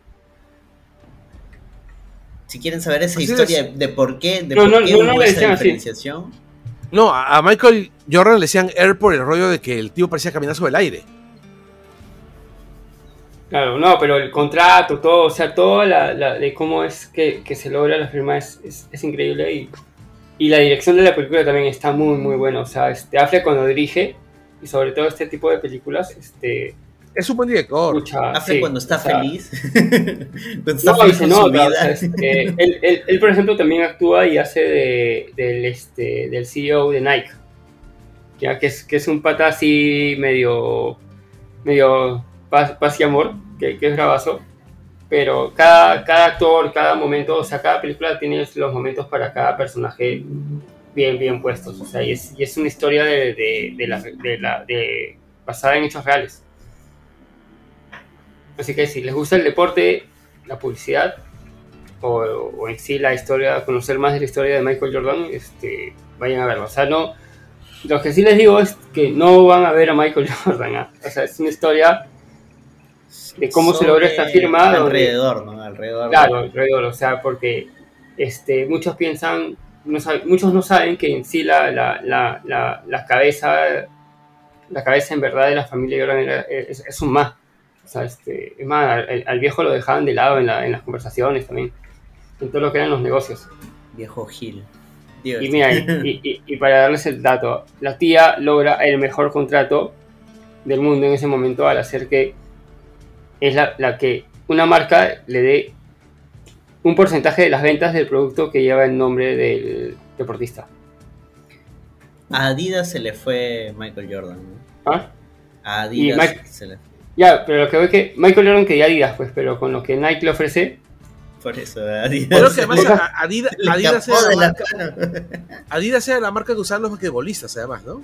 A: Si quieren saber esa
B: Así
A: historia de por qué, de
C: No,
A: por
C: no,
A: qué
C: no,
A: hubo esa
C: decían así.
B: No, a, Michael Jordan le decían Air por el rollo de que el tío parecía caminar sobre el aire.
C: Claro, no, pero el contrato, todo, o sea, todo la, la- de cómo es que, que se logra la firma es, es, es increíble y, y la dirección de la película también está muy, muy buena. O sea, este, Affleck cuando dirige, y sobre todo este tipo de películas, este,
B: Es un buen director.
C: escucha, sí,
A: cuando está
C: o sea,
A: feliz. cuando está
C: No,
A: feliz con su
C: o
A: vida.
C: sea, este, él, él- él, por ejemplo, también actúa y hace de, del, este, del CEO de Nike. Ya que es, que es un pata así medio, medio paz, paz y amor, que, que es bravazo. Pero cada, cada actor, cada momento, o sea, cada película tiene los momentos para cada personaje bien, bien puestos. O sea, y es, y es una historia de, de, de la, de la- de- basada en hechos reales. Así que si les gusta el deporte, la publicidad o, o en sí la historia, conocer más de la historia de Michael Jordan, este, vayan a verlo. O sea, no, lo que sí les digo es que no van a ver a Michael Jordan. ¿ah? O sea, es una historia de cómo se logra esta
A: Sobre-
C: firma. donde-
A: Alrededor, ¿no? Alrededor.
C: Claro, alrededor, o sea, porque este, muchos piensan, no muchos no saben que en sí la, la, la, la, la cabeza, la cabeza en verdad de la familia Jordan era- es, es un más. O sea, este, es más, al, al viejo lo dejaban de lado en, la- en las conversaciones también, en todo lo que eran los negocios.
A: Viejo Gil. Digo,
C: Y mira, y, y- y para darles el dato, la tía logra el mejor contrato del mundo en ese momento al hacer que es la, la que una marca le dé un porcentaje de las ventas del producto que lleva el nombre del deportista.
A: A Adidas se le fue Michael Jordan, ¿no?
C: ¿Ah?
A: A Adidas
C: Mike-
A: se le
C: Ya, pero lo que veo es que Michael Jordan quería Adidas, pues, pero con lo que Nike le ofrece,
A: Por eso, Adidas.
B: Que además Adidas, Adidas,
A: de
B: la
A: la
B: marca. Adidas era la marca que usaban los basquetbolistas, además, ¿no?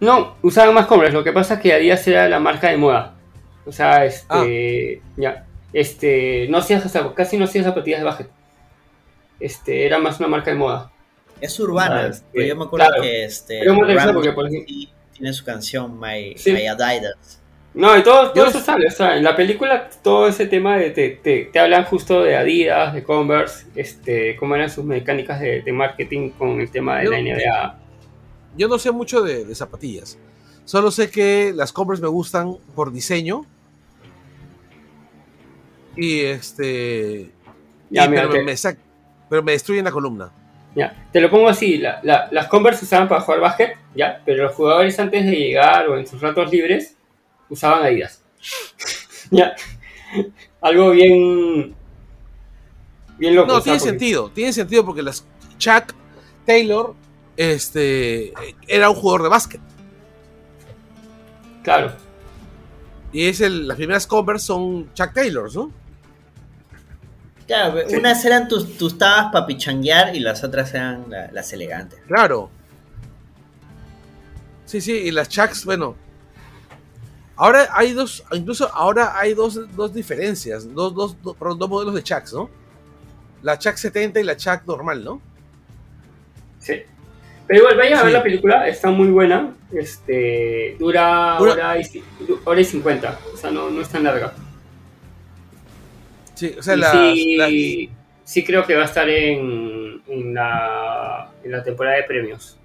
C: no, usaban más Converse. Lo que pasa es que Adidas era la marca de moda. O sea, este, ya, este, no hacía, zap- casi no hacía zapatillas de básquet. Este, era más una marca de moda.
A: Es urbana.
C: Ah, este,
A: pero yo me acuerdo
C: claro.
A: que este.
C: Pero porque, por ejemplo-
A: tiene su canción My,
C: Sí.
A: My Adidas.
C: No, y todo, todo eso sale. O sea, en la película todo ese tema de te, te, te hablan justo de Adidas, de Converse, este, cómo eran sus mecánicas de, de marketing con el tema de
B: Yo-
C: la NBA.
B: Yo no sé mucho de, de zapatillas. Solo sé que las Converse me gustan por diseño. Y este.
C: Ya,
B: y-
C: mira,
B: pero,
C: te-
B: me, me sac- pero me destruyen la columna.
C: Ya, te lo pongo así, la- la- las Converse se usaban para jugar básquet, ya, pero los jugadores antes de llegar o en sus ratos libres usaban Adidas. ya. Algo bien bien loco.
B: No,
C: o sea,
B: tiene
C: porque-
B: sentido. Tiene sentido porque las Chuck Taylor este, era un jugador de básquet.
C: Claro.
B: Y es el, las primeras Converse son Chuck Taylors, ¿no?
A: Claro,
C: Sí.
A: unas eran tus, tus tabas para pichanguear y las otras eran la- las elegantes.
B: Claro. Sí, sí, y las Chucks, bueno. Ahora hay dos, incluso ahora hay dos, dos diferencias, dos, dos, dos, modelos de Chucks, ¿no? La Chuck 70 y la Chuck normal, ¿no?
C: Sí. Pero igual, vayan a ver la película, está muy buena. Este, dura hora y, hora y 50, o sea, no, no es tan larga.
B: Sí, o sea,
C: Y
B: las-
C: sí, creo que va a estar en, en, la, en la temporada de premios.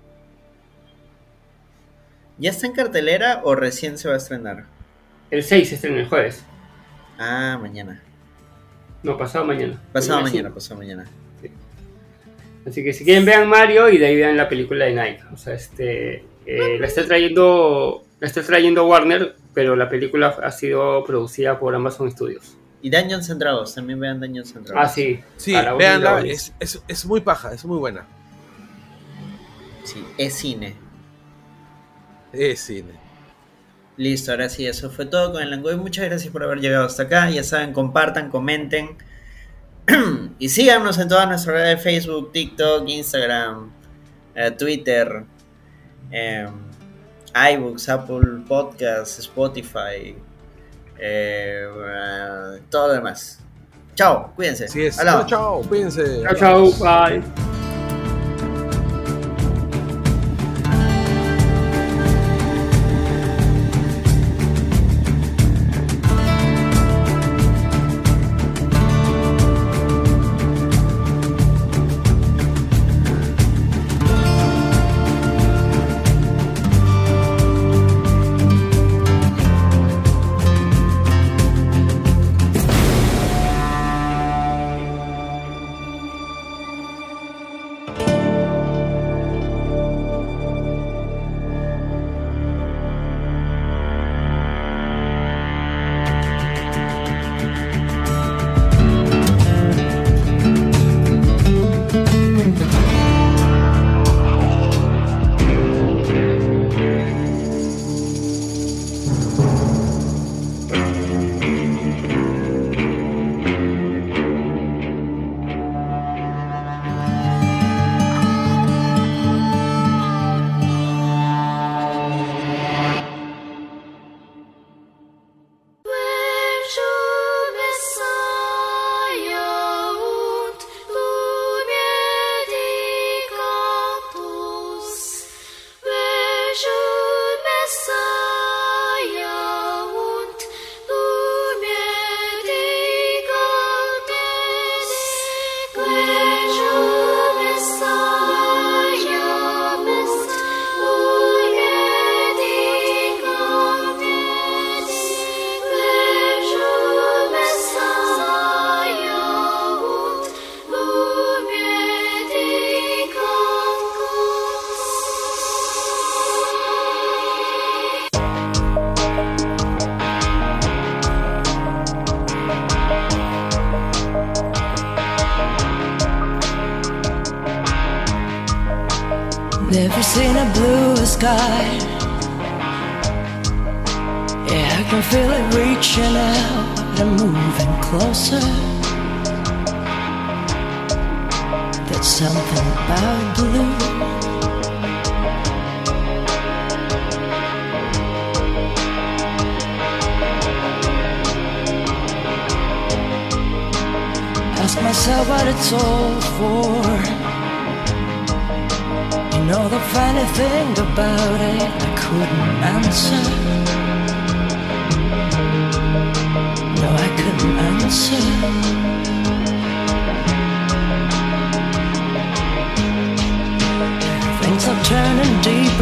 A: ¿Ya está en cartelera o recién se va a estrenar?
C: El 6 se estrena el jueves.
A: Ah, mañana.
C: No, pasado mañana.
A: Pasado
C: Mañana
A: pasado mañana.
C: Así que si quieren vean Mario y de ahí vean la película de Nike. O sea, este eh, la está trayendo la está trayendo Warner, pero la película ha sido producida por Amazon Studios.
A: Y Dungeons and Dragons, también vean Dungeons and Dragons.
C: Ah, sí.
B: sí,
C: a la voz
B: véanla,
C: de
B: es, es, es muy paja, es muy buena.
A: Sí, es cine.
B: Es cine.
A: Listo, ahora sí, eso fue todo con el lenguaje. Muchas gracias por haber llegado hasta acá. Ya saben, compartan, comenten. y síganos en todas nuestras redes de Facebook, TikTok, Instagram, eh, Twitter, eh, iBooks, Apple Podcasts, Spotify, eh, eh, todo lo demás. Chao, cuídense.
B: Así es. Chao, cuídense.
C: Chao, chao, bye.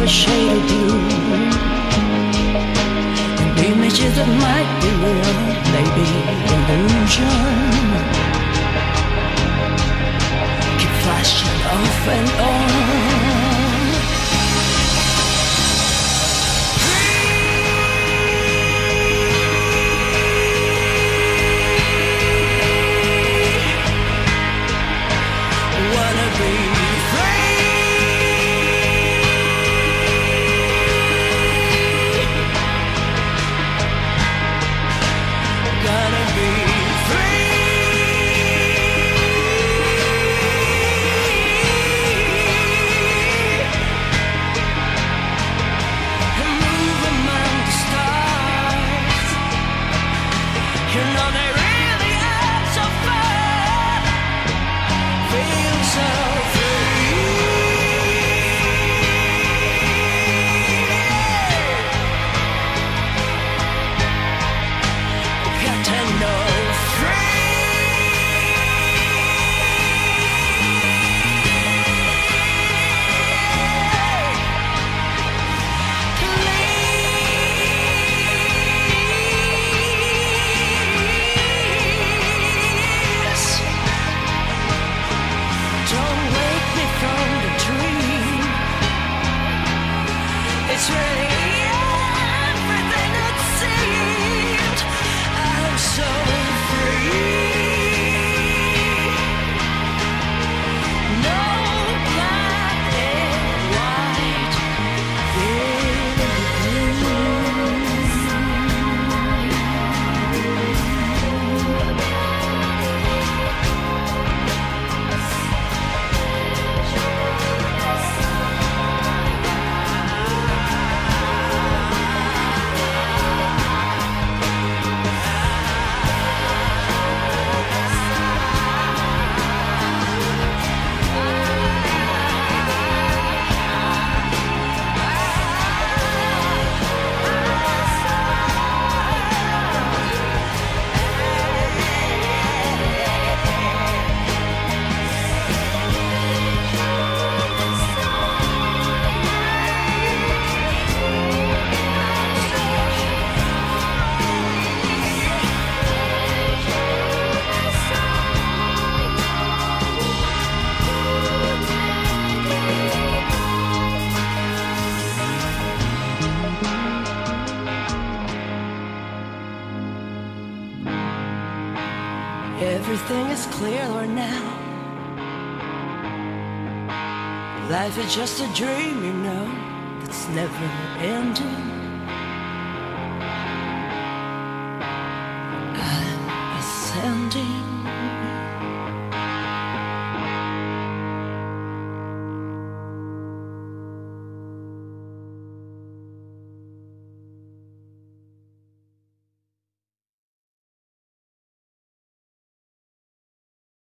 H: a shade of blue. And images that might be real, maybe illusion. Keep flashing off and on. just a dream.